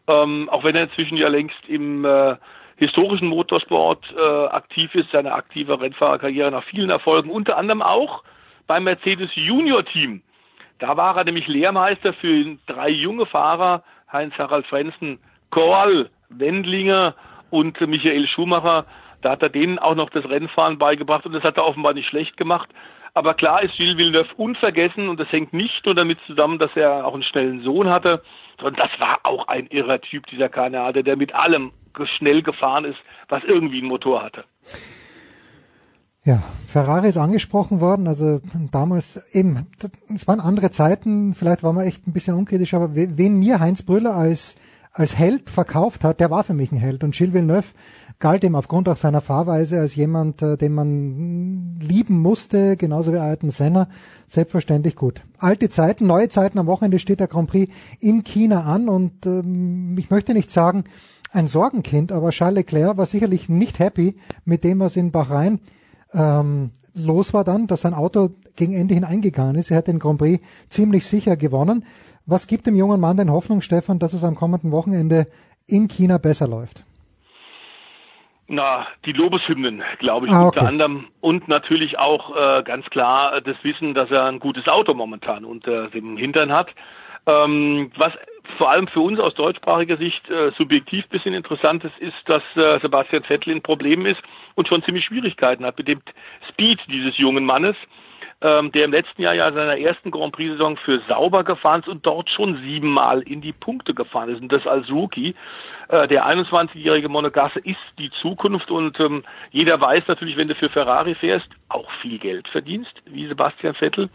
Ähm, auch wenn er inzwischen ja längst im äh, historischen Motorsport äh, aktiv ist, seine aktive Rennfahrerkarriere nach vielen Erfolgen, unter anderem auch beim Mercedes Junior Team. Da war er nämlich Lehrmeister für drei junge Fahrer, Heinz-Harald Frenzen, Korl, Wendlinger und Michael Schumacher. Da hat er denen auch noch das Rennfahren beigebracht und das hat er offenbar nicht schlecht gemacht. Aber klar ist Gilles Villeneuve unvergessen und das hängt nicht nur damit zusammen, dass er auch einen schnellen Sohn hatte, sondern das war auch ein irrer Typ, dieser Kanadier, der mit allem schnell gefahren ist, was irgendwie einen Motor hatte. Ja, Ferrari ist angesprochen worden, also damals eben, es waren andere Zeiten, vielleicht waren wir echt ein bisschen unkritisch, aber wen mir Heinz Brüller als, als Held verkauft hat, der war für mich ein Held und Gilles Villeneuve galt ihm aufgrund auch seiner Fahrweise als jemand, äh, den man lieben musste, genauso wie Ayrton Senna, selbstverständlich gut. Alte Zeiten, neue Zeiten, am Wochenende steht der Grand Prix in China an und ähm, ich möchte nicht sagen, ein Sorgenkind, aber Charles Leclerc war sicherlich nicht happy mit dem, was in Bahrain ähm, los war dann, dass sein Auto gegen Ende hin eingegangen ist. Er hat den Grand Prix ziemlich sicher gewonnen. Was gibt dem jungen Mann denn Hoffnung, Stefan, dass es am kommenden Wochenende in China besser läuft? Na, die Lobeshymnen, glaube ich, ah, okay. unter anderem. Und natürlich auch äh, ganz klar das Wissen, dass er ein gutes Auto momentan unter dem Hintern hat. Ähm, was vor allem für uns aus deutschsprachiger Sicht äh, subjektiv bisschen interessant ist, dass äh, Sebastian Vettel in Problemen ist und schon ziemlich Schwierigkeiten hat mit dem Speed dieses jungen Mannes, ähm, der im letzten Jahr ja seiner ersten Grand Prix-Saison für sauber gefahren ist und dort schon siebenmal in die Punkte gefahren ist und das als Rookie. Äh, der 21-jährige Monegasse ist die Zukunft und ähm, jeder weiß natürlich, wenn du für Ferrari fährst, auch viel Geld verdienst, wie Sebastian Vettel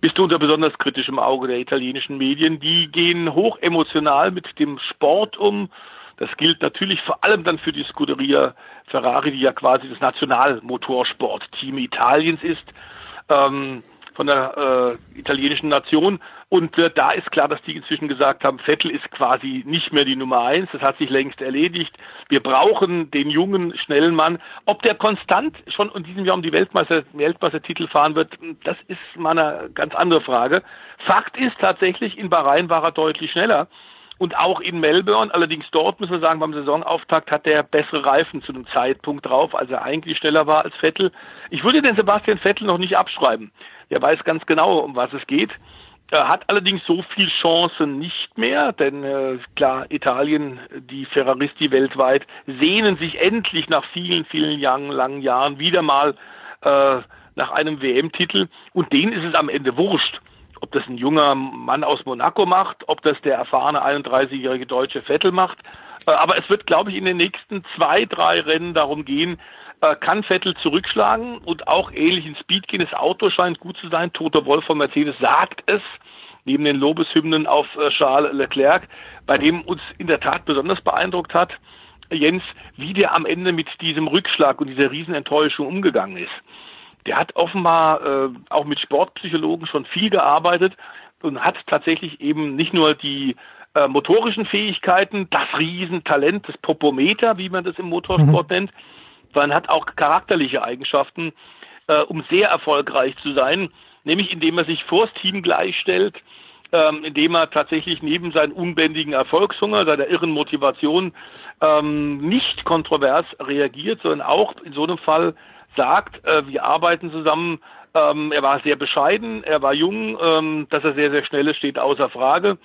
bist du unter besonders kritischem Auge der italienischen Medien. Die gehen hoch emotional mit dem Sport um. Das gilt natürlich vor allem dann für die Scuderia Ferrari, die ja quasi das Nationalmotorsportteam Italiens ist, ähm, von der äh, italienischen Nation. Und äh, da ist klar, dass die inzwischen gesagt haben, Vettel ist quasi nicht mehr die Nummer eins. Das hat sich längst erledigt. Wir brauchen den jungen, schnellen Mann. Ob der konstant schon in diesem Jahr um die Weltmeister, Weltmeistertitel fahren wird, das ist mal eine ganz andere Frage. Fakt ist tatsächlich, in Bahrain war er deutlich schneller. Und auch in Melbourne, allerdings dort müssen wir sagen, beim Saisonauftakt hat er bessere Reifen zu einem Zeitpunkt drauf, als er eigentlich schneller war als Vettel. Ich würde den Sebastian Vettel noch nicht abschreiben. Der weiß ganz genau, um was es geht. Er hat allerdings so viel Chancen nicht mehr, denn äh, klar, Italien, die Ferraristi weltweit, sehnen sich endlich nach vielen, vielen Jahren, langen Jahren wieder mal äh, nach einem WM-Titel und denen ist es am Ende wurscht, ob das ein junger Mann aus Monaco macht, ob das der erfahrene 31-jährige deutsche Vettel macht. Äh, aber es wird, glaube ich, in den nächsten zwei, drei Rennen darum gehen, äh, kann Vettel zurückschlagen und auch ähnlich in Speed gehen. Das Auto scheint gut zu sein. Toto Wolf von Mercedes sagt es, neben den Lobeshymnen auf äh, Charles Leclerc, bei dem uns in der Tat besonders beeindruckt hat, Jens, wie der am Ende mit diesem Rückschlag und dieser Riesenenttäuschung umgegangen ist. Der hat offenbar äh, auch mit Sportpsychologen schon viel gearbeitet und hat tatsächlich eben nicht nur die äh, motorischen Fähigkeiten, das Riesentalent, das Popometer, wie man das im Motorsport mhm. nennt, sondern hat auch charakterliche Eigenschaften, äh, um sehr erfolgreich zu sein, nämlich indem er sich vors Team gleichstellt, ähm, indem er tatsächlich neben seinem unbändigen Erfolgshunger, seiner irren Motivation ähm, nicht kontrovers reagiert, sondern auch in so einem Fall sagt, äh, wir arbeiten zusammen. Ähm, er war sehr bescheiden, er war jung, ähm, dass er sehr, sehr schnell ist, steht außer Frage.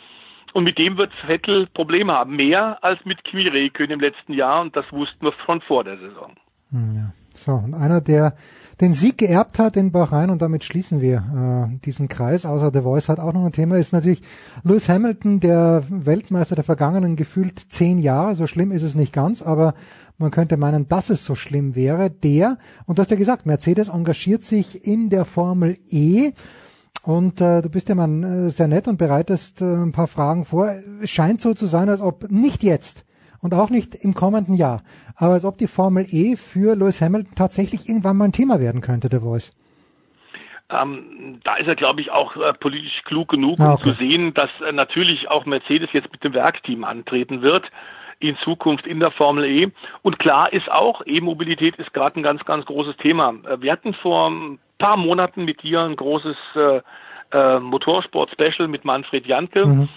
Und mit dem wird Vettel Probleme haben, mehr als mit Räikkönen im letzten Jahr und das wussten wir schon vor der Saison. Hm, ja. So, und einer, der den Sieg geerbt hat in Bahrain, und damit schließen wir äh, diesen Kreis, außer The Voice hat auch noch ein Thema, ist natürlich Lewis Hamilton, der Weltmeister der vergangenen gefühlt zehn Jahre, so schlimm ist es nicht ganz, aber man könnte meinen, dass es so schlimm wäre, der, und du hast ja gesagt, Mercedes engagiert sich in der Formel E, und äh, du bist ja mal äh, sehr nett und bereitest äh, ein paar Fragen vor. Es scheint so zu sein, als ob nicht jetzt und auch nicht im kommenden Jahr. Aber als ob die Formel E für Lewis Hamilton tatsächlich irgendwann mal ein Thema werden könnte, der Voice. Ähm, da ist er, glaube ich, auch äh, politisch klug genug, ah, okay. um zu sehen, dass äh, natürlich auch Mercedes jetzt mit dem Werkteam antreten wird. in Zukunft in der Formel E. Und klar ist auch, E-Mobilität ist gerade ein ganz, ganz großes Thema. Äh, wir hatten vor ein paar Monaten mit dir ein großes äh, äh, Motorsport-Special mit Manfred Janke. Mhm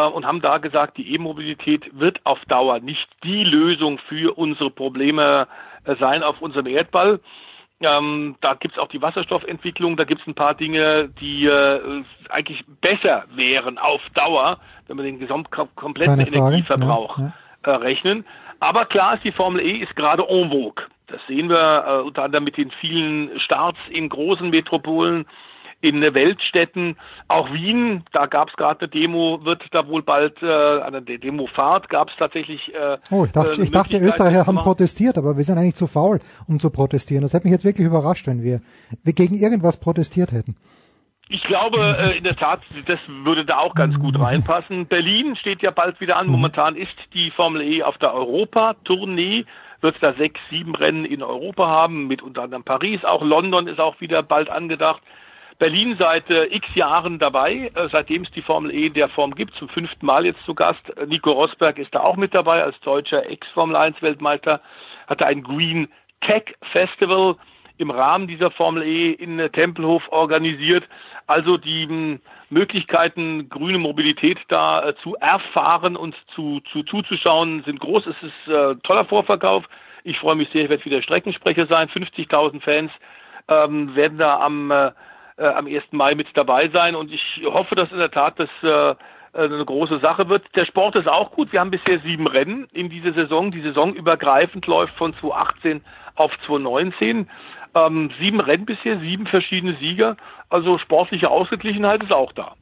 und haben da gesagt, die E-Mobilität wird auf Dauer nicht die Lösung für unsere Probleme äh, sein auf unserem Erdball. Ähm, da gibt's auch die Wasserstoffentwicklung, da gibt's ein paar Dinge, die äh, eigentlich besser wären auf Dauer, wenn wir den gesamtkompletten Energieverbrauch ja, ja. Äh, rechnen. Aber klar ist, die Formel E ist gerade en vogue. Das sehen wir äh, unter anderem mit den vielen Starts in großen Metropolen in Weltstädten, auch Wien, da gab es gerade eine Demo, wird da wohl bald äh, eine Demofahrt gab es tatsächlich. Äh, oh, ich dachte, äh, ich dachte, Österreicher haben protestiert, aber wir sind eigentlich zu faul, um zu protestieren. Das hätte mich jetzt wirklich überrascht, wenn wir, wir gegen irgendwas protestiert hätten. Ich glaube, äh, in der Tat, das würde da auch ganz gut reinpassen. Berlin steht ja bald wieder an. Momentan ist die Formel E auf der Europa-Tournee wird da sechs, sieben Rennen in Europa haben, mit unter anderem Paris. Auch London ist auch wieder bald angedacht. Berlin seit äh, x Jahren dabei, äh, seitdem es die Formel E in der Form gibt, zum fünften Mal jetzt zu Gast. Nico Rosberg ist da auch mit dabei als deutscher Ex-Formel 1 Weltmeister, hatte ein Green Tech Festival im Rahmen dieser Formel E in äh, Tempelhof organisiert. Also die hm, Möglichkeiten, grüne Mobilität da äh, zu erfahren und zu, zu zuzuschauen, sind groß. Es ist äh, toller Vorverkauf. Ich freue mich sehr, ich werde wieder Streckensprecher sein. 50.000 Fans ähm, werden da am äh, äh, am 1. Mai mit dabei sein. Und ich hoffe, dass in der Tat das äh, eine große Sache wird. Der Sport ist auch gut. Wir haben bisher sieben Rennen in dieser Saison. Die Saison übergreifend läuft von 2018 auf 2019. Ähm, sieben Rennen bisher, sieben verschiedene Sieger. Also sportliche Ausgeglichenheit ist auch da.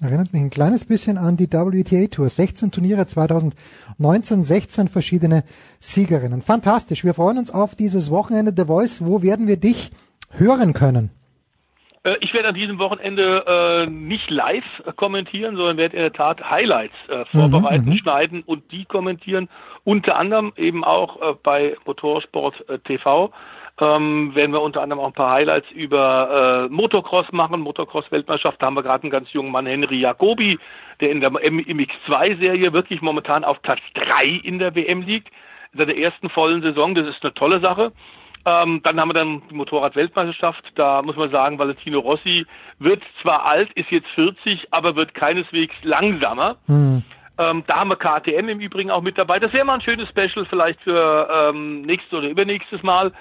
Erinnert mich ein kleines bisschen an die WTA Tour. 16 Turniere 2019, 16 verschiedene Siegerinnen. Fantastisch. Wir freuen uns auf dieses Wochenende The Voice. Wo werden wir dich hören können? Äh, ich werde an diesem Wochenende äh, nicht live kommentieren, sondern werde in der Tat Highlights äh, vorbereiten, mhm, mhm, schneiden und die kommentieren. Unter anderem eben auch äh, bei Motorsport äh, TV ähm, werden wir unter anderem auch ein paar Highlights über äh, Motocross machen, Motocross-Weltmeisterschaft. Da haben wir gerade einen ganz jungen Mann, Henry Jacobi, der in der MX2-Serie wirklich momentan auf Platz drei in der WM liegt. In seiner ersten vollen Saison, das ist eine tolle Sache. Ähm, dann haben wir dann die Motorrad-Weltmeisterschaft. Da muss man sagen, Valentino Rossi wird zwar alt, ist jetzt 40, aber wird keineswegs langsamer. Mhm. Ähm, da haben wir KTM im Übrigen auch mit dabei. Das wäre mal ein schönes Special vielleicht für ähm, nächstes oder übernächstes Mal.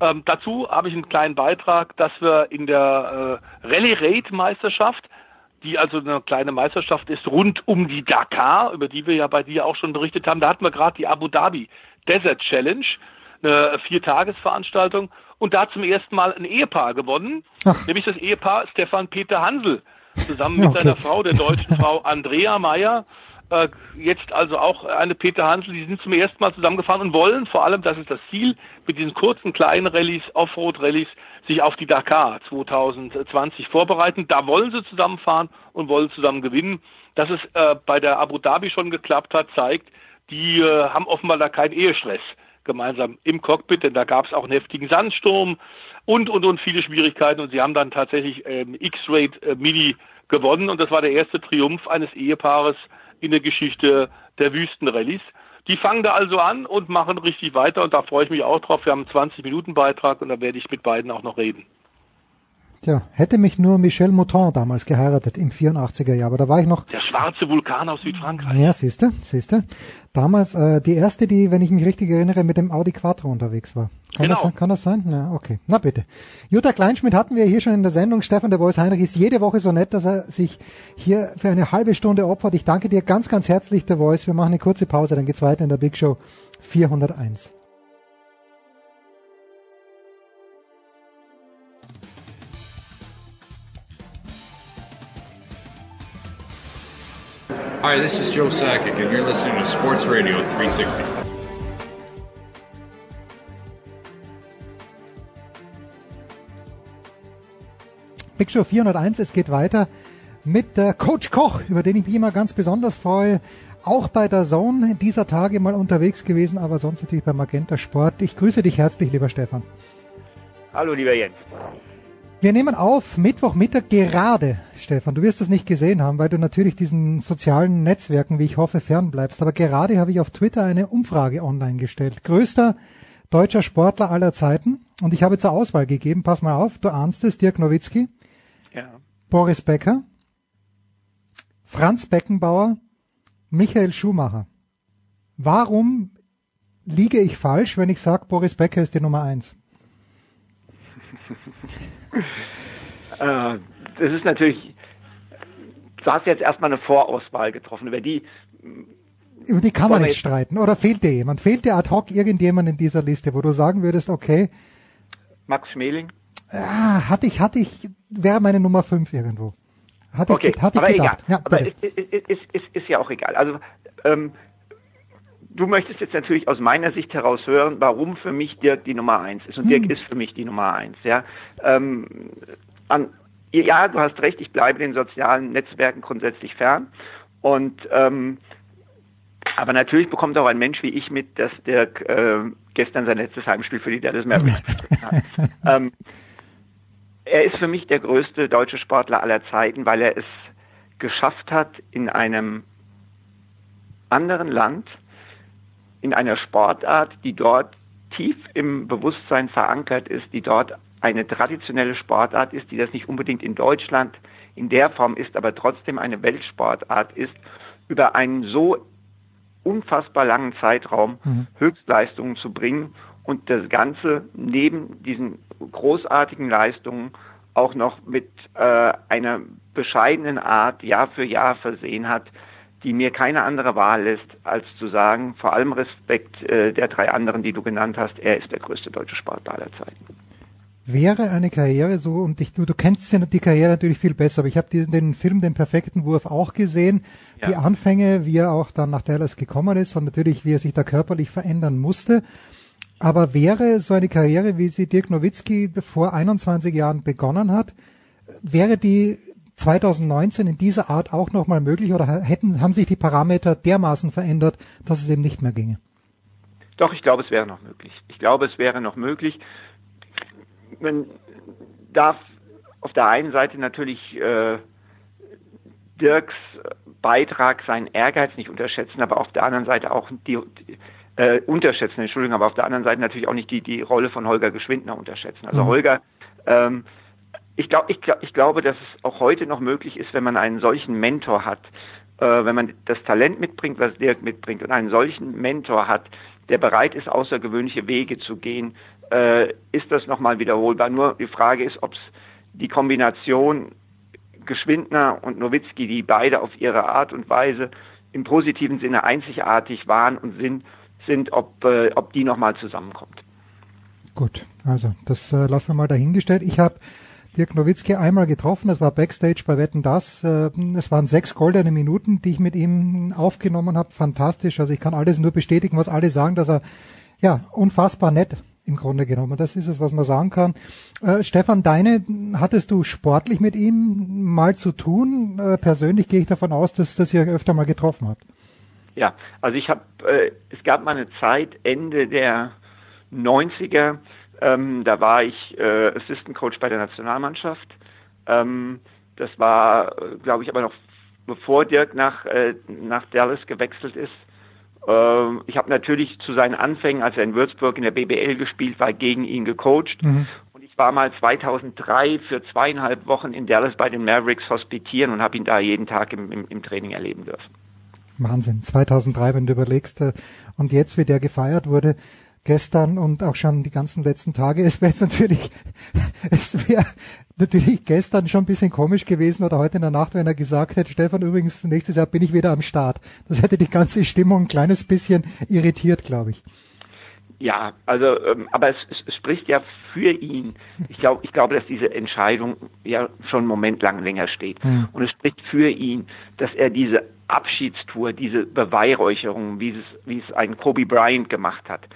Ähm, dazu habe ich einen kleinen Beitrag, dass wir in der äh, Rallye Raid Meisterschaft, die also eine kleine Meisterschaft ist rund um die Dakar, über die wir ja bei dir auch schon berichtet haben, da hatten wir gerade die Abu Dhabi Desert Challenge eine Viertagesveranstaltung und da zum ersten Mal ein Ehepaar gewonnen, Ach. nämlich das Ehepaar Stefan Peter Hansel, zusammen mit okay. seiner Frau, der deutschen Frau Andrea Meyer, äh, jetzt also auch eine Peter Hansel, die sind zum ersten Mal zusammengefahren und wollen vor allem, das ist das Ziel, mit diesen kurzen kleinen Rallyes, Offroad-Rallyes, sich auf die Dakar 2020 vorbereiten. Da wollen sie zusammenfahren und wollen zusammen gewinnen. Dass es äh, bei der Abu Dhabi schon geklappt hat, zeigt, die äh, haben offenbar da keinen Ehestress gemeinsam im Cockpit, denn da gab es auch einen heftigen Sandsturm und, und, und viele Schwierigkeiten und sie haben dann tatsächlich ähm, X-Rate äh, Mini gewonnen und das war der erste Triumph eines Ehepaares in der Geschichte der Wüstenrallyes. Die fangen da also an und machen richtig weiter und da freue ich mich auch drauf. Wir haben einen 20 Minuten Beitrag und da werde ich mit beiden auch noch reden. Tja, hätte mich nur Michel Mouton damals geheiratet im 84er Jahr, aber da war ich noch. Der schwarze Vulkan aus Südfrankreich. Ja, siehste, siehste. Damals äh, die erste, die, wenn ich mich richtig erinnere, mit dem Audi Quattro unterwegs war. Kann, genau. das, kann das sein? Ja, okay. Na bitte. Jutta Kleinschmidt hatten wir hier schon in der Sendung. Stefan der Voice Heinrich ist jede Woche so nett, dass er sich hier für eine halbe Stunde opfert. Ich danke dir ganz, ganz herzlich, der Voice. Wir machen eine kurze Pause, dann geht's weiter in der Big Show 401. Hi, this is Joe Sakic, and you're listening to Sports Radio 360. Big Show 401, es geht weiter mit äh, Coach Koch, über den ich mich immer ganz besonders freue. Auch bei der Zone dieser Tage mal unterwegs gewesen, aber sonst natürlich bei Magenta Sport. Ich grüße dich herzlich, lieber Stefan. Hallo, lieber Jens. Wir nehmen auf Mittwochmittag gerade, Stefan. Du wirst das nicht gesehen haben, weil du natürlich diesen sozialen Netzwerken, wie ich hoffe, fernbleibst. Aber gerade habe ich auf Twitter eine Umfrage online gestellt. Größter deutscher Sportler aller Zeiten. Und ich habe zur Auswahl gegeben, pass mal auf, du ahnst es, Dirk Nowitzki, Ja. Boris Becker, Franz Beckenbauer, Michael Schumacher. Warum liege ich falsch, wenn ich sage, Boris Becker ist die Nummer eins? Äh, das ist natürlich, du hast jetzt erstmal eine Vorauswahl getroffen, über die Über die kann man nicht jetzt- streiten. Oder fehlt dir jemand? Fehlt dir ad hoc irgendjemand in dieser Liste, wo du sagen würdest, okay, Max Schmeling. ah, hatte ich, hatte ich, wäre meine Nummer fünf irgendwo. Hatte Okay, ich, hatte ich aber gedacht. egal. Ja, aber ist, ist, ist, ist ja auch egal. Also ähm, du möchtest jetzt natürlich aus meiner Sicht heraus hören, warum für mich Dirk die Nummer eins ist. Und Hm. Dirk ist für mich die Nummer eins. Ja, ähm, an, ja, du hast recht. Ich bleibe den sozialen Netzwerken grundsätzlich fern. Und ähm, aber natürlich bekommt auch ein Mensch wie ich mit, dass Dirk äh, gestern sein letztes Heimspiel für die Dallas Mavericks hat. ähm, er ist für mich der größte deutsche Sportler aller Zeiten, weil er es geschafft hat, in einem anderen Land, in einer Sportart, die dort tief im Bewusstsein verankert ist, die dort eine traditionelle Sportart ist, die das nicht unbedingt in Deutschland in der Form ist, aber trotzdem eine Weltsportart ist, über einen so unfassbar langen Zeitraum Höchstleistungen zu bringen und das Ganze neben diesen großartigen Leistungen auch noch mit äh, einer bescheidenen Art Jahr für Jahr versehen hat, die mir keine andere Wahl lässt, als zu sagen, vor allem Respekt äh, der drei anderen, die du genannt hast, er ist der größte deutsche Sportler aller Zeiten. Wäre eine Karriere so, und ich, du, du kennst ja die Karriere natürlich viel besser, aber ich habe den, den Film Den perfekten Wurf auch gesehen. Ja. Die Anfänge, wie er auch dann nach Dallas gekommen ist und natürlich, wie er sich da körperlich verändern musste. Aber wäre so eine Karriere, wie sie Dirk Nowitzki vor 21 Jahren begonnen hat, wäre die 2019 in dieser Art auch nochmal möglich oder hätten, haben sich die Parameter dermaßen verändert, dass es eben nicht mehr ginge? Doch, ich glaube, es wäre noch möglich. Ich glaube, es wäre noch möglich. Man darf auf der einen Seite natürlich äh, Dirks Beitrag, seinen Ehrgeiz nicht unterschätzen, aber auf der anderen Seite auch die, äh, unterschätzen, Entschuldigung, aber auf der anderen Seite natürlich auch nicht die, die Rolle von Holger Geschwindner unterschätzen. Also Mhm. Holger, ähm, ich, glaub, ich, glaub, ich glaube, dass es auch heute noch möglich ist, wenn man einen solchen Mentor hat, äh, wenn man das Talent mitbringt, was Dirk mitbringt, und einen solchen Mentor hat, der bereit ist, außergewöhnliche Wege zu gehen, äh, ist das nochmal wiederholbar. Nur die Frage ist, ob es die Kombination Geschwindner und Nowitzki, die beide auf ihre Art und Weise im positiven Sinne einzigartig waren und sind, sind ob, äh, ob die nochmal zusammenkommt. Gut, also das äh, lassen wir mal dahingestellt. Ich habe Dirk Nowitzki einmal getroffen, das war Backstage bei Wetten Das. Äh, es waren sechs goldene Minuten, die ich mit ihm aufgenommen habe. Fantastisch. Also ich kann alles nur bestätigen, was alle sagen, dass er ja unfassbar nett im Grunde genommen. Das ist es, was man sagen kann. Äh, Stefan, deine hattest du sportlich mit ihm mal zu tun? Äh, persönlich gehe ich davon aus, dass dass ihr öfter mal getroffen habt. Ja, also ich habe, äh, es gab mal eine Zeit Ende der 90er, ähm, da war ich äh, Assistant Coach bei der Nationalmannschaft. Ähm, das war, glaube ich, aber noch bevor Dirk nach, äh, nach Dallas gewechselt ist. Ähm, ich habe natürlich zu seinen Anfängen, als er in Würzburg in der BBL gespielt war, gegen ihn gecoacht. Und ich war mal 2003 für zweieinhalb Wochen in Dallas bei den Mavericks hospitieren und habe ihn da jeden Tag im, im, im Training erleben dürfen. Wahnsinn. 2003, wenn du überlegst. äh, Und jetzt, wie der gefeiert wurde, gestern und auch schon die ganzen letzten Tage. Es wäre jetzt natürlich, es wäre natürlich gestern schon ein bisschen komisch gewesen oder heute in der Nacht, wenn er gesagt hätte, Stefan, übrigens, nächstes Jahr bin ich wieder am Start. Das hätte die ganze Stimmung ein kleines bisschen irritiert, glaube ich. Ja, also, ähm, aber es, es, spricht ja für ihn. Ich glaube, ich glaube, dass diese Entscheidung ja schon einen Moment lang länger steht. Mhm. Und es spricht für ihn, dass er diese Abschiedstour, diese Beweihräucherung, wie es, wie es ein Kobe Bryant gemacht hat,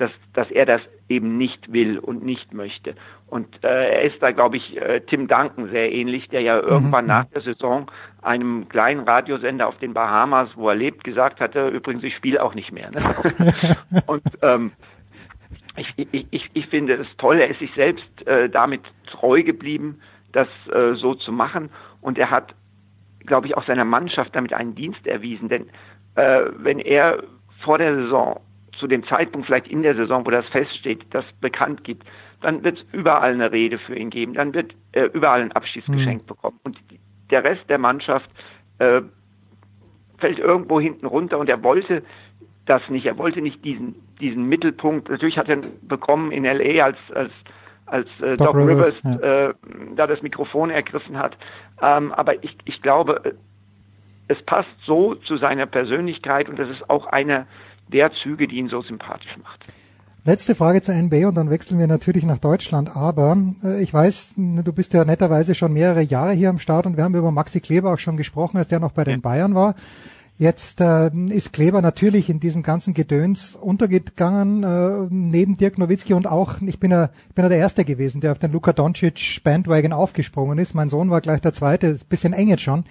dass, dass er das eben nicht will und nicht möchte. Und äh, er ist da, glaube ich, äh, Tim Duncan sehr ähnlich, der ja irgendwann nach der Saison einem kleinen Radiosender auf den Bahamas, wo er lebt, gesagt hatte, übrigens, ich spiele auch nicht mehr. Ne? und ähm, ich, ich, ich, ich finde es toll, er ist sich selbst äh, damit treu geblieben, das äh, so zu machen. Und er hat, glaube ich, auch seiner Mannschaft damit einen Dienst erwiesen. Denn äh, wenn er vor der Saison, zu dem Zeitpunkt vielleicht in der Saison, wo das feststeht, das bekannt gibt, dann wird es überall eine Rede für ihn geben, dann wird er überall ein Abschiedsgeschenk mhm. bekommen. Und der Rest der Mannschaft äh, fällt irgendwo hinten runter und er wollte das nicht. Er wollte nicht diesen, diesen Mittelpunkt. Natürlich hat er bekommen in LA als, als, als äh, Doc, Doc Rivers, Rivers ja. äh, da das Mikrofon ergriffen hat. Ähm, aber ich, ich glaube, es passt so zu seiner Persönlichkeit und das ist auch einer der Züge, die ihn so sympathisch macht. Letzte Frage zur NBA und dann wechseln wir natürlich nach Deutschland. Aber äh, ich weiß, du bist ja netterweise schon mehrere Jahre hier am Start und wir haben über Maxi Kleber auch schon gesprochen, als der noch bei den Bayern war. Jetzt äh, ist Kleber natürlich in diesem ganzen Gedöns untergegangen, äh, neben Dirk Nowitzki und auch, ich bin ja, bin ja der Erste gewesen, der auf den Luka Doncic Bandwagon aufgesprungen ist. Mein Sohn war gleich der Zweite, bisschen eng jetzt schon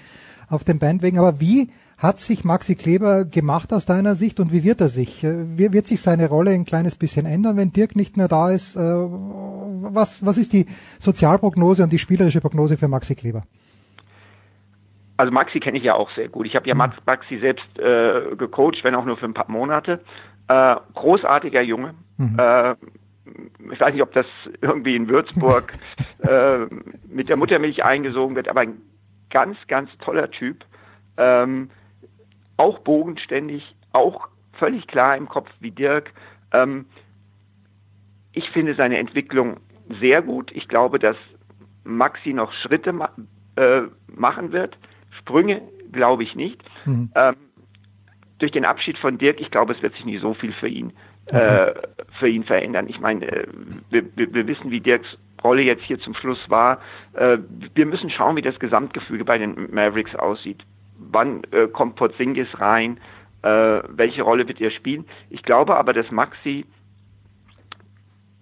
auf dem Bandwagon. Aber wie hat sich Maxi Kleber gemacht aus deiner Sicht und wie wird er sich? Äh, wie wird sich seine Rolle ein kleines bisschen ändern, wenn Dirk nicht mehr da ist? Äh, was, was ist die Sozialprognose und die spielerische Prognose für Maxi Kleber? Also Maxi kenne ich ja auch sehr gut. Ich habe ja mhm. Maxi selbst äh, gecoacht, wenn auch nur für ein paar Monate. Äh, großartiger Junge. Mhm. Äh, ich weiß nicht, ob das irgendwie in Würzburg äh, mit der Muttermilch eingesogen wird, aber ein ganz, ganz toller Typ. Ähm, auch bogenständig, auch völlig klar im Kopf wie Dirk. Ähm, ich finde seine Entwicklung sehr gut. Ich glaube, dass Maxi noch Schritte ma äh, machen wird. Sprünge glaube ich nicht. Mhm. Ähm, durch den Abschied von Dirk, ich glaube, es wird sich nicht so viel für ihn okay. äh, für ihn verändern. Ich meine, äh, wir, wir, wir wissen, wie Dirks Rolle jetzt hier zum Schluss war. Äh, wir müssen schauen, wie das Gesamtgefüge bei den Mavericks aussieht wann äh, kommt Porzingis rein, äh, welche Rolle wird er spielen. Ich glaube aber, dass Maxi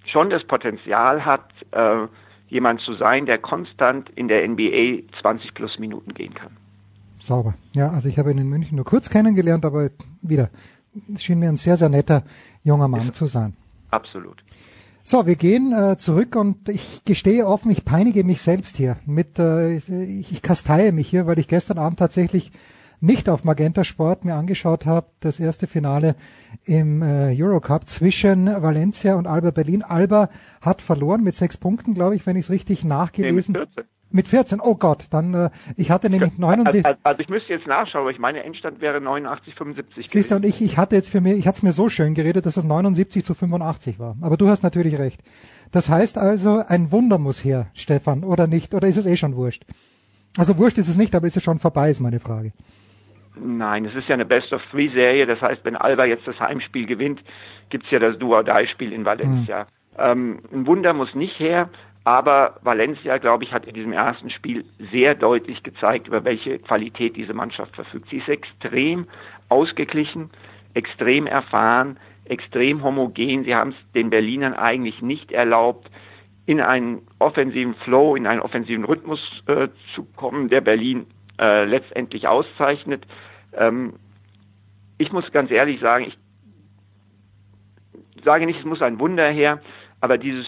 schon das Potenzial hat, äh, jemand zu sein, der konstant in der NBA 20 plus Minuten gehen kann. Sauber. Ja, also ich habe ihn in München nur kurz kennengelernt, aber wieder, es schien mir ein sehr, sehr netter junger Mann ja, zu sein. Absolut. So, wir gehen äh, zurück und ich gestehe offen, ich peinige mich selbst hier. Mit, äh, ich, ich kasteie mich hier, weil ich gestern Abend tatsächlich nicht auf Magenta Sport mir angeschaut habe, das erste Finale im äh, Eurocup zwischen Valencia und Alba Berlin. Alba hat verloren mit sechs Punkten, glaube ich, wenn ich es richtig nachgelesen habe. Mit 14, oh Gott, dann, äh, ich hatte nämlich 79. Also, also, ich müsste jetzt nachschauen, aber ich meine, Endstand wäre 89, 75 Siehst du, und ich, ich hatte jetzt für mich, ich hatte es mir so schön geredet, dass es 79 zu 85 war. Aber du hast natürlich recht. Das heißt also, ein Wunder muss her, Stefan, oder nicht? Oder ist es eh schon wurscht? Also wurscht ist es nicht, aber ist es schon vorbei, ist meine Frage. Nein, es ist ja eine Best-of-Three-Serie. Das heißt, wenn Alba jetzt das Heimspiel gewinnt, gibt's ja das Do-or-Die-Spiel in Valencia. Hm. Ähm, ein Wunder muss nicht her. Aber Valencia, glaube ich, hat in diesem ersten Spiel sehr deutlich gezeigt, über welche Qualität diese Mannschaft verfügt. Sie ist extrem ausgeglichen, extrem erfahren, extrem homogen. Sie haben es den Berlinern eigentlich nicht erlaubt, in einen offensiven Flow, in einen offensiven Rhythmus äh, zu kommen, der Berlin äh, letztendlich auszeichnet. Ähm, ich muss ganz ehrlich sagen, ich sage nicht, es muss ein Wunder her, aber dieses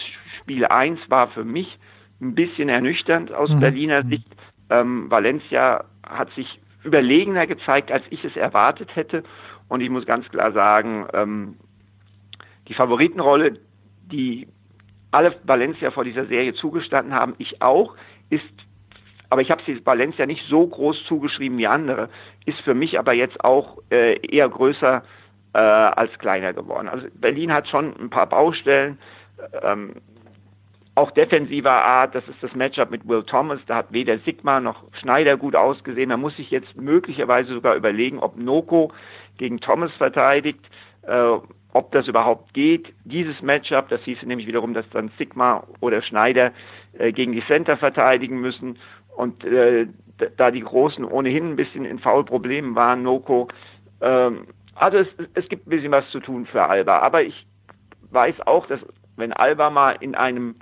Spiel 1 war für mich ein bisschen ernüchternd aus mhm. Berliner Sicht. Ähm, Valencia hat sich überlegener gezeigt, als ich es erwartet hätte. Und ich muss ganz klar sagen, ähm, die Favoritenrolle, die alle Valencia vor dieser Serie zugestanden haben, ich auch, ist, aber ich habe sie Valencia nicht so groß zugeschrieben wie andere, ist für mich aber jetzt auch äh, eher größer äh, als kleiner geworden. Also Berlin hat schon ein paar Baustellen. Ähm, auch defensiver Art, das ist das Matchup mit Will Thomas, da hat weder Sigma noch Schneider gut ausgesehen. Da muss ich jetzt möglicherweise sogar überlegen, ob Noko gegen Thomas verteidigt, äh, ob das überhaupt geht. Dieses Matchup, das hieße nämlich wiederum, dass dann Sigma oder Schneider äh, gegen die Center verteidigen müssen. Und äh, da die Großen ohnehin ein bisschen in Foulproblemen waren, Noko, ähm, also es, es gibt ein bisschen was zu tun für Alba. Aber ich weiß auch, dass wenn Alba mal in einem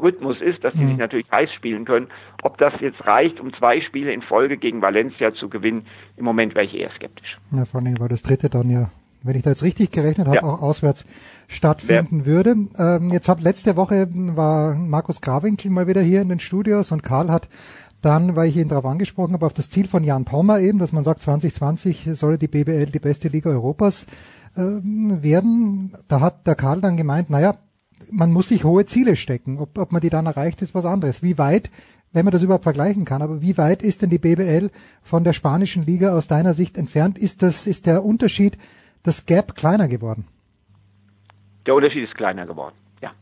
Rhythmus ist, dass die mhm. sich natürlich heiß spielen können. Ob das jetzt reicht, um zwei Spiele in Folge gegen Valencia zu gewinnen, im Moment wäre ich eher skeptisch. Ja, vor allem war das dritte dann ja wenn ich da jetzt richtig gerechnet habe, ja. auch auswärts stattfinden ja. würde. Ähm, jetzt hat letzte Woche war Markus Grawinkel mal wieder hier in den Studios und Karl hat dann, weil ich ihn darauf angesprochen habe, auf das Ziel von Jan Pommer eben, dass man sagt, 2020 solle die BBL die beste Liga Europas äh, werden. Da hat der Karl dann gemeint, naja, man muss sich hohe Ziele stecken. Ob, ob man die dann erreicht, ist was anderes. Wie weit, wenn man das überhaupt vergleichen kann, aber wie weit ist denn die BBL von der spanischen Liga aus deiner Sicht entfernt? Ist das, ist der Unterschied, das Gap kleiner geworden? Der Unterschied ist kleiner geworden, ja.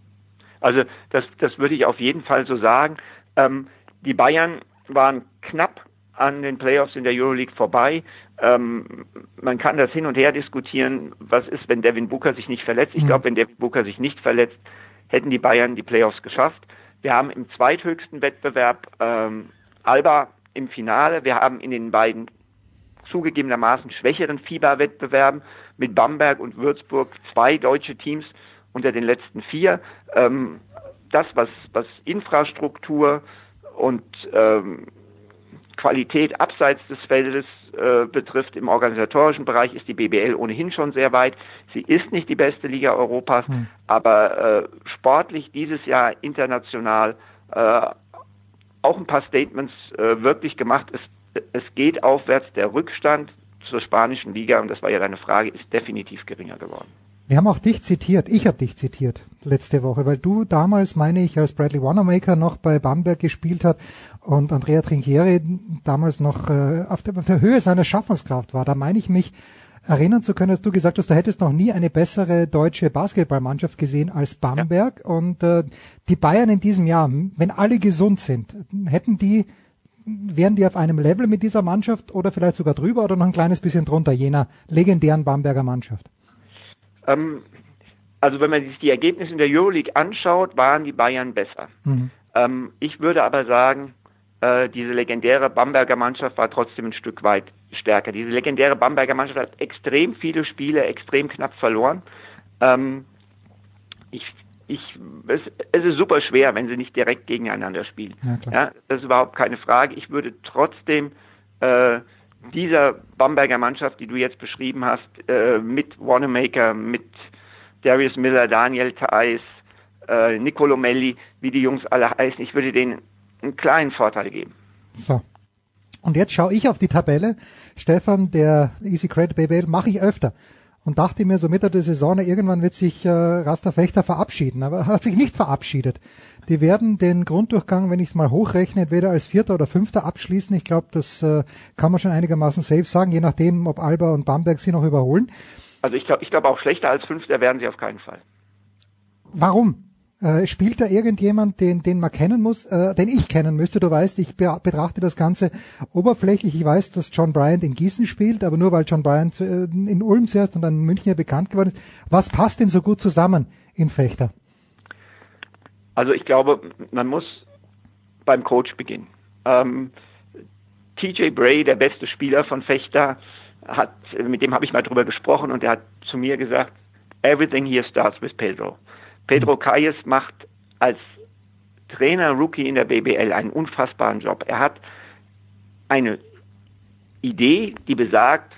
Also das, das würde ich auf jeden Fall so sagen. Ähm, die Bayern waren knapp an den Playoffs in der Euroleague vorbei. Ähm, man kann das hin und her diskutieren, was ist, wenn Devin Booker sich nicht verletzt. Ich mhm. glaube, wenn Devin Booker sich nicht verletzt, hätten die Bayern die Playoffs geschafft. Wir haben im zweithöchsten Wettbewerb ähm, Alba im Finale. Wir haben in den beiden zugegebenermaßen schwächeren Fieberwettbewerben mit Bamberg und Würzburg zwei deutsche Teams unter den letzten vier. Ähm, das, was, was Infrastruktur und ähm, Qualität abseits des Feldes äh, betrifft, im organisatorischen Bereich ist die BBL ohnehin schon sehr weit. Sie ist nicht die beste Liga Europas, hm. aber äh, sportlich dieses Jahr international äh, auch ein paar Statements äh, wirklich gemacht. Es, es geht aufwärts. Der Rückstand zur spanischen Liga, und das war ja deine Frage, ist definitiv geringer geworden. Wir haben auch dich zitiert. Ich habe dich zitiert letzte Woche, weil du damals, meine ich, als Bradley Wanamaker noch bei Bamberg gespielt hat und Andrea Trinchieri damals noch äh, auf, der, auf der Höhe seiner Schaffenskraft war. Da meine ich mich erinnern zu können, dass du gesagt hast, du hättest noch nie eine bessere deutsche Basketballmannschaft gesehen als Bamberg. Ja. Und äh, die Bayern in diesem Jahr, wenn alle gesund sind, hätten die wären die auf einem Level mit dieser Mannschaft oder vielleicht sogar drüber oder noch ein kleines bisschen drunter, jener legendären Bamberger Mannschaft? Ähm, also wenn man sich die Ergebnisse in der Euroleague anschaut, waren die Bayern besser. Mhm. Ähm, ich würde aber sagen, äh, diese legendäre Bamberger Mannschaft war trotzdem ein Stück weit stärker. Diese legendäre Bamberger Mannschaft hat extrem viele Spiele extrem knapp verloren. Ähm, ich, ich, es, es, ist super schwer, wenn sie nicht direkt gegeneinander spielen. Ja, ja, das ist überhaupt keine Frage. Ich würde trotzdem äh, dieser Bamberger Mannschaft, die du jetzt beschrieben hast, äh, mit Wanamaker, mit Darius Miller, Daniel Theiss, äh, Nicolo Melli, wie die Jungs alle heißen, ich würde denen einen kleinen Vorteil geben. So. Und jetzt schaue ich auf die Tabelle. Stefan, der Easy Credit BBL mache ich öfter und dachte mir so Mitte der Saison, irgendwann wird sich äh, Rasta Fechter verabschieden, aber er hat sich nicht verabschiedet. Die werden den Grunddurchgang, wenn ich es mal hochrechne, entweder als Vierter oder Fünfter abschließen. Ich glaube, das äh, kann man schon einigermaßen safe sagen, je nachdem, ob Alba und Bamberg sie noch überholen. Also ich glaube ich glaub auch schlechter als Fünfter werden sie auf keinen Fall. Warum? Äh, spielt da irgendjemand, den, den man kennen muss, äh, den ich kennen müsste? Du weißt, ich be betrachte das Ganze oberflächlich. Ich weiß, dass John Bryant in Gießen spielt, aber nur weil John Bryant äh, in Ulm zuerst und dann in München ja bekannt geworden ist. Was passt denn so gut zusammen in Fechter? Also ich glaube, man muss beim Coach beginnen. Ähm, TJ Bray, der beste Spieler von Fechter, hat, mit dem habe ich mal drüber gesprochen und er hat zu mir gesagt, everything here starts with Pedro. Pedro Calles macht als Trainer Rookie in der BBL einen unfassbaren Job. Er hat eine Idee, die besagt,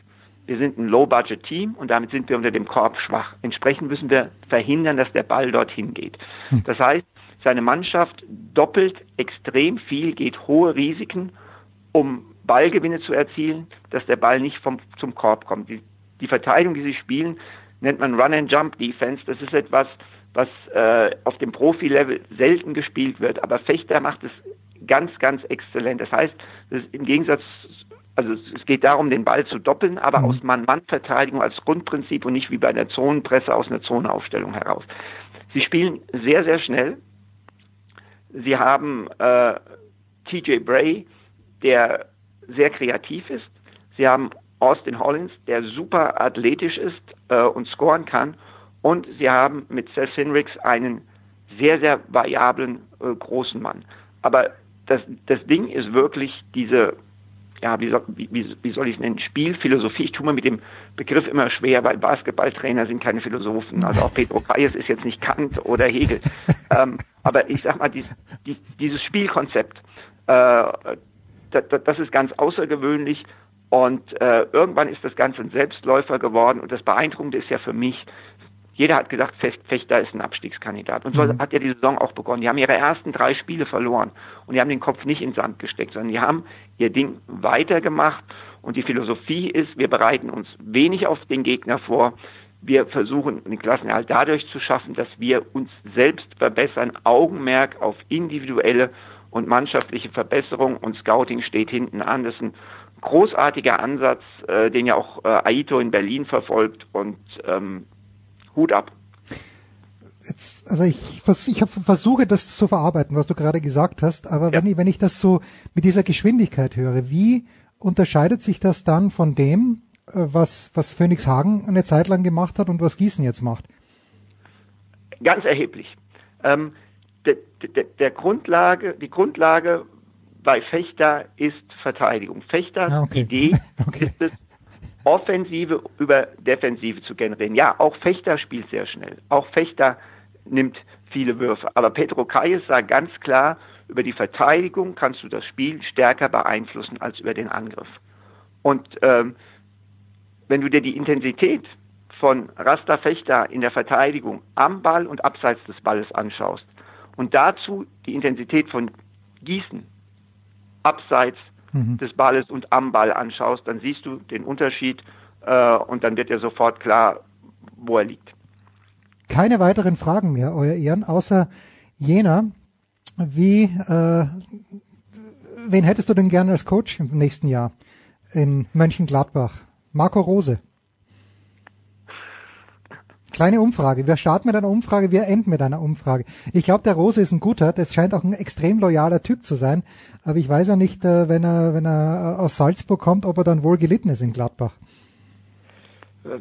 wir sind ein Low-Budget-Team und damit sind wir unter dem Korb schwach. Entsprechend müssen wir verhindern, dass der Ball dorthin geht. Hm. Das heißt, seine Mannschaft doppelt extrem viel, geht hohe Risiken, um Ballgewinne zu erzielen, dass der Ball nicht vom, zum Korb kommt. Die, die Verteidigung, die sie spielen, nennt man Run-and-Jump-Defense. Das ist etwas, was äh, auf dem Profi-Level selten gespielt wird. Aber Fechter macht es ganz, ganz exzellent. Das heißt, das im Gegensatz, also es geht darum, den Ball zu doppeln, aber mhm. aus Mann-Mann-Verteidigung als Grundprinzip und nicht wie bei der Zonenpresse aus einer Zonenaufstellung heraus. Sie spielen sehr, sehr schnell. Sie haben äh, TJ Bray, der sehr kreativ ist. Sie haben Austin Hollins, der super athletisch ist äh, und scoren kann. Und sie haben mit Seth Hinricks einen sehr, sehr variablen äh, großen Mann. Aber das, das Ding ist wirklich diese, ja, wie soll, wie, wie soll ich es nennen, Spielphilosophie. Ich tue mir mit dem Begriff immer schwer, weil Basketballtrainer sind keine Philosophen. Also auch Pedro Calles ist jetzt nicht Kant oder Hegel. ähm, aber ich sag mal, die, die, dieses Spielkonzept, äh, das, das ist ganz außergewöhnlich Und äh, irgendwann ist das Ganze ein Selbstläufer geworden. Und das Beeindruckende ist ja für mich, jeder hat gesagt, Fechter ist ein Abstiegskandidat. Und so mhm. hat ja die Saison auch begonnen. Die haben ihre ersten drei Spiele verloren. Und die haben den Kopf nicht in den Sand gesteckt, sondern die haben ihr Ding weitergemacht. Und die Philosophie ist, wir bereiten uns wenig auf den Gegner vor. Wir versuchen den Klassenerhalt dadurch zu schaffen, dass wir uns selbst verbessern, Augenmerk auf individuelle und mannschaftliche Verbesserung und Scouting steht hinten an. Das ist ein großartiger Ansatz, äh, den ja auch äh, Aito in Berlin verfolgt und ähm, Hut ab. Jetzt, also ich, ich versuche das zu verarbeiten, was du gerade gesagt hast, aber ja. wenn, ich, wenn ich das so mit dieser Geschwindigkeit höre, wie unterscheidet sich das dann von dem, äh, was, was Phoenix Hagen eine Zeit lang gemacht hat und was Gießen jetzt macht? Ganz erheblich. Ähm, der, der, der Grundlage, die Grundlage bei Fechter ist Verteidigung. Fechters ah, okay. Idee okay. ist es, Offensive über Defensive zu generieren. Ja, auch Fechter spielt sehr schnell. Auch Fechter nimmt viele Würfe. Aber Petro Kayes sah ganz klar, über die Verteidigung kannst du das Spiel stärker beeinflussen als über den Angriff. Und ähm, wenn du dir die Intensität von Rasta Fechter in der Verteidigung am Ball und abseits des Balles anschaust und dazu die Intensität von Gießen abseits mhm. des Balles und am Ball anschaust, dann siehst du den Unterschied äh, und dann wird dir sofort klar, wo er liegt. Keine weiteren Fragen mehr, Euer Ehren, außer jener, wie, äh, wen hättest du denn gerne als Coach im nächsten Jahr in Mönchengladbach? Marco Rose. Kleine Umfrage. Wir starten mit einer Umfrage, wir enden mit einer Umfrage. Ich glaube, der Rose ist ein guter, das scheint auch ein extrem loyaler Typ zu sein. Aber ich weiß ja nicht, äh, wenn er, wenn er aus Salzburg kommt, ob er dann wohl gelitten ist in Gladbach. Äh,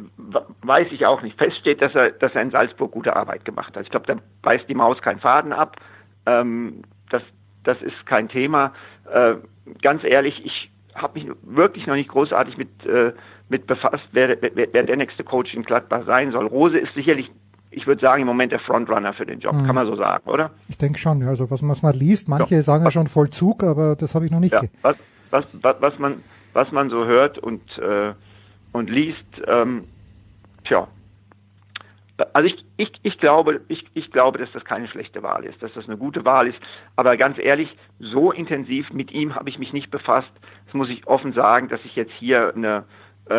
weiß ich auch nicht. Fest steht, dass er, dass er in Salzburg gute Arbeit gemacht hat. Ich glaube, da beißt die Maus keinen Faden ab. Ähm, das, das ist kein Thema. Äh, ganz ehrlich, ich habe mich wirklich noch nicht großartig mit äh, mit befasst, wer, wer, wer der nächste Coach in Gladbach sein soll. Rose ist sicherlich, ich würde sagen, im Moment der Frontrunner für den Job, mhm. kann man so sagen, oder? Ich denke schon, also was, was man liest, manche ja. sagen ja schon Vollzug, aber das habe ich noch nicht ja, was, was, was, was, man, was man so hört und, äh, und liest, ähm, tja, also ich, ich, ich glaube, ich, ich glaube, dass das keine schlechte Wahl ist, dass das eine gute Wahl ist. Aber ganz ehrlich, so intensiv mit ihm habe ich mich nicht befasst. Das muss ich offen sagen, dass ich jetzt hier eine, äh,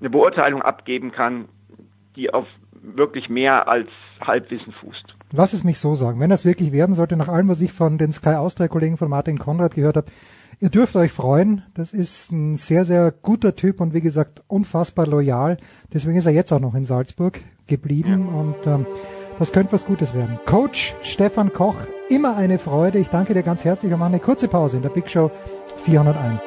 eine Beurteilung abgeben kann, die auf wirklich mehr als Halbwissen fußt. Lass es mich so sagen. Wenn das wirklich werden sollte, nach allem, was ich von den Sky Austria-Kollegen von Martin Konrad gehört habe, Ihr dürft euch freuen. Das ist ein sehr, sehr guter Typ und wie gesagt unfassbar loyal. Deswegen ist er jetzt auch noch in Salzburg geblieben ja. und ähm, das könnte was Gutes werden. Coach Stefan Koch, immer eine Freude. Ich danke dir ganz herzlich. Wir machen eine kurze Pause in der Big Show 401.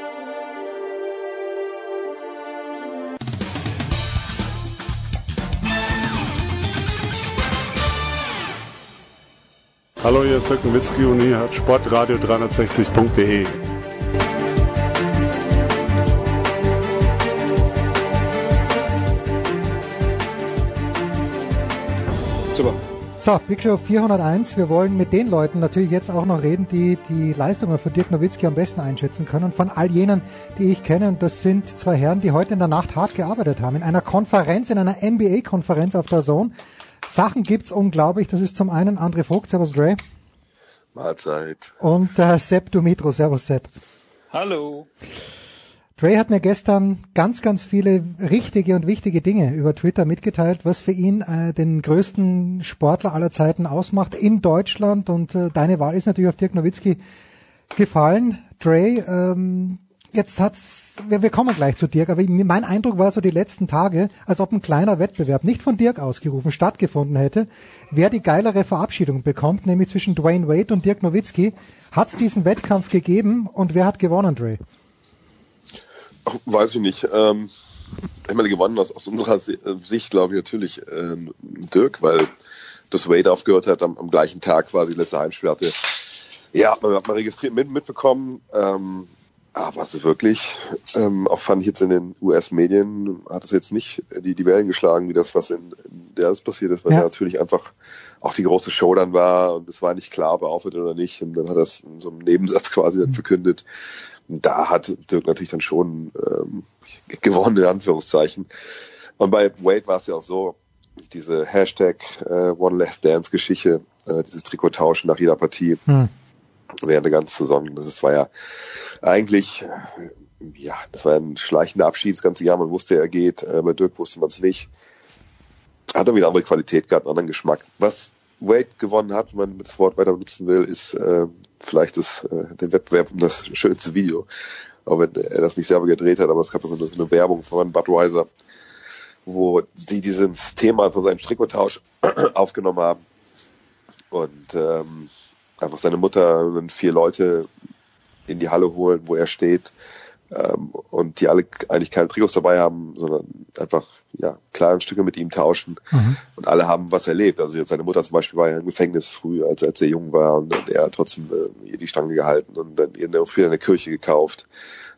Hallo, hier ist Dirk Nowitzki und hier hat sportradio360.de. So, Big Show 401. Wir wollen mit den Leuten natürlich jetzt auch noch reden, die die Leistungen von Dirk Nowitzki am besten einschätzen können. Von all jenen, die ich kenne. Und das sind zwei Herren, die heute in der Nacht hart gearbeitet haben. In einer Konferenz, in einer NBA-Konferenz auf der Zone Sachen gibt's unglaublich. Das ist zum einen André Vogt, Servus Dre. Mahlzeit. Und äh, Sepp Dumitro, Servus Sepp. Hallo. Dre hat mir gestern ganz, ganz viele richtige und wichtige Dinge über Twitter mitgeteilt, was für ihn äh, den größten Sportler aller Zeiten ausmacht in Deutschland. Und äh, deine Wahl ist natürlich auf Dirk Nowitzki gefallen. Dre, ähm, Jetzt hat's, wir, wir kommen gleich zu Dirk, aber mein Eindruck war so die letzten Tage, als ob ein kleiner Wettbewerb, nicht von Dirk ausgerufen, stattgefunden hätte, wer die geilere Verabschiedung bekommt, nämlich zwischen Dwayne Wade und Dirk Nowitzki. Hat's diesen Wettkampf gegeben und wer hat gewonnen, Dre? Ach, weiß ich nicht. Ähm, ich meine, gewonnen aus, aus unserer äh, Sicht, glaube ich, natürlich ähm, Dirk, weil das Wade aufgehört hat am, am gleichen Tag quasi letzte Heimspiel hatte. Ja, man hat mal registriert mit, mitbekommen. Ähm, Aber so wirklich, ähm, auch fand ich jetzt in den US-Medien, hat es jetzt nicht die, die Wellen geschlagen, wie das, was in, in Dallas passiert ist, weil ja. natürlich einfach auch die große Show dann war und es war nicht klar, ob er aufhört oder nicht. Und dann hat er es in so einem Nebensatz quasi dann verkündet. Und da hat Dirk natürlich dann schon ähm, gewonnen, in Anführungszeichen. Und bei Wade war es ja auch so, diese Hashtag äh, One Last Dance Geschichte, äh, dieses Trikottauschen nach jeder Partie hm. während der ganzen Saison. Das war ja eigentlich, ja, das war ein schleichender Abschied das ganze Jahr. Man wusste, er geht. Äh, bei Dirk wusste man es nicht. Hat er wieder andere Qualität gehabt, einen anderen Geschmack. Was Wade gewonnen hat, wenn man das Wort weiter benutzen will, ist äh, vielleicht das, äh, den Wettbewerb um das schönste Video. Auch wenn er das nicht selber gedreht hat, aber es gab so eine, Werbung von Budweiser, wo sie dieses Thema von seinem Trikottausch aufgenommen haben und ähm, einfach seine Mutter und vier Leute in die Halle holen, wo er steht ähm, und die alle eigentlich keine Trikots dabei haben, sondern einfach ja kleine Stücke mit ihm tauschen mhm. und alle haben was erlebt. Also seine Mutter zum Beispiel war ja im Gefängnis früh, als, als er jung war und, und er hat trotzdem äh, ihr die Stange gehalten und dann ihr eine Kirche gekauft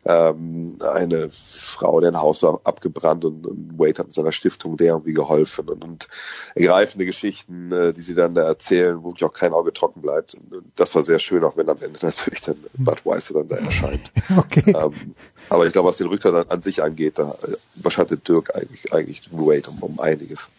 ähm, eine Frau, deren Haus war abgebrannt und, und Wade hat mit seiner Stiftung der irgendwie geholfen und, und ergreifende Geschichten, äh, die sie dann da erzählen, wo wirklich auch kein Auge trocken bleibt. Und, und das war sehr schön, auch wenn am Ende natürlich dann Budweiser dann da erscheint. Okay. Ähm, aber ich glaube, was den Rücktritt an, an sich angeht, da überschattet Dirk eigentlich, eigentlich Wade um, um einiges.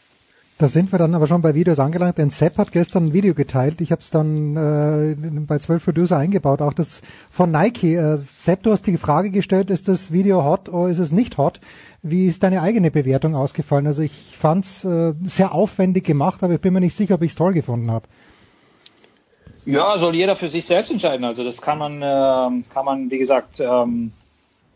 Da sind wir dann aber schon bei Videos angelangt, denn Sepp hat gestern ein Video geteilt. Ich habe es dann äh, bei 12 Producer eingebaut, auch das von Nike. Äh, Sepp, du hast die Frage gestellt, ist das Video hot oder ist es nicht hot? Wie ist deine eigene Bewertung ausgefallen? Also ich fand es äh, sehr aufwendig gemacht, aber ich bin mir nicht sicher, ob ich es toll gefunden habe. Ja, soll jeder für sich selbst entscheiden. Also das kann man, äh, kann man, wie gesagt, ähm,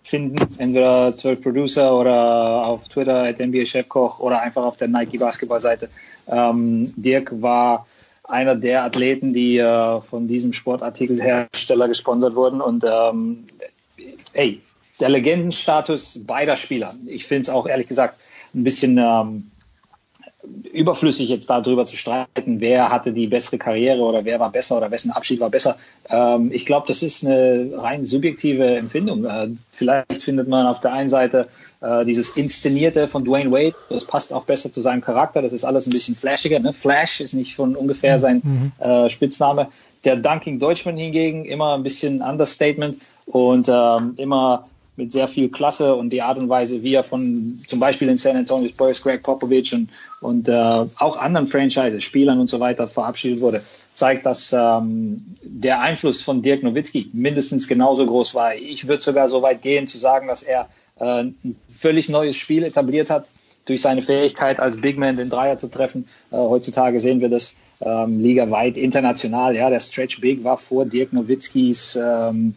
finden, entweder 12 Producer oder auf Twitter at NBA Chefkoch oder einfach auf der Nike Basketballseite. Ähm, Dirk war einer der Athleten, die äh, von diesem Sportartikelhersteller gesponsert wurden und ähm, hey, der Legendenstatus beider Spieler. Ich finde es auch ehrlich gesagt ein bisschen ähm, überflüssig jetzt darüber zu streiten, wer hatte die bessere Karriere oder wer war besser oder wessen Abschied war besser. Ähm, ich glaube, das ist eine rein subjektive Empfindung. Äh, vielleicht findet man auf der einen Seite äh, dieses Inszenierte von Dwayne Wade, das passt auch besser zu seinem Charakter, das ist alles ein bisschen flashiger. Ne? Flash ist nicht von ungefähr sein mhm. äh, Spitzname. Der Dunking Deutschman hingegen immer ein bisschen Understatement und ähm, immer mit sehr viel Klasse und die Art und Weise, wie er von zum Beispiel in San Antonio Spurs, Greg Popovich und, und äh, auch anderen Franchises, Spielern und so weiter verabschiedet wurde, zeigt, dass ähm, der Einfluss von Dirk Nowitzki mindestens genauso groß war. Ich würde sogar so weit gehen zu sagen, dass er äh, ein völlig neues Spiel etabliert hat durch seine Fähigkeit als Big Man den Dreier zu treffen. Äh, heutzutage sehen wir das ähm, ligaweit international. Ja, der Stretch Big war vor Dirk Nowitzkis ähm,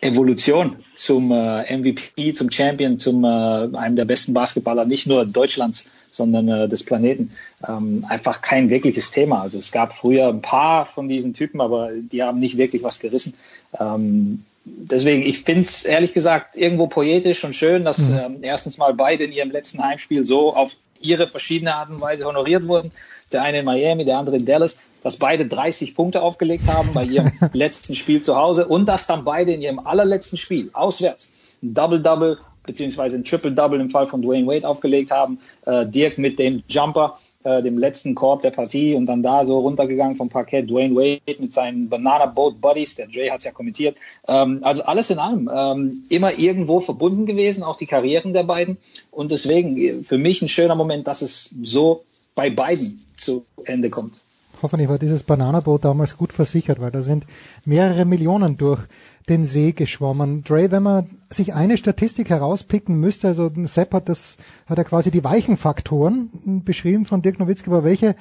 Evolution zum äh, MVP, zum Champion, zum äh, einem der besten Basketballer, nicht nur Deutschlands, sondern äh, des Planeten, ähm, einfach kein wirkliches Thema. Also es gab früher ein paar von diesen Typen, aber die haben nicht wirklich was gerissen. Ähm, deswegen, ich finde es ehrlich gesagt irgendwo poetisch und schön, dass mhm. ähm, erstens mal beide in ihrem letzten Heimspiel so auf ihre verschiedene Art und Weise honoriert wurden. Der eine in Miami, der andere in Dallas dass beide 30 Punkte aufgelegt haben bei ihrem letzten Spiel zu Hause und dass dann beide in ihrem allerletzten Spiel auswärts ein Double-Double beziehungsweise ein Triple-Double im Fall von Dwayne Wade aufgelegt haben. Äh, Dirk mit dem Jumper, äh, dem letzten Korb der Partie und dann da so runtergegangen vom Parkett. Dwayne Wade mit seinen Banana Boat Buddies, der Jay hat es ja kommentiert. Ähm, also alles in allem ähm, immer irgendwo verbunden gewesen, auch die Karrieren der beiden. Und deswegen äh, für mich ein schöner Moment, dass es so bei beiden zu Ende kommt hoffentlich war dieses Bananaboot damals gut versichert, weil da sind mehrere Millionen durch den See geschwommen. Dre, wenn man sich eine Statistik herauspicken müsste, also Sepp hat das, hat er quasi die weichen Faktoren beschrieben von Dirk Nowitzki, aber welche,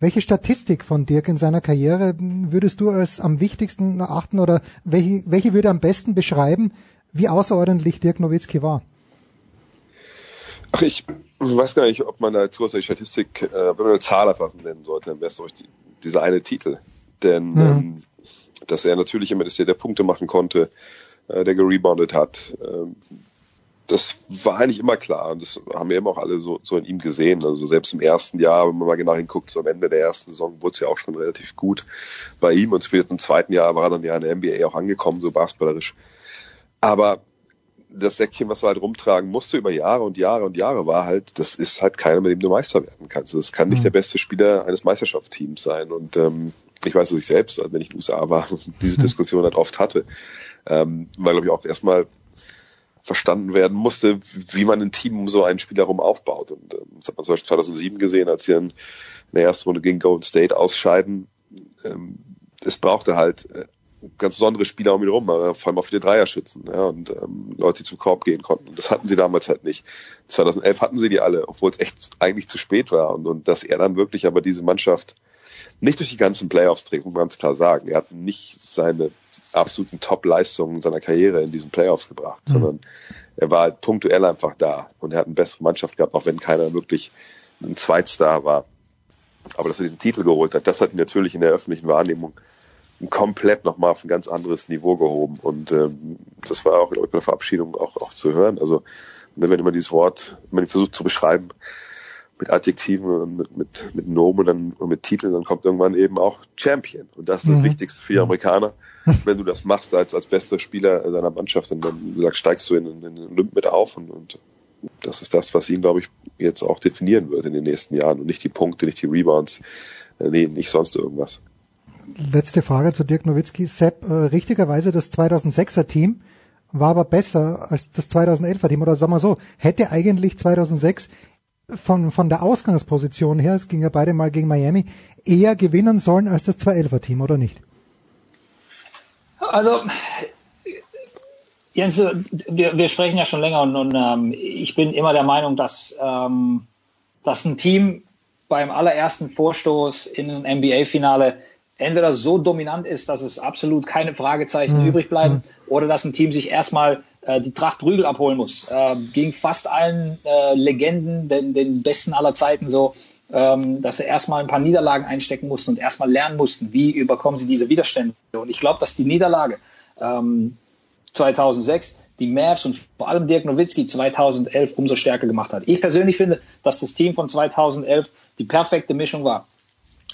welche Statistik von Dirk in seiner Karriere würdest du als am wichtigsten erachten oder welche, welche würde am besten beschreiben, wie außerordentlich Dirk Nowitzki war? Ach, ich weiß gar nicht, ob man da zu aus der Statistik, äh, wenn man eine Zahl einfach nennen sollte, dann wäre es die, dieser eine Titel. Denn mhm. ähm, dass er natürlich immer das der, der Punkte machen konnte, äh, der gereboundet hat, äh, das war eigentlich immer klar und das haben wir eben auch alle so, so in ihm gesehen. Also selbst im ersten Jahr, wenn man mal genau hinguckt, so am Ende der ersten Saison wurde es ja auch schon relativ gut bei ihm und später im zweiten Jahr war er dann ja in der NBA auch angekommen, so basketballerisch. Aber das Säckchen, was du halt rumtragen musste über Jahre und Jahre und Jahre, war halt, das ist halt keiner, mit dem du Meister werden kannst. Das kann nicht mhm. der beste Spieler eines Meisterschaftsteams sein. Und ähm, ich weiß, dass ich selbst, wenn ich in den USA war, diese Diskussion halt oft hatte, ähm, weil, glaube ich, auch erstmal verstanden werden musste, wie man ein Team um so einen Spieler rum aufbaut. Und ähm, das hat man zum Beispiel 2007 gesehen, als sie in der ersten Runde gegen Golden State ausscheiden. Ähm, es brauchte halt äh, ganz besondere Spieler um ihn rum, vor allem auch viele Dreierschützen ja, und ähm, Leute, die zum Korb gehen konnten. Und das hatten sie damals halt nicht. 2011 hatten sie die alle, obwohl es echt eigentlich zu spät war. Und, und dass er dann wirklich aber diese Mannschaft nicht durch die ganzen Playoffs trägt, muss man ganz klar sagen. Er hat nicht seine absoluten Top-Leistungen seiner Karriere in diesen Playoffs gebracht, mhm. sondern er war halt punktuell einfach da und er hat eine bessere Mannschaft gehabt, auch wenn keiner wirklich ein Zweitstar war. Aber dass er diesen Titel geholt hat, das hat ihn natürlich in der öffentlichen Wahrnehmung komplett nochmal auf ein ganz anderes Niveau gehoben. Und ähm, das war auch glaube ich, bei der Verabschiedung auch, auch zu hören. Also wenn man dieses Wort, wenn man versucht zu beschreiben, mit Adjektiven und mit, mit, mit Nomen dann, und mit Titeln, dann kommt irgendwann eben auch Champion. Und das ist das mhm. Wichtigste für die Amerikaner. Wenn du das machst als, als bester Spieler deiner Mannschaft, dann, dann gesagt, steigst du in, in den Olymp mit auf und, und das ist das, was ihn, glaube ich, jetzt auch definieren wird in den nächsten Jahren und nicht die Punkte, nicht die Rebounds, äh, nee, nicht sonst irgendwas. Letzte Frage zu Dirk Nowitzki. Sepp, äh, richtigerweise das 2006er Team war aber besser als das 2011er Team oder sagen wir so, hätte eigentlich 2006 von, von der Ausgangsposition her, es ging ja beide mal gegen Miami, eher gewinnen sollen als das 2-11er-Team, oder nicht? Also, Jens, wir, wir sprechen ja schon länger und, und ähm, ich bin immer der Meinung, dass, ähm, dass ein Team beim allerersten Vorstoß in ein NBA-Finale entweder so dominant ist, dass es absolut keine Fragezeichen mhm. übrig bleiben, mhm. oder dass ein Team sich erstmal äh, die Tracht Rügel abholen muss. Äh, gegen fast allen äh, Legenden, den, den besten aller Zeiten so, ähm, dass sie erstmal ein paar Niederlagen einstecken mussten und erstmal lernen mussten, wie überkommen sie diese Widerstände. Und ich glaube, dass die Niederlage ähm, 2006 die Mavs und vor allem Dirk Nowitzki 2011 umso stärker gemacht hat. Ich persönlich finde, dass das Team von 2011 die perfekte Mischung war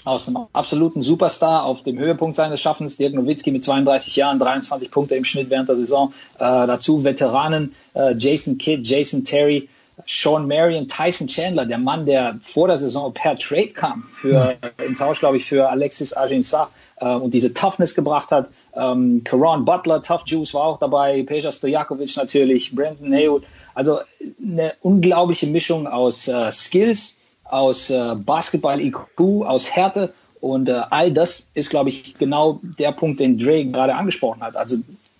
aus einem absoluten Superstar auf dem Höhepunkt seines Schaffens, Dirk Nowitzki mit 32 Jahren, 23 Punkte im Schnitt während der Saison. Äh, dazu Veteranen äh, Jason Kidd, Jason Terry, Sean Marion, Tyson Chandler, der Mann, der vor der Saison per Trade kam, für, im Tausch, glaube ich, für Alexis Aginsa äh, und diese Toughness gebracht hat. Ähm, Karan Butler, Tough Juice war auch dabei, Peja Stojakovic natürlich, Brandon Haywood. Also eine unglaubliche Mischung aus äh, Skills, aus äh, Basketball-IQ, aus Härte und äh, all das ist, glaube ich, genau der Punkt, den Dre gerade angesprochen hat. Also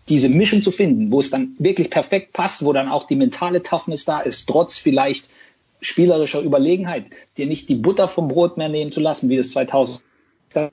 diese Mischung zu finden, wo es dann wirklich perfekt passt, wo dann auch die mentale Toughness da ist, trotz vielleicht spielerischer Überlegenheit, dir nicht die Butter vom Brot mehr nehmen zu lassen, wie das 2000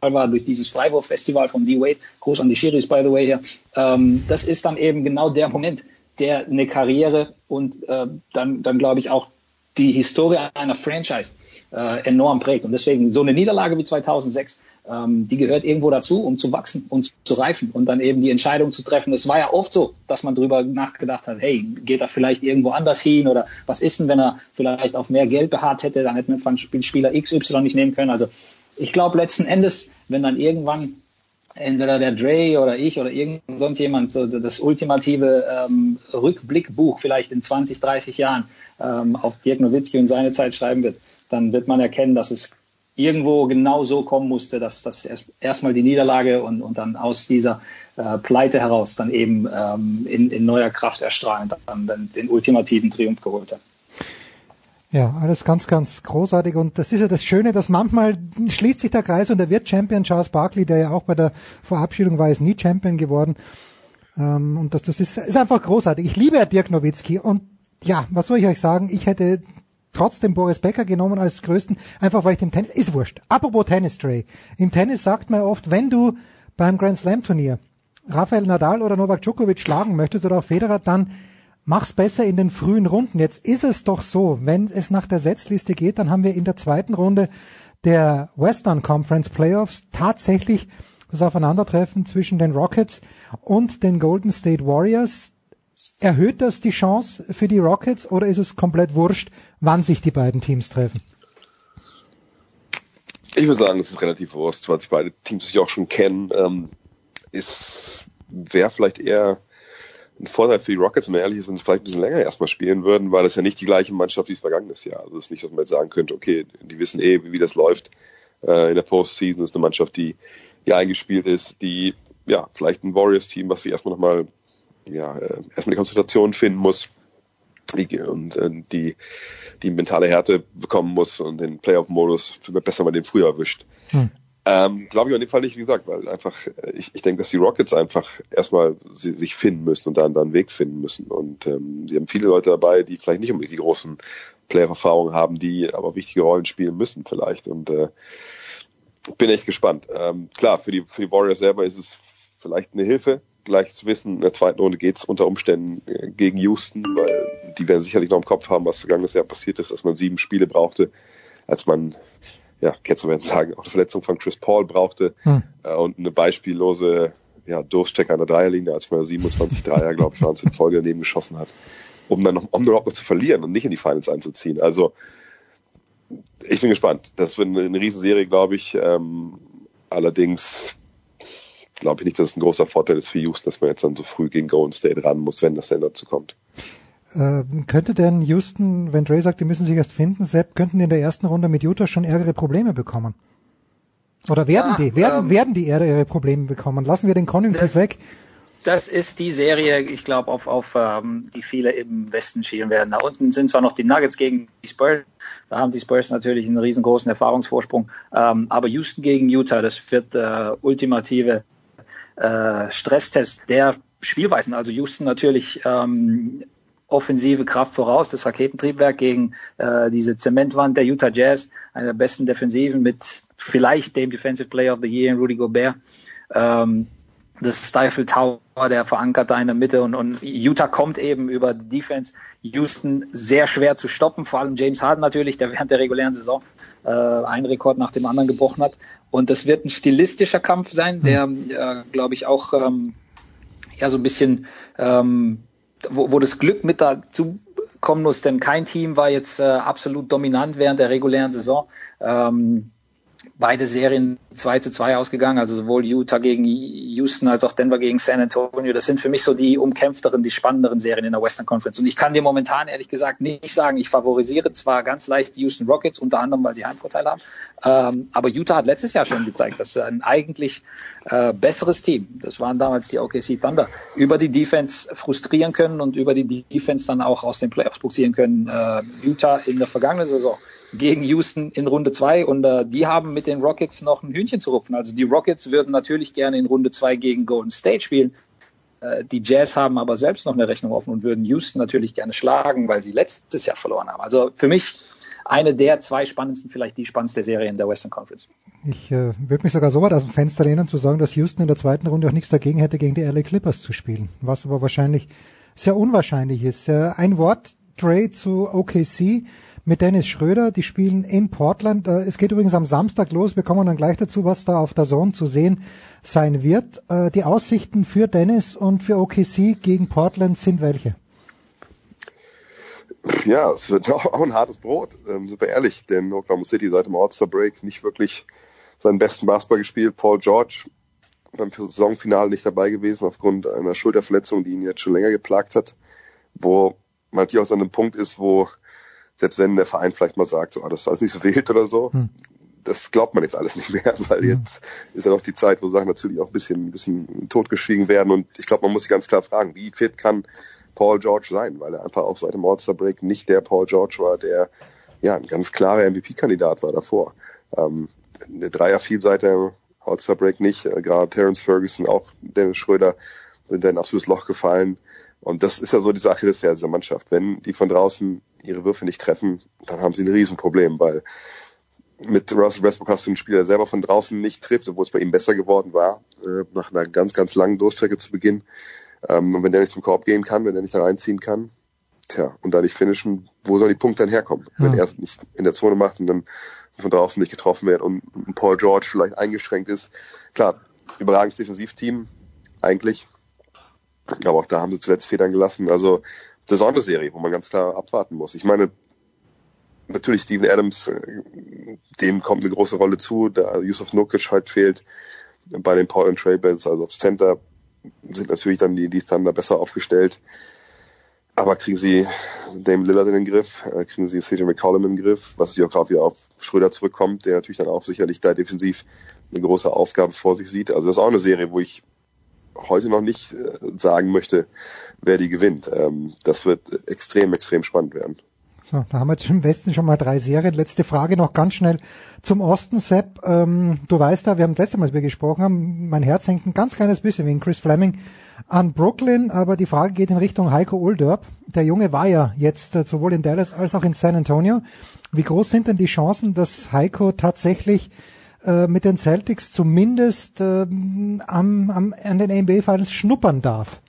war durch dieses Freiwurf-Festival von D-Wade, groß an die Schiris, by the way, hier. Ähm, das ist dann eben genau der Moment, der eine Karriere und äh, dann, dann glaube ich auch die Historie einer Franchise äh, enorm prägt. Und deswegen so eine Niederlage wie 2006, ähm, die gehört irgendwo dazu, um zu wachsen und zu reifen und dann eben die Entscheidung zu treffen. Es war ja oft so, dass man darüber nachgedacht hat, hey, geht er vielleicht irgendwo anders hin oder was ist denn, wenn er vielleicht auf mehr Geld beharrt hätte, dann hätte man Spieler XY nicht nehmen können. Also ich glaube letzten Endes, wenn dann irgendwann entweder der Dre oder ich oder irgend sonst jemand so das ultimative ähm, Rückblickbuch vielleicht in 20, 30 Jahren ähm, auf Dirk Nowitzki und seine Zeit schreiben wird, dann wird man erkennen, dass es irgendwo genau so kommen musste, dass das erst, erstmal die Niederlage und, und dann aus dieser äh, Pleite heraus dann eben ähm, in, in neuer Kraft erstrahlend dann, dann den ultimativen Triumph geholt hat. Ja, alles ganz, ganz großartig. Und das ist ja das Schöne, dass manchmal schließt sich der Kreis und er wird Champion. Charles Barkley, der ja auch bei der Verabschiedung war, ist nie Champion geworden. Ähm, und das, das ist, ist einfach großartig. Ich liebe Dirk Nowitzki. Und ja, was soll ich euch sagen? Ich hätte trotzdem Boris Becker genommen als größten, einfach weil ich dem Tennis, ist wurscht. Apropos Tennis, Trey. Im Tennis sagt man oft, wenn du beim Grand Slam Turnier Rafael Nadal oder Novak Djokovic schlagen möchtest oder auch Federer, dann mach's besser in den frühen Runden. Jetzt ist es doch so, wenn es nach der Setzliste geht, dann haben wir in der zweiten Runde der Western Conference Playoffs tatsächlich das Aufeinandertreffen zwischen den Rockets und den Golden State Warriors. Erhöht das die Chance für die Rockets oder ist es komplett wurscht, wann sich die beiden Teams treffen? Ich würde sagen, es ist relativ wurscht, weil sich beide Teams sich auch schon kennen. Ähm, wäre vielleicht eher ein Vorteil für die Rockets, wenn man ehrlich ist, wenn sie vielleicht ein bisschen länger erstmal spielen würden, weil das ja nicht die gleiche Mannschaft wie das vergangenes Jahr. Also es ist nicht, dass man jetzt sagen könnte, okay, die wissen eh, wie, wie das läuft. Äh, in der Postseason ist eine Mannschaft, die ja eingespielt ist, die ja vielleicht ein Warriors-Team, was sie erstmal nochmal ja, äh, erstmal die Konzentration finden muss und äh, die die mentale Härte bekommen muss und den Playoff-Modus besser mal den früher erwischt. Hm. Ähm, Glaube ich in dem Fall nicht, wie gesagt, weil einfach, äh, ich, ich denke, dass die Rockets einfach erstmal sie, sich finden müssen und dann, dann einen Weg finden müssen. Und ähm, sie haben viele Leute dabei, die vielleicht nicht unbedingt die großen Player-Erfahrungen haben, die aber wichtige Rollen spielen müssen vielleicht. Und äh, bin echt gespannt. Ähm, klar, für die, für die Warriors selber ist es vielleicht eine Hilfe, gleich zu wissen, in der zweiten Runde geht es unter Umständen äh, gegen Houston, weil die werden sicherlich noch im Kopf haben, was vergangenes Jahr passiert ist, dass man sieben Spiele brauchte, als man ja, Ketzer werden sagen, auch eine Verletzung von Chris Paul brauchte hm. äh, und eine beispiellose ja, Durchstecker an der Dreierlinie, als man 27 Dreier, glaube ich, waren es in Folge daneben geschossen hat, um dann noch, um überhaupt noch zu verlieren und nicht in die Finals einzuziehen. Also ich bin gespannt. Das wird eine, eine Riesenserie, glaube ich. Ähm, allerdings glaube ich nicht, dass es ein großer Vorteil ist für Houston, dass man jetzt dann so früh gegen Golden State ran muss, wenn das denn dazu kommt. Äh, könnte denn Houston, wenn Dre sagt, die müssen sich erst finden, Sepp, könnten die in der ersten Runde mit Utah schon ärgere Probleme bekommen? Oder werden ja, die, werden, ähm, werden die ärgere Probleme bekommen? Lassen wir den Konjunktiv weg. Das ist die Serie, ich glaube, auf, auf ähm, die viele im Westen schielen werden. Da unten sind zwar noch die Nuggets gegen die Spurs, da haben die Spurs natürlich einen riesengroßen Erfahrungsvorsprung, ähm, aber Houston gegen Utah, das wird äh, ultimative äh, Stresstest der Spielweisen. Also Houston natürlich ähm, offensive Kraft voraus, das Raketentriebwerk gegen äh, diese Zementwand der Utah Jazz, einer der besten Defensiven mit vielleicht dem Defensive Player of the Year in Rudy Gobert. Ähm, das Stifle Tower, der verankert da in der Mitte und, und Utah kommt eben über die Defense. Houston sehr schwer zu stoppen, vor allem James Harden natürlich, der während der regulären Saison äh, einen Rekord nach dem anderen gebrochen hat. Und das wird ein stilistischer Kampf sein, der, äh, glaube ich, auch ähm, ja so ein bisschen ähm, wo, wo das Glück mit dazu kommen muss, denn kein Team war jetzt äh, absolut dominant während der regulären Saison. Ähm, beide Serien 2 zu 2 ausgegangen, also sowohl Utah gegen Houston als auch Denver gegen San Antonio. Das sind für mich so die umkämpfteren, die spannenderen Serien in der Western Conference. Und ich kann dir momentan ehrlich gesagt nicht sagen, ich favorisiere zwar ganz leicht die Houston Rockets, unter anderem, weil sie Heimvorteil haben, ähm, aber Utah hat letztes Jahr schon gezeigt, dass ein eigentlich äh, besseres Team, das waren damals die OKC Thunder, über die Defense frustrieren können und über die Defense dann auch aus den Playoffs buxieren können. Äh, Utah in der vergangenen Saison gegen Houston in Runde zwei und äh, die haben mit den Rockets noch ein Hühnchen zu rupfen. Also die Rockets würden natürlich gerne in Runde zwei gegen Golden State spielen. Äh, die Jazz haben aber selbst noch eine Rechnung offen und würden Houston natürlich gerne schlagen, weil sie letztes Jahr verloren haben. Also für mich eine der zwei spannendsten, vielleicht die spannendste Serie in der Western Conference. Ich äh, würde mich sogar so weit aus dem Fenster lehnen, zu sagen, dass Houston in der zweiten Runde auch nichts dagegen hätte, gegen die LA Clippers zu spielen. Was aber wahrscheinlich sehr unwahrscheinlich ist. Äh, ein Wort, Trade zu OKC mit Dennis Schröder. Die spielen in Portland. Äh, es geht übrigens am Samstag los. Wir kommen dann gleich dazu, was da auf der Zone zu sehen sein wird. Äh, die Aussichten für Dennis und für OKC gegen Portland sind welche? Ja, es wird auch, ein hartes Brot, ähm, sind wir ehrlich, denn Oklahoma City seit dem All-Star Break nicht wirklich seinen besten Basketball gespielt. Paul George beim Saisonfinale nicht dabei gewesen aufgrund einer Schulterverletzung, die ihn jetzt schon länger geplagt hat, wo man natürlich auch an einem Punkt ist, wo selbst wenn der Verein vielleicht mal sagt, so, ah, das ist alles nicht so wild oder so, hm. das glaubt man jetzt alles nicht mehr, weil hm. jetzt ist ja noch die Zeit, wo Sachen natürlich auch ein bisschen, ein bisschen totgeschwiegen werden und ich glaube, man muss sich ganz klar fragen, wie fit kann Paul George sein, weil er einfach auch seit dem All-Star Break nicht der Paul George war, der ja ein ganz klarer MVP-Kandidat war davor. Ähm, der Dreier-Vielseiter All-Star Break nicht, äh, gerade Terence Ferguson, auch Dennis Schröder sind da in ein absolutes Loch gefallen. Und das ist ja so die Sache des dieser Mannschaft. Wenn die von draußen ihre Würfe nicht treffen, dann haben sie ein Riesenproblem, weil mit Russell Westbrook hast du einen Spieler, der selber von draußen nicht trifft, obwohl es bei ihm besser geworden war, äh, nach einer ganz, ganz langen Durchstrecke zu Beginn. Ähm, und wenn der nicht zum Korb gehen kann, wenn der nicht da reinziehen kann, tja, und da nicht finishen, wo sollen die Punkte dann herkommen? Ja. Wenn er es nicht in der Zone macht und dann von draußen nicht getroffen wird und Paul George vielleicht eingeschränkt ist. Klar, überragendes Defensivteam, eigentlich, aber auch da haben sie zuletzt Federn gelassen. Also eine Sonderserie, wo man ganz klar abwarten muss. Ich meine, natürlich Steven Adams, äh, dem kommt eine große Rolle zu, da Yusuf Nukic halt fehlt bei den Paul and Trailbells, also auf Center sind natürlich dann die, die Thunder besser aufgestellt. Aber kriegen sie Dame Lillard in den Griff, äh, kriegen sie CJ McCollum in den Griff, was sich auch gerade wieder auf Schröder zurückkommt, der natürlich dann auch sicherlich da defensiv eine große Aufgabe vor sich sieht. Also das ist auch eine Serie, wo ich heute noch nicht äh, sagen möchte, wer die gewinnt. Ähm, das wird extrem, extrem spannend werden. So, da haben wir im Westen schon mal drei Serien. Letzte Frage noch ganz schnell zum Osten, Sepp. Ähm, du weißt da, wir haben das letzte Mal, als wir gesprochen haben, mein Herz hängt ein ganz kleines bisschen wegen Chris Fleming an Brooklyn, aber die Frage geht in Richtung Heiko Olderb. Der Junge war ja jetzt äh, sowohl in Dallas als auch in San Antonio. Wie groß sind denn die Chancen, dass Heiko tatsächlich äh, mit den Celtics zumindest äh, am, am, an den NBA Finals schnuppern darf?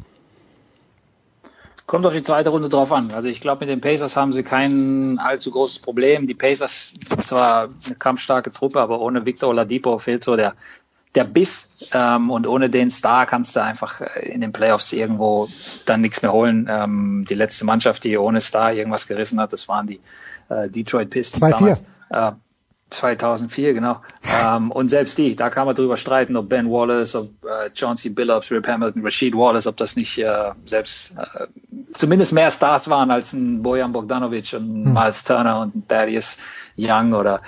Kommt auf die zweite Runde drauf an. Also ich glaube, mit den Pacers haben sie kein allzu großes Problem. Die Pacers zwar eine kampfstarke Truppe, aber ohne Victor Oladipo fehlt so der der Biss ähm, und ohne den Star kannst du einfach äh, in den Playoffs irgendwo dann nichts mehr holen. Ähm, die letzte Mannschaft, die ohne Star irgendwas gerissen hat, das waren die äh, Detroit Pistons 2, damals. Äh, 2004, genau. ähm, und selbst die, da kann man drüber streiten, ob Ben Wallace, ob äh, Chauncey Billups, Rip Hamilton, Rashid Wallace, ob das nicht äh, selbst äh, zumindest mehr Stars waren als ein Bojan Bogdanovic und hm. Miles Turner und Darius Young oder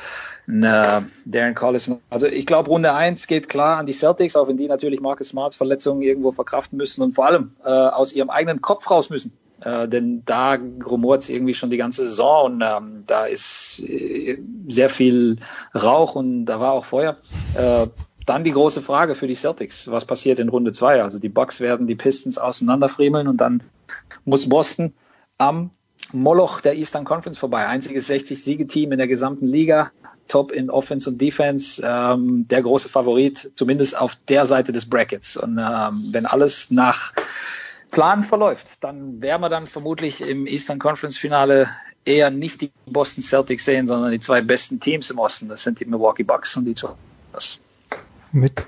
ein, äh, Darren Collison. Also ich glaube, Runde eins geht klar an die Celtics, auch wenn die natürlich Marcus Smarts Verletzungen irgendwo verkraften müssen und vor allem äh, aus ihrem eigenen Kopf raus müssen. Äh, denn da rumort es irgendwie schon die ganze Saison und ähm, da ist äh, sehr viel Rauch und da war auch Feuer. Äh, dann die große Frage für die Celtics. Was passiert in Runde zwei? Also die Bucks werden die Pistons auseinanderfriemeln und dann muss Boston am Moloch der Eastern Conference vorbei. Einziges 60-Siege-Team in der gesamten Liga. Top in Offense und Defense. Ähm, der große Favorit, zumindest auf der Seite des Brackets. Und ähm, wenn alles nach Plan verläuft, dann werden wir dann vermutlich im Eastern Conference Finale eher nicht die Boston Celtics sehen, sondern die zwei besten Teams im Osten. Das sind die Milwaukee Bucks und die Toronto. Mit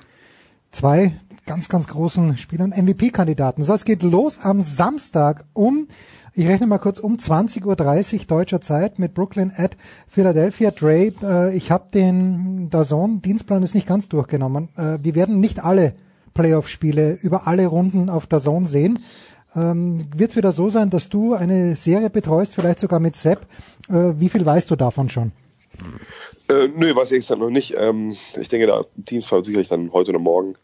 zwei ganz, ganz großen Spielern, MVP-Kandidaten. So, es geht los am Samstag um, ich rechne mal kurz um 20.30 Uhr deutscher Zeit mit Brooklyn at Philadelphia. Dre, äh, ich habe den Dazon-Dienstplan ist nicht ganz durchgenommen. Äh, wir werden nicht alle Playoff-Spiele über alle Runden auf der Zone sehen. Ähm, wird wieder so sein, dass du eine Serie betreust, vielleicht sogar mit Sepp. Äh, wie viel weißt du davon schon? Äh, nö, weiß ich noch nicht. Ähm, ich denke, der Dienstplan wird sicherlich dann heute oder morgen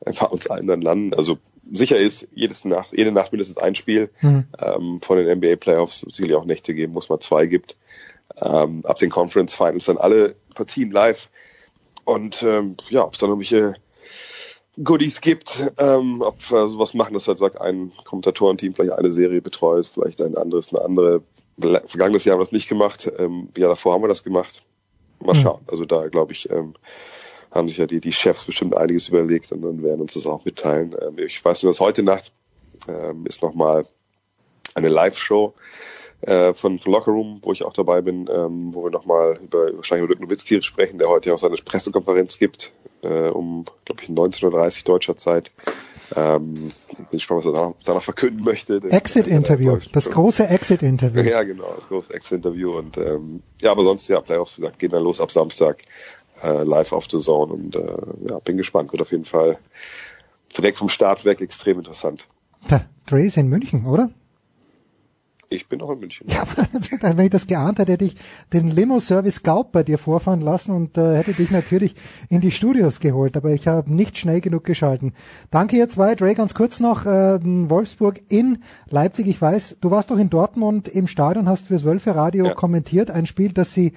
bei uns allen dann landen. Also sicher ist, jedes Nacht, jede Nacht mindestens ein Spiel. Mhm. Ähm, von den NBA Playoffs sicherlich auch Nächte geben, wo es mal zwei gibt. Ähm, ab den Conference Finals dann alle Partien live. Und ähm, ja, ob es dann irgendwelche Goodies gibt, ähm, ob wir sowas machen, dass halt ein Kommentatorenteam vielleicht eine Serie betreut, vielleicht ein anderes eine andere. Vergangenes Jahr haben wir das nicht gemacht, ähm, ja davor haben wir das gemacht. Mal hm. schauen. Also da glaube ich, ähm, haben sich ja die, die Chefs bestimmt einiges überlegt und dann werden uns das auch mitteilen. Ähm, ich weiß nur, dass heute Nacht ähm, ist nochmal eine Live-Show äh, von, von Locker Room, wo ich auch dabei bin, ähm, wo wir nochmal über wahrscheinlich über Dirk Nowitzki sprechen, der heute ja auch seine Pressekonferenz gibt, äh, um, glaube ich, 19.30 deutscher Zeit. Ähm, bin gespannt, was er danach, danach verkünden möchte. Exit-Interview, das große Exit-Interview. Ja, genau, das große Exit-Interview. Und ähm, ja, aber sonst, ja, Playoffs, wie gesagt, gehen dann los ab Samstag äh, live auf The Zone und äh, ja, bin gespannt. Wird auf jeden Fall direkt vom Start weg extrem interessant. Da, Dre ist in München, oder? Ich bin auch in München. Ja, wenn ich das geahnt hätte, hätte ich den Limo-Service Scout bei dir vorfahren lassen und äh, hätte dich natürlich in die Studios geholt, aber ich habe nicht schnell genug geschalten. Danke ihr zwei. Dre, ganz kurz noch, äh, Wolfsburg in Leipzig. Ich weiß, du warst doch in Dortmund im Stadion, hast fürs Wölfe Radio ja. kommentiert, ein Spiel, das sie,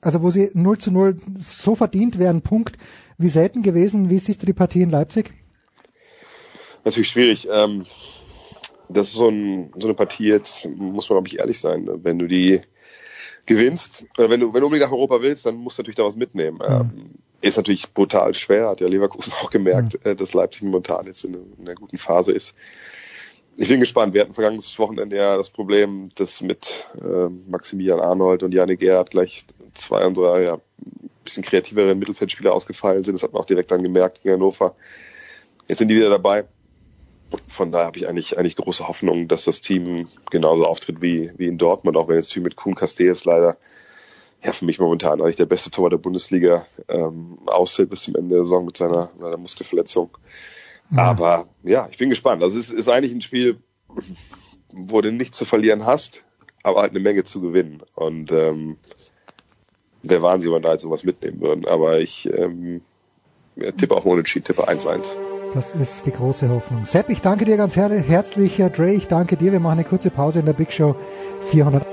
also wo sie 0 zu 0 so verdient wären, Punkt, wie selten gewesen. Wie siehst du die Partie in Leipzig? Natürlich schwierig. Ähm das ist so, ein, so eine Partie jetzt, muss man, glaube ich, ehrlich sein. Ne? Wenn du die gewinnst, oder wenn du, wenn du unbedingt nach Europa willst, dann musst du natürlich da was mitnehmen. Mhm. Ist natürlich brutal schwer, hat ja Leverkusen auch gemerkt, mhm. dass Leipzig momentan jetzt in, in einer guten Phase ist. Ich bin gespannt. Wir hatten vergangenes Wochenende ja das Problem, dass mit äh, Maximilian Arnold und Janik Gerhardt gleich zwei unserer ja, bisschen kreativeren Mittelfeldspieler ausgefallen sind. Das hat man auch direkt dann gemerkt in Hannover. Jetzt sind die wieder dabei von daher habe ich eigentlich, eigentlich große Hoffnung, dass das Team genauso auftritt wie, wie in Dortmund, auch wenn das Team mit Kuhn Castells leider ja für mich momentan eigentlich der beste Tor der Bundesliga ähm, aussieht bis zum Ende der Saison mit seiner, seiner Muskelverletzung. Aber ja, ich bin gespannt. Also es ist eigentlich ein Spiel, wo du nichts zu verlieren hast, aber halt eine Menge zu gewinnen. Und ähm, wer waren sie, wenn da jetzt sowas mitnehmen würden. Aber ich ähm, ja, tippe auch Unentschieden, tippe 1-1. Das ist die große Hoffnung. Sepp, ich danke dir ganz her herzlich. Dre, ich danke dir. Wir machen eine kurze Pause in der Big Show 400.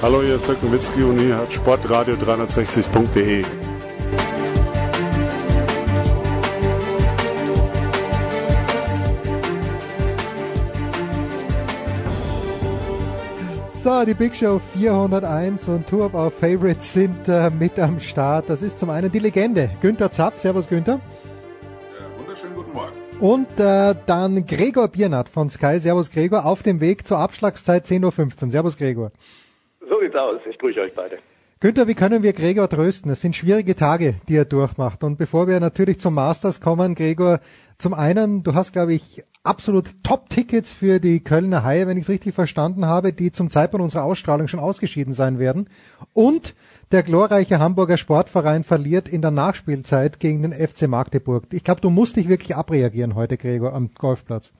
Hallo, hier ist Dirk Nowitzki und hier hat sportradio360.de. Die Big Show 401 und Two of Our Favorites sind äh, mit am Start. Das ist zum einen die Legende Günther Zapf. Servus Günther. Ja, wunderschönen guten Morgen. Und äh, dann Gregor Biernat von Sky. Servus Gregor auf dem Weg zur Abschlagszeit 10.15 Uhr. Servus Gregor. So sieht's aus. Ich grüße euch beide. Günther, wie können wir Gregor trösten? Es sind schwierige Tage, die er durchmacht. Und bevor wir natürlich zum Masters kommen, Gregor, zum einen, du hast, glaube ich, absolut Top-Tickets für die Kölner Haie, wenn ich es richtig verstanden habe, die zum Zeitpunkt unserer Ausstrahlung schon ausgeschieden sein werden. Und der glorreiche Hamburger Sportverein verliert in der Nachspielzeit gegen den FC Magdeburg. Ich glaube, du musst dich wirklich abreagieren heute, Gregor, am Golfplatz.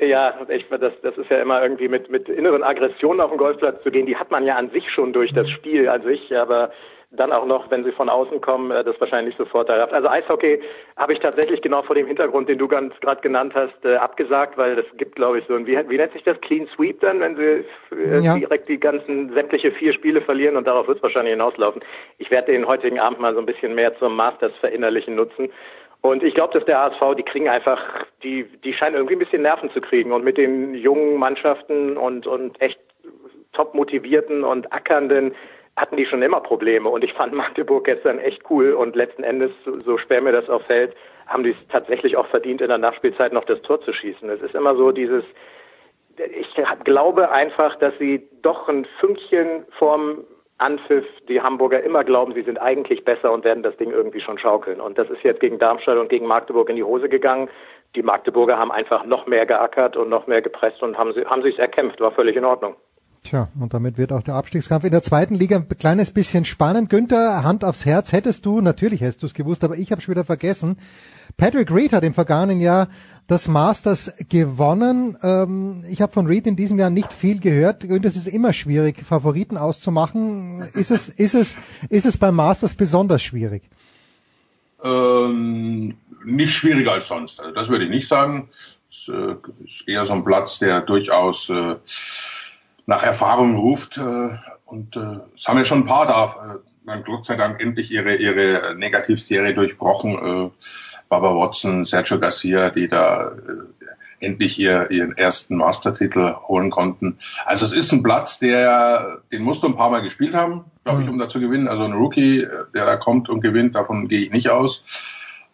Ja, ich, das, das ist ja immer irgendwie mit, mit inneren Aggressionen auf den Golfplatz zu gehen. Die hat man ja an sich schon durch das Spiel an sich, aber dann auch noch, wenn sie von außen kommen, äh, das wahrscheinlich so vorteilhaft. Also Eishockey habe ich tatsächlich genau vor dem Hintergrund, den du ganz gerade genannt hast, äh, abgesagt, weil das gibt, glaube ich, so ein, wie, wie nennt sich das, Clean Sweep dann, wenn sie äh, ja. direkt die ganzen sämtliche vier Spiele verlieren und darauf wird es wahrscheinlich hinauslaufen. Ich werde den heutigen Abend mal so ein bisschen mehr zum Masters verinnerlichen nutzen und ich glaube, dass der HSV, die kriegen einfach, die, die scheinen irgendwie ein bisschen Nerven zu kriegen. Und mit den jungen Mannschaften und, und echt top motivierten und ackernden hatten die schon immer Probleme. Und ich fand Magdeburg gestern echt cool. Und letzten Endes, so, schwer mir das auch fällt, haben die es tatsächlich auch verdient, in der Nachspielzeit noch das Tor zu schießen. Es ist immer so dieses, ich glaube einfach, dass sie doch ein Fünkchen vorm Anpfiff die Hamburger immer glauben, sie sind eigentlich besser und werden das Ding irgendwie schon schaukeln. Und das ist jetzt gegen Darmstadt und gegen Magdeburg in die Hose gegangen. Die Magdeburger haben einfach noch mehr geackert und noch mehr gepresst und haben, haben sich erkämpft, war völlig in Ordnung. Tja, und damit wird auch der Abstiegskampf in der zweiten Liga ein kleines bisschen spannend. Günther, Hand aufs Herz, hättest du, natürlich hättest du es gewusst, aber ich habe schon wieder vergessen. Patrick Reed hat im vergangenen Jahr das Masters gewonnen. Ähm, ich habe von Reed in diesem Jahr nicht viel gehört. Es ist immer schwierig, Favoriten auszumachen. Ist es, ist es, ist es beim Masters besonders schwierig? Ähm, nicht schwieriger als sonst. Also das würde ich nicht sagen. Es äh, ist eher so ein Platz, der durchaus äh, nach Erfahrung ruft. Äh, und äh, es haben ja schon ein paar da, äh, Gott sei Dank endlich ihre, ihre Negativserie durchbrochen. Äh, Baba Watson, Sergio Garcia, die da äh, endlich ihr, ihren ersten Mastertitel holen konnten. Also es ist ein Platz, der, den musst du ein paar Mal gespielt haben, glaube ich, mhm. um da zu gewinnen. Also ein Rookie, der da kommt und gewinnt, davon gehe ich nicht aus.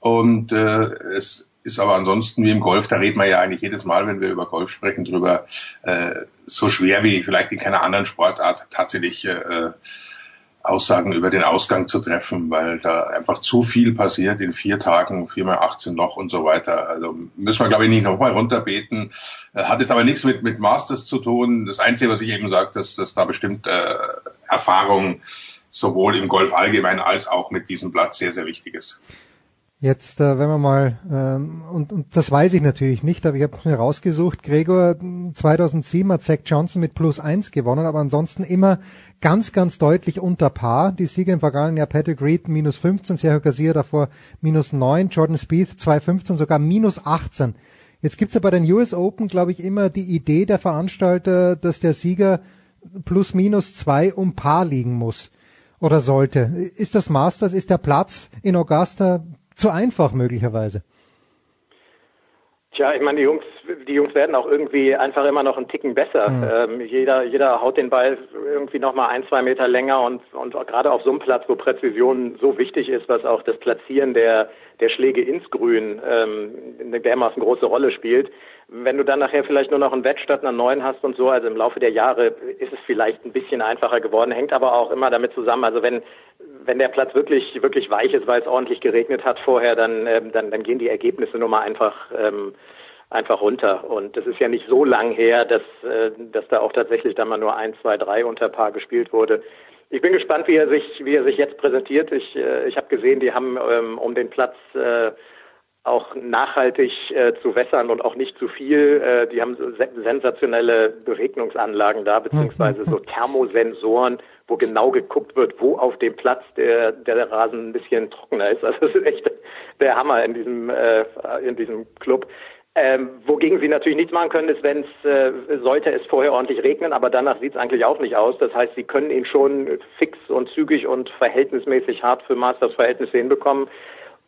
Und äh, es ist aber ansonsten wie im Golf, da reden wir ja eigentlich jedes Mal, wenn wir über Golf sprechen, drüber äh, so schwer wie vielleicht in keiner anderen Sportart tatsächlich äh, Aussagen über den Ausgang zu treffen, weil da einfach zu viel passiert in vier Tagen, viermal 18 noch und so weiter. Also müssen wir, glaube ich, nicht nochmal runterbeten. Äh, hat jetzt aber nichts mit, mit Masters zu tun. Das Einzige, was ich eben sage, dass, dass da bestimmt äh, Erfahrung sowohl im Golf allgemein als auch mit diesem Platz sehr, sehr wichtig ist. Jetzt, äh, wenn wir mal, ähm, und, und das weiß ich natürlich nicht, aber ich habe mir rausgesucht, Gregor, 2007 hat Zach Johnson mit plus eins gewonnen, aber ansonsten immer ganz, ganz deutlich unter Paar. Die Sieger im vergangenen Jahr Patrick Reed minus 15, Sergio Garcia davor minus 9, Jordan Spieth 2,15, sogar minus 18. Jetzt gibt's ja bei den US Open, glaube ich, immer die Idee der Veranstalter, dass der Sieger plus minus zwei um Paar liegen muss oder sollte. Ist das Masters, ist der Platz in Augusta zu einfach möglicherweise. Tja, ich meine, die Jungs, die Jungs werden auch irgendwie einfach immer noch einen Ticken besser. Mhm. Ähm, jeder, jeder haut den Ball irgendwie noch mal ein, zwei Meter länger und, und gerade auf so einem Platz, wo Präzision so wichtig ist, was auch das Platzieren der, der Schläge ins Grün ähm, eine dermaßen große Rolle spielt, wenn du dann nachher vielleicht nur noch einen Wett statt einer neuen hast und so, also im Laufe der Jahre ist es vielleicht ein bisschen einfacher geworden, hängt aber auch immer damit zusammen. Also wenn, wenn der Platz wirklich, wirklich weich ist, weil es ordentlich geregnet hat vorher, dann, ähm, dann, dann gehen die Ergebnisse nun mal einfach, ähm, einfach runter. Und das ist ja nicht so lang her, dass, äh, dass da auch tatsächlich dann mal nur ein, zwei, drei unter Paar gespielt wurde. Ich bin gespannt, wie er sich, wie er sich jetzt präsentiert. Ich, äh, ich habe gesehen, die haben ähm, um den Platz äh, auch nachhaltig äh, zu wässern und auch nicht zu viel. Äh, die haben so sensationelle Beregnungsanlagen da, beziehungsweise so Thermosensoren, wo genau geguckt wird, wo auf dem Platz der, der Rasen ein bisschen trockener ist. Also das ist echt der Hammer in diesem, äh, in diesem Club. Ähm, wogegen sie natürlich nichts machen können, ist, wenn es äh, sollte es vorher ordentlich regnen, aber danach sieht es eigentlich auch nicht aus. Das heißt, sie können ihn schon fix und zügig und verhältnismäßig hart für Masters-Verhältnisse hinbekommen.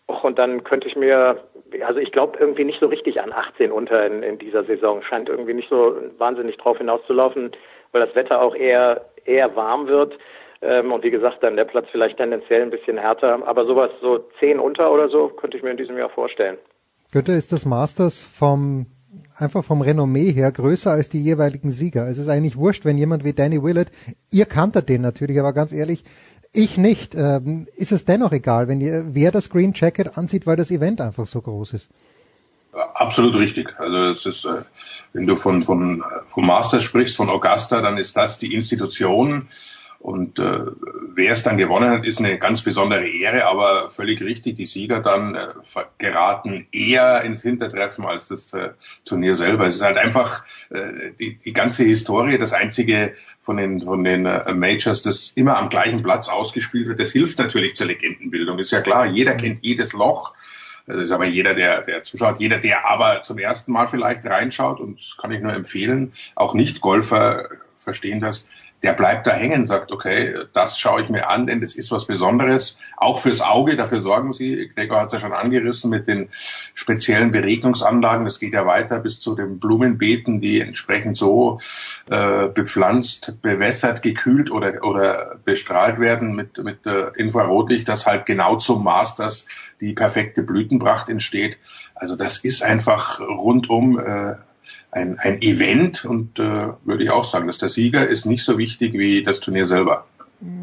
Och, und dann könnte ich mir, also ich glaube irgendwie nicht so richtig an 18 unter in, in dieser Saison. Scheint irgendwie nicht so wahnsinnig drauf hinauszulaufen, weil das Wetter auch eher eher warm wird. Ähm, und wie gesagt, dann der Platz vielleicht tendenziell ein bisschen härter. Aber sowas so 10 unter oder so könnte ich mir in diesem Jahr vorstellen. Götter ist das Masters vom einfach vom Renommee her größer als die jeweiligen Sieger. Es ist eigentlich wurscht, wenn jemand wie Danny Willett, ihr kanntet den natürlich, aber ganz ehrlich, ich nicht. Ähm, ist es dennoch egal, wenn ihr, wer das Green Jacket anzieht, weil das Event einfach so groß ist? Absolut richtig. Also es ist, äh, wenn du von, von vom Masters sprichst, von Augusta, dann ist das die Institution, und äh, wer es dann gewonnen hat, ist eine ganz besondere Ehre, aber völlig richtig, die Sieger dann äh, geraten eher ins Hintertreffen als das äh, Turnier selber. Es ist halt einfach äh, die, die ganze Historie, das einzige von den, von den äh, Majors, das immer am gleichen Platz ausgespielt wird. Das hilft natürlich zur Legendenbildung. Ist ja klar, jeder kennt jedes Loch. Das ist aber jeder, der, der zuschaut, jeder, der aber zum ersten Mal vielleicht reinschaut, und das kann ich nur empfehlen, auch Nicht-Golfer verstehen das, der bleibt da hängen, sagt, okay, das schaue ich mir an, denn das ist was Besonderes, auch fürs Auge, dafür sorgen sie. Gregor hat es ja schon angerissen mit den speziellen Beregnungsanlagen, das geht ja weiter bis zu den Blumenbeeten, die entsprechend so äh, bepflanzt, bewässert, gekühlt oder, oder bestrahlt werden mit, mit äh, Infrarotlicht, dass halt genau zum Maß, dass die perfekte Blütenpracht entsteht. Also das ist einfach rundum äh, ein, ein Event und äh, würde ich auch sagen, dass der Sieger ist nicht so wichtig wie das Turnier selber.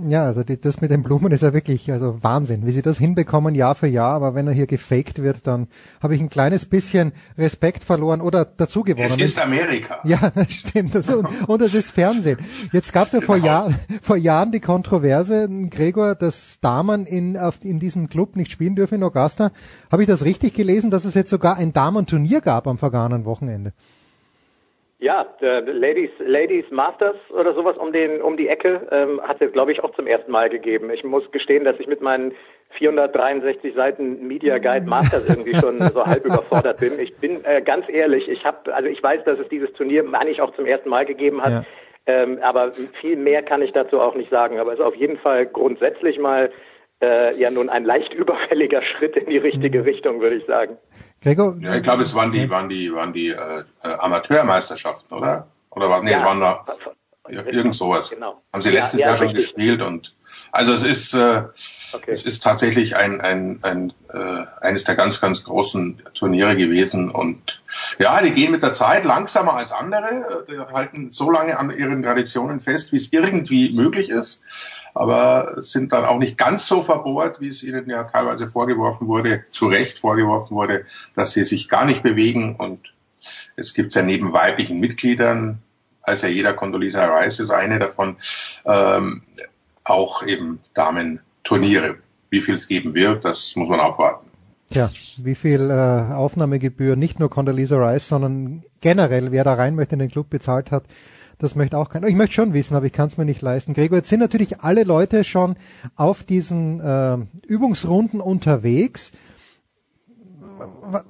Ja, also die, das mit den Blumen ist ja wirklich also Wahnsinn, wie sie das hinbekommen Jahr für Jahr, aber wenn er hier gefaked wird, dann habe ich ein kleines bisschen Respekt verloren oder dazu gewonnen. Es ist Amerika. Ja, stimmt. Das, und, und es ist Fernsehen. Jetzt gab es ja vor, genau. Jahr, vor Jahren die Kontroverse, Gregor, dass Damen in, auf, in diesem Club nicht spielen dürfen in Augusta. Habe ich das richtig gelesen, dass es jetzt sogar ein Damenturnier gab am vergangenen Wochenende? Ja, Ladies, Ladies Masters oder sowas um den um die Ecke ähm, hat es glaube ich auch zum ersten Mal gegeben. Ich muss gestehen, dass ich mit meinen 463 Seiten Media Guide Masters irgendwie schon so halb überfordert bin. Ich bin äh, ganz ehrlich, ich habe also ich weiß, dass es dieses Turnier eigentlich auch zum ersten Mal gegeben hat. Ja. Ähm, aber viel mehr kann ich dazu auch nicht sagen. Aber es ist auf jeden Fall grundsätzlich mal äh, ja nun ein leicht überfälliger Schritt in die richtige mhm. Richtung, würde ich sagen. Gregor? Ja, ich glaube, es waren die, waren die, waren die äh, äh Amateurmeisterschaften, oder? Oder was? Nee, ja, waren da irgend sowas. Genau. Haben sie letztes ja, ja, Jahr schon richtig. gespielt und also es ist äh, okay. es ist tatsächlich ein, ein, ein äh, eines der ganz ganz großen Turniere gewesen und ja, die gehen mit der Zeit langsamer als andere, die halten so lange an ihren Traditionen fest, wie es irgendwie möglich ist aber sind dann auch nicht ganz so verbohrt, wie es ihnen ja teilweise vorgeworfen wurde, zu Recht vorgeworfen wurde, dass sie sich gar nicht bewegen. Und es gibt ja neben weiblichen Mitgliedern, also jeder Condoleezza Rice ist eine davon, ähm, auch eben Damen-Turniere. Wie viel es geben wird, das muss man abwarten. Tja, wie viel äh, Aufnahmegebühr nicht nur Condoleezza Rice, sondern generell, wer da rein möchte in den Club bezahlt hat, das möchte auch keiner. Ich möchte schon wissen, aber ich kann es mir nicht leisten. Gregor, jetzt sind natürlich alle Leute schon auf diesen äh, Übungsrunden unterwegs.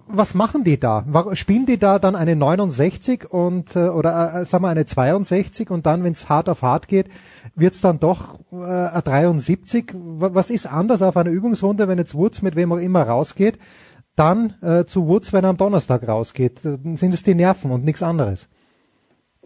Was machen die da? Spielen die da dann eine 69 und äh, oder äh, sagen wir eine 62 und dann, wenn es hart auf hart geht, wird es dann doch äh, eine 73? Was ist anders auf einer Übungsrunde, wenn jetzt Woods mit wem auch immer rausgeht, dann äh, zu Woods, wenn er am Donnerstag rausgeht? Sind es die Nerven und nichts anderes?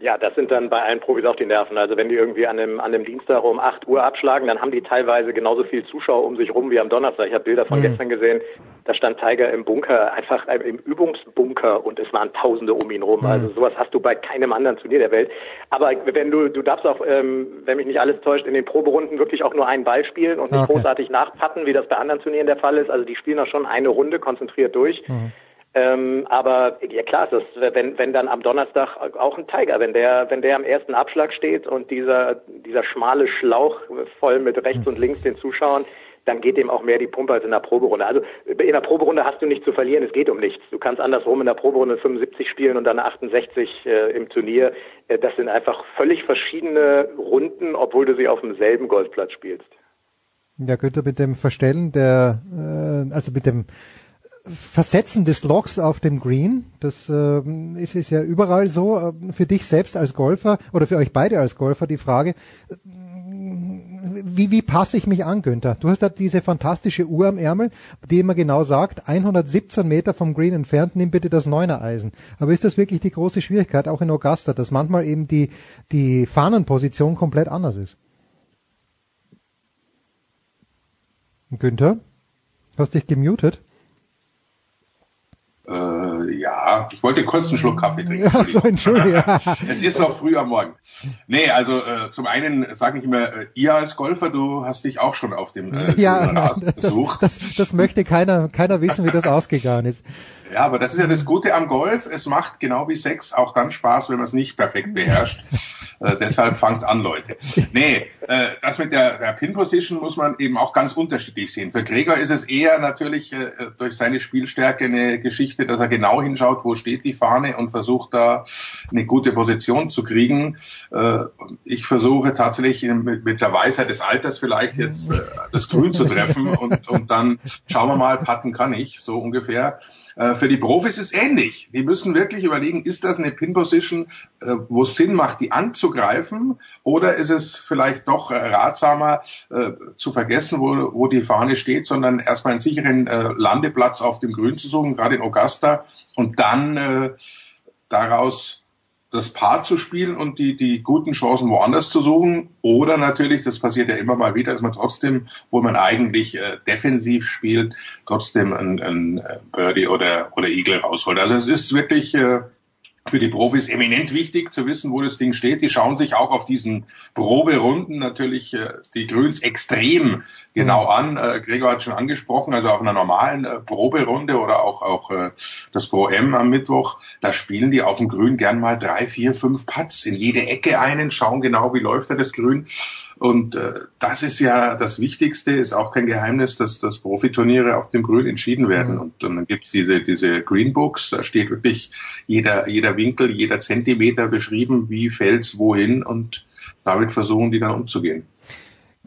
Ja, das sind dann bei allen Profis auch die Nerven. Also wenn die irgendwie an einem, an einem Dienstag um 8 Uhr abschlagen, dann haben die teilweise genauso viel Zuschauer um sich rum wie am Donnerstag. Ich habe Bilder von mhm. gestern gesehen, da stand Tiger im Bunker, einfach im Übungsbunker und es waren Tausende um ihn rum. Mhm. Also sowas hast du bei keinem anderen Turnier der Welt. Aber wenn du, du darfst auch, ähm, wenn mich nicht alles täuscht, in den Proberunden wirklich auch nur einen Ball spielen und nicht okay. großartig nachpatten, wie das bei anderen Turnieren der Fall ist. Also die spielen auch schon eine Runde konzentriert durch. Mhm. Ähm, aber ja klar, das, wenn, wenn dann am Donnerstag auch ein Tiger, wenn der, wenn der am ersten Abschlag steht und dieser, dieser schmale Schlauch voll mit rechts und links den Zuschauern, dann geht dem auch mehr die Pumpe als in der Proberunde. Also in der Proberunde hast du nichts zu verlieren, es geht um nichts. Du kannst andersrum in der Proberunde 75 spielen und dann 68 äh, im Turnier. Äh, das sind einfach völlig verschiedene Runden, obwohl du sie auf demselben Golfplatz spielst. Ja, Günther, mit dem Verstellen der, äh, also mit dem Versetzen des Logs auf dem Green, das äh, ist, ist ja überall so. Für dich selbst als Golfer oder für euch beide als Golfer die Frage, wie, wie passe ich mich an, Günther? Du hast da diese fantastische Uhr am Ärmel, die immer genau sagt, 117 Meter vom Green entfernt, nimm bitte das Neuner Eisen. Aber ist das wirklich die große Schwierigkeit, auch in Augusta, dass manchmal eben die, die Fahnenposition komplett anders ist? Günther, hast dich gemutet? Äh, ja, ich wollte kurz einen Schluck Kaffee trinken. Ja, so, Entschuldigung. es ist noch früh am Morgen. Nee, also äh, zum einen sage ich immer, äh, ihr als Golfer, du hast dich auch schon auf dem äh, ja, besucht. Das, das, das möchte keiner, keiner wissen, wie das ausgegangen ist. Ja, aber das ist ja das Gute am Golf. Es macht genau wie Sex auch dann Spaß, wenn man es nicht perfekt beherrscht. äh, deshalb fangt an, Leute. Nee, äh, das mit der, der Pin-Position muss man eben auch ganz unterschiedlich sehen. Für Gregor ist es eher natürlich äh, durch seine Spielstärke eine Geschichte, dass er genau hinschaut, wo steht die Fahne und versucht da eine gute Position zu kriegen. Äh, ich versuche tatsächlich mit, mit der Weisheit des Alters vielleicht jetzt äh, das Grün zu treffen und, und dann schauen wir mal, patten kann ich, so ungefähr. Äh, für die Profis ist ähnlich. Die müssen wirklich überlegen, ist das eine Pin-Position, äh, wo es Sinn macht, die anzugreifen, oder ist es vielleicht doch äh, ratsamer zu vergessen, wo, wo die Fahne steht, sondern erstmal einen sicheren Landeplatz auf dem Grün zu suchen, gerade in Augusta, und dann daraus das Paar zu spielen und die, die guten Chancen woanders zu suchen. Oder natürlich, das passiert ja immer mal wieder, dass man trotzdem, wo man eigentlich äh, defensiv spielt, trotzdem ein, ein Birdie oder, oder Eagle rausholt. Also es ist wirklich äh, für die Profis eminent wichtig zu wissen, wo das Ding steht. Die schauen sich auch auf diesen Proberunden natürlich äh, die Grüns extrem genau an. Äh, Gregor hat schon angesprochen, also auf einer normalen äh, Proberunde oder auch, auch äh, das Pro M am Mittwoch, da spielen die auf dem Grün gern mal drei, vier, fünf Putts in jede Ecke einen, schauen genau, wie läuft da das Grün. Und äh, das ist ja das Wichtigste, ist auch kein Geheimnis, dass, dass Profiturniere auf dem Grün entschieden werden. Mhm. Und, und dann gibt's diese, diese Greenbooks, da steht wirklich jeder, jeder Winkel, jeder Zentimeter beschrieben, wie fällt's wohin und damit versuchen die dann umzugehen.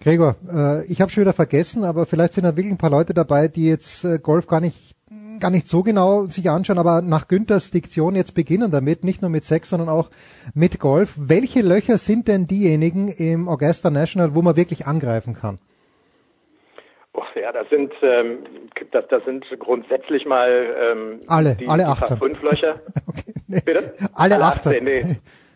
Gregor, äh, ich habe schon wieder vergessen, aber vielleicht sind da wirklich ein paar Leute dabei, die jetzt äh, Golf gar nicht gar nicht so genau sich anschauen, aber nach Günthers Diktion jetzt beginnen damit, nicht nur mit Sex, sondern auch mit Golf. Welche Löcher sind denn diejenigen im Augusta National, wo man wirklich angreifen kann? Oh, ja, das sind ähm, das, das sind grundsätzlich mal ähm, alle, die, alle 18. Die fünf Löcher. okay, nee. Bitte? Alle, alle 18. 18 nee.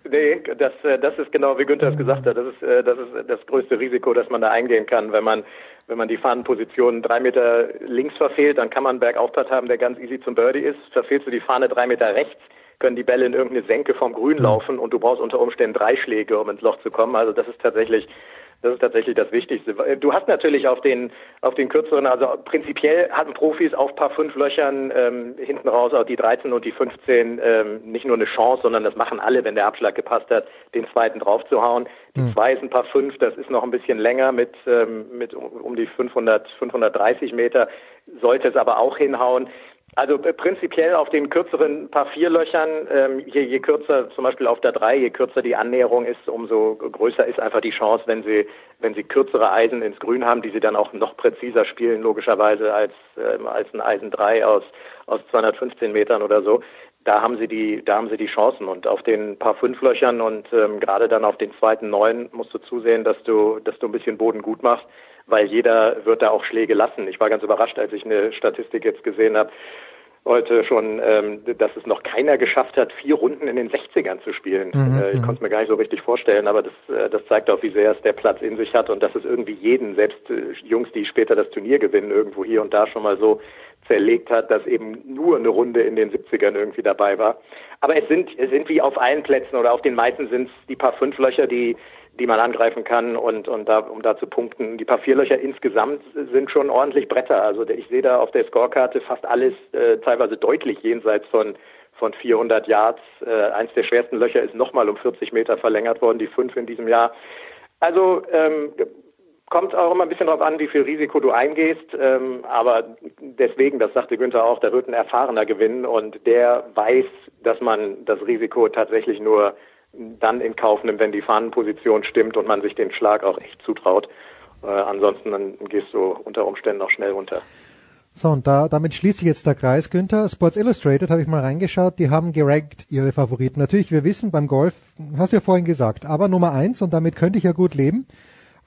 Nee, das, äh, das ist genau wie Günther es gesagt hat. Das ist, äh, das ist das größte Risiko, das man da eingehen kann. Wenn man, wenn man die Fahnenposition drei Meter links verfehlt, dann kann man einen Bergauftritt haben, der ganz easy zum Birdie ist. Verfehlst du die Fahne drei Meter rechts, können die Bälle in irgendeine Senke vom Grün laufen und du brauchst unter Umständen drei Schläge, um ins Loch zu kommen. Also das ist tatsächlich das ist tatsächlich das Wichtigste. Du hast natürlich auf den auf den kürzeren, also prinzipiell hatten Profis auf paar fünf Löchern ähm, hinten raus auch die 13 und die 15 ähm, nicht nur eine Chance, sondern das machen alle, wenn der Abschlag gepasst hat, den zweiten draufzuhauen. Die mhm. zwei ist ein paar fünf, das ist noch ein bisschen länger mit ähm, mit um die 500 530 Meter, sollte es aber auch hinhauen. Also äh, prinzipiell auf den kürzeren paar Vierlöchern, ähm, je, je kürzer, zum Beispiel auf der drei, je kürzer die Annäherung ist, umso größer ist einfach die Chance, wenn sie, wenn sie kürzere Eisen ins Grün haben, die sie dann auch noch präziser spielen, logischerweise als, ähm, als ein Eisen drei aus, aus 215 Metern oder so. Da haben sie die, da haben sie die Chancen und auf den paar Fünflöchern und ähm, gerade dann auf den zweiten neun musst du zusehen, dass du, dass du ein bisschen Boden gut machst weil jeder wird da auch Schläge lassen. Ich war ganz überrascht, als ich eine Statistik jetzt gesehen habe, heute schon, ähm, dass es noch keiner geschafft hat, vier Runden in den 60ern zu spielen. Mhm, äh, ich mhm. konnte es mir gar nicht so richtig vorstellen, aber das, äh, das zeigt auch, wie sehr es der Platz in sich hat und dass es irgendwie jeden, selbst äh, Jungs, die später das Turnier gewinnen, irgendwo hier und da schon mal so zerlegt hat, dass eben nur eine Runde in den 70ern irgendwie dabei war. Aber es sind, es sind wie auf allen Plätzen oder auf den meisten sind es die paar fünf Löcher, die, die man angreifen kann und, und da, um da zu punkten. Die paar vier Löcher insgesamt sind schon ordentlich Bretter. Also ich sehe da auf der Scorekarte fast alles äh, teilweise deutlich jenseits von von 400 Yards. Äh, eins der schwersten Löcher ist nochmal um 40 Meter verlängert worden, die fünf in diesem Jahr. Also ähm, kommt auch immer ein bisschen darauf an, wie viel Risiko du eingehst. Ähm, aber deswegen, das sagte Günther auch, da wird ein Erfahrener gewinnen und der weiß, dass man das Risiko tatsächlich nur dann in Kauf nimmt, wenn die Fahnenposition stimmt und man sich den Schlag auch echt zutraut. Äh, ansonsten dann gehst du unter Umständen auch schnell runter. So, und da, damit schließt sich jetzt der Kreis, Günther. Sports Illustrated habe ich mal reingeschaut, die haben gerankt ihre Favoriten. Natürlich, wir wissen beim Golf, hast du ja vorhin gesagt, aber Nummer eins, und damit könnte ich ja gut leben,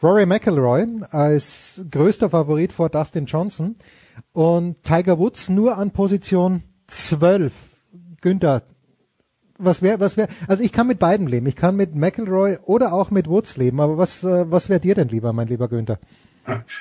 Rory McIlroy als größter Favorit vor Dustin Johnson und Tiger Woods nur an Position 12. Günther, was wäre, was wäre, also ich kann mit beiden leben. Ich kann mit McIlroy oder auch mit Woods leben, aber was, äh, was wäre dir denn lieber, mein lieber Günther?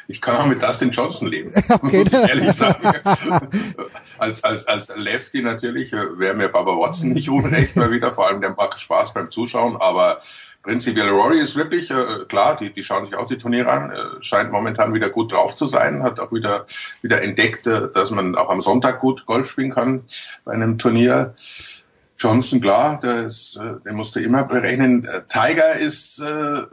Ich kann auch mit Dustin Johnson leben, okay. muss ich ehrlich sagen. als, als, als Lefty natürlich äh, wäre mir Baba Watson nicht unrecht mal wieder, vor allem der macht Spaß beim Zuschauen, aber prinzipiell Rory ist wirklich, äh, klar, die, die schauen sich auch die Turniere an, äh, scheint momentan wieder gut drauf zu sein, hat auch wieder, wieder entdeckt, äh, dass man auch am Sonntag gut Golf spielen kann bei einem Turnier. Johnson, klar, das, äh, den musste immer berechnen. Äh, Tiger ist äh,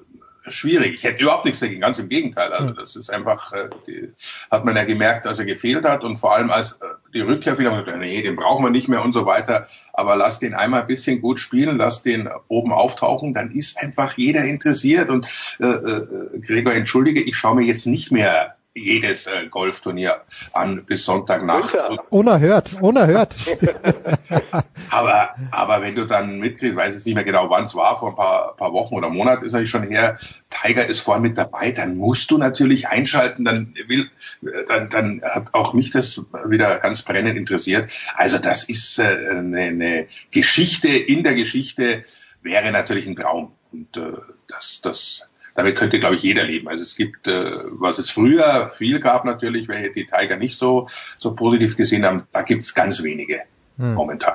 schwierig. Ich hätte überhaupt nichts dagegen, ganz im Gegenteil. Also das ist einfach, äh, die, hat man ja gemerkt, als er gefehlt hat und vor allem als äh, die Rückkehr wieder, nee, den brauchen wir nicht mehr und so weiter. Aber lass den einmal ein bisschen gut spielen, lass den oben auftauchen, dann ist einfach jeder interessiert. Und äh, äh, Gregor, entschuldige, ich schaue mir jetzt nicht mehr jedes äh, Golfturnier an bis Sonntagnacht. Unerhört, unerhört. aber, aber wenn du dann mitkriegst, weiß ich nicht mehr genau, wann es war, vor ein paar, paar Wochen oder Monaten ist natürlich schon her, Tiger ist vorne mit dabei, dann musst du natürlich einschalten, dann will, dann, dann hat auch mich das wieder ganz brennend interessiert. Also das ist äh, eine, eine Geschichte in der Geschichte, wäre natürlich ein Traum. Und äh, das, das damit könnte, glaube ich, jeder leben. Also es gibt, äh, was es früher viel gab natürlich, welche die Tiger nicht so, so positiv gesehen haben, da gibt es ganz wenige hm. momentan.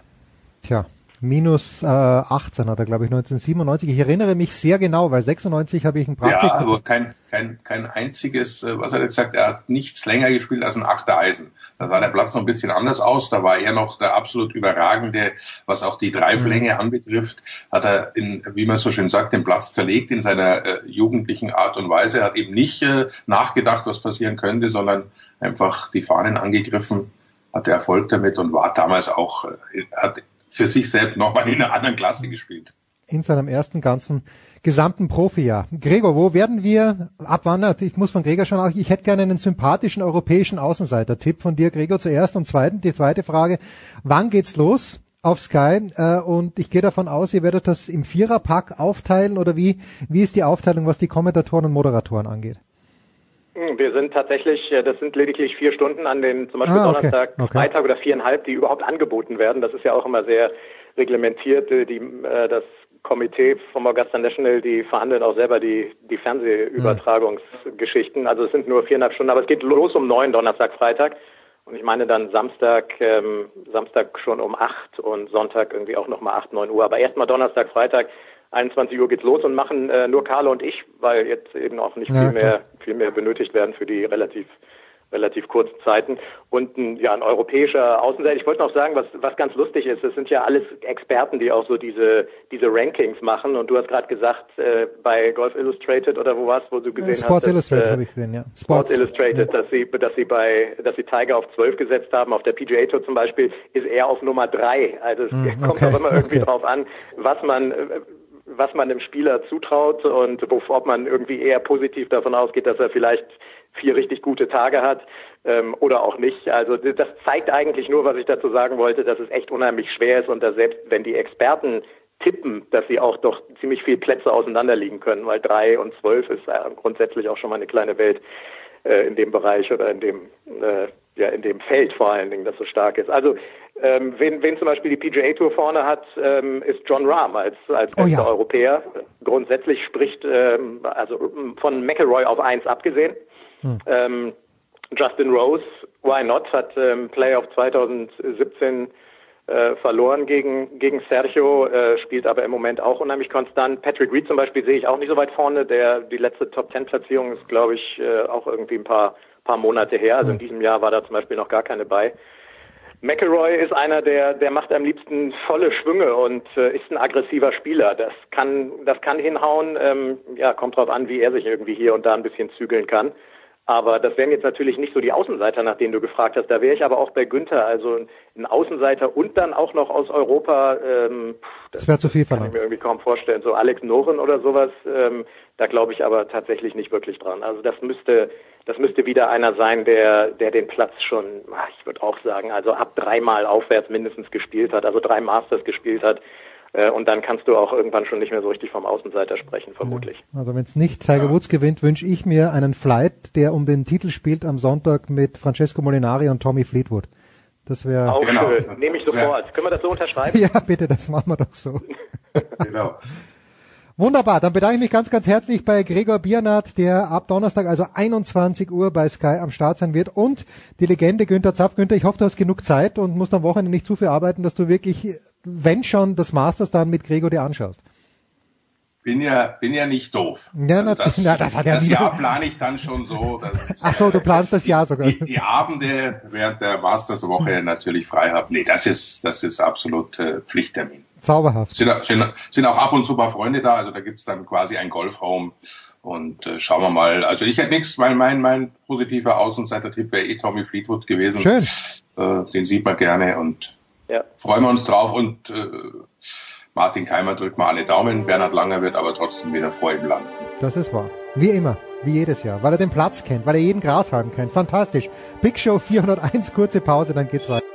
Tja, minus äh, 18 hat er, glaube ich, 1997. Ich erinnere mich sehr genau, weil 96 habe ich ein Praktikum. Ja, aber kein, kein, kein einziges, äh, was hat er gesagt, er hat nichts länger gespielt als ein achter Eisen. Da sah der Platz noch ein bisschen anders aus. Da war er noch der absolut überragende, was auch die Dreiflänge mhm. anbetrifft, hat er, in, wie man so schön sagt, den Platz zerlegt in seiner äh, jugendlichen Art und Weise. Er hat eben nicht äh, nachgedacht, was passieren könnte, sondern einfach die Fahnen angegriffen, hatte Erfolg damit und war damals auch, äh, hat für sich selbst nochmal in einer anderen Klasse gespielt. In seinem ersten ganzen gesamten Profijahr. Gregor, wo werden wir abwandern? Ich muss von Gregor schon auch, ich hätte gerne einen sympathischen europäischen Außenseiter-Tipp von dir, Gregor, zuerst. Und zweitens, die zweite Frage, wann geht's los? auf Sky äh, und ich gehe davon aus, ihr werdet das im Viererpack aufteilen oder wie, wie ist die Aufteilung, was die Kommentatoren und Moderatoren angeht? Hm, wir sind tatsächlich, äh, das sind lediglich vier Stunden an den zum Beispiel ah, okay. Donnerstag, okay. Freitag oder viereinhalb, die überhaupt angeboten werden. Das ist ja auch immer sehr reglementiert. Die, äh, das Komitee vom Augusta National, die verhandeln auch selber die, die Fernsehübertragungsgeschichten. Also es sind nur viereinhalb Stunden, aber es geht los um neun Donnerstag, Freitag. Und ich meine dann Samstag, ähm, Samstag schon um acht und Sonntag irgendwie auch nochmal acht, neun Uhr. Aber erstmal Donnerstag, Freitag 21 Uhr geht's los und machen äh, nur Carlo und ich, weil jetzt eben auch nicht ja, viel mehr viel mehr benötigt werden für die relativ relativ kurzen Zeiten und ein, ja ein europäischer Außenseiter. Ich wollte noch sagen, was was ganz lustig ist, es sind ja alles Experten, die auch so diese diese Rankings machen und du hast gerade gesagt äh, bei Golf Illustrated oder wo warst, wo du gesehen Sports hast, Illustrated äh, habe ich gesehen, ja. Sports, Sports Illustrated, ja. dass sie dass sie bei dass sie Tiger auf 12 gesetzt haben, auf der PGA Tour zum Beispiel ist er auf Nummer 3. Also es mm, kommt auch immer irgendwie okay. drauf an, was man was man dem Spieler zutraut und ob man irgendwie eher positiv davon ausgeht, dass er vielleicht vier richtig gute Tage hat ähm, oder auch nicht. Also das zeigt eigentlich nur, was ich dazu sagen wollte, dass es echt unheimlich schwer ist und dass selbst wenn die Experten tippen, dass sie auch doch ziemlich viel Plätze auseinanderliegen können, weil drei und zwölf ist grundsätzlich auch schon mal eine kleine Welt äh, in dem Bereich oder in dem äh, ja in dem Feld vor allen Dingen, das so stark ist. Also ähm, wen, wen zum Beispiel die PGA Tour vorne hat, ähm, ist John Rahm als, als oh ja. Europäer. Grundsätzlich spricht, ähm, also von McElroy auf eins abgesehen. Hm. Ähm, Justin Rose Why Not hat ähm, Playoff 2017 äh, verloren gegen, gegen Sergio, äh, spielt aber im Moment auch unheimlich konstant. Patrick Reed zum Beispiel sehe ich auch nicht so weit vorne. Der, die letzte Top Ten Platzierung ist, glaube ich, äh, auch irgendwie ein paar, paar Monate her. Also in diesem Jahr war da zum Beispiel noch gar keine bei. McElroy ist einer, der, der macht am liebsten volle Schwünge und äh, ist ein aggressiver Spieler. Das kann, das kann hinhauen. Ähm, ja, kommt drauf an, wie er sich irgendwie hier und da ein bisschen zügeln kann. Aber das wären jetzt natürlich nicht so die Außenseiter, nach denen du gefragt hast. Da wäre ich aber auch bei Günther, also ein Außenseiter und dann auch noch aus Europa. Ähm, das wäre zu viel verlangt. Kann ich mir irgendwie kaum vorstellen. So Alex Noren oder sowas, ähm, da glaube ich aber tatsächlich nicht wirklich dran. Also das müsste, das müsste wieder einer sein, der, der den Platz schon, ich würde auch sagen, also ab dreimal aufwärts mindestens gespielt hat, also drei Masters gespielt hat. Äh, und dann kannst du auch irgendwann schon nicht mehr so richtig vom Außenseiter sprechen, vermutlich. Ja. Also wenn es nicht Tiger Woods gewinnt, wünsche ich mir einen Flight, der um den Titel spielt am Sonntag mit Francesco Molinari und Tommy Fleetwood. Das wäre auch genau. schön. Nehme ich sofort. Können wir das so unterschreiben? ja, bitte, das machen wir doch so. genau. Wunderbar, dann bedanke ich mich ganz, ganz herzlich bei Gregor Biernat, der ab Donnerstag, also 21 Uhr bei Sky am Start sein wird und die Legende Günther Zapf. Günther, ich hoffe, du hast genug Zeit und musst am Wochenende nicht zu viel arbeiten, dass du wirklich, wenn schon, das Masters dann mit Gregor dir anschaust. Bin ja, bin ja nicht doof. Ja, also das, na, das hat ja das Jahr plane ich dann schon so. Dass ich, Ach so, du planst das Jahr sogar. Die, die Abende während der Masterswoche natürlich frei habe. Nee, das ist, das ist absolut äh, Pflichttermin. Zauberhaft. Sind, sind, sind auch ab und zu paar Freunde da, also da gibt's dann quasi einen Golfraum und äh, schauen wir mal. Also ich hätte nichts, weil mein, mein positiver Außenseiter-Tipp wäre eh Tommy Fleetwood gewesen. Schön. Äh, den sieht man gerne und ja. freuen wir uns drauf und äh, Martin Keimer drückt mal alle Daumen. Bernhard Langer wird aber trotzdem wieder vor ihm landen. Das ist wahr. Wie immer. Wie jedes Jahr. Weil er den Platz kennt, weil er jeden Grashalm kennt. Fantastisch. Big Show 401, kurze Pause, dann geht's weiter.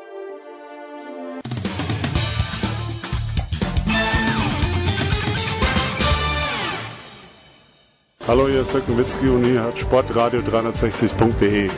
Hallo, hier ist Dirk Nowitzki und hier hat Sportradio 360.de.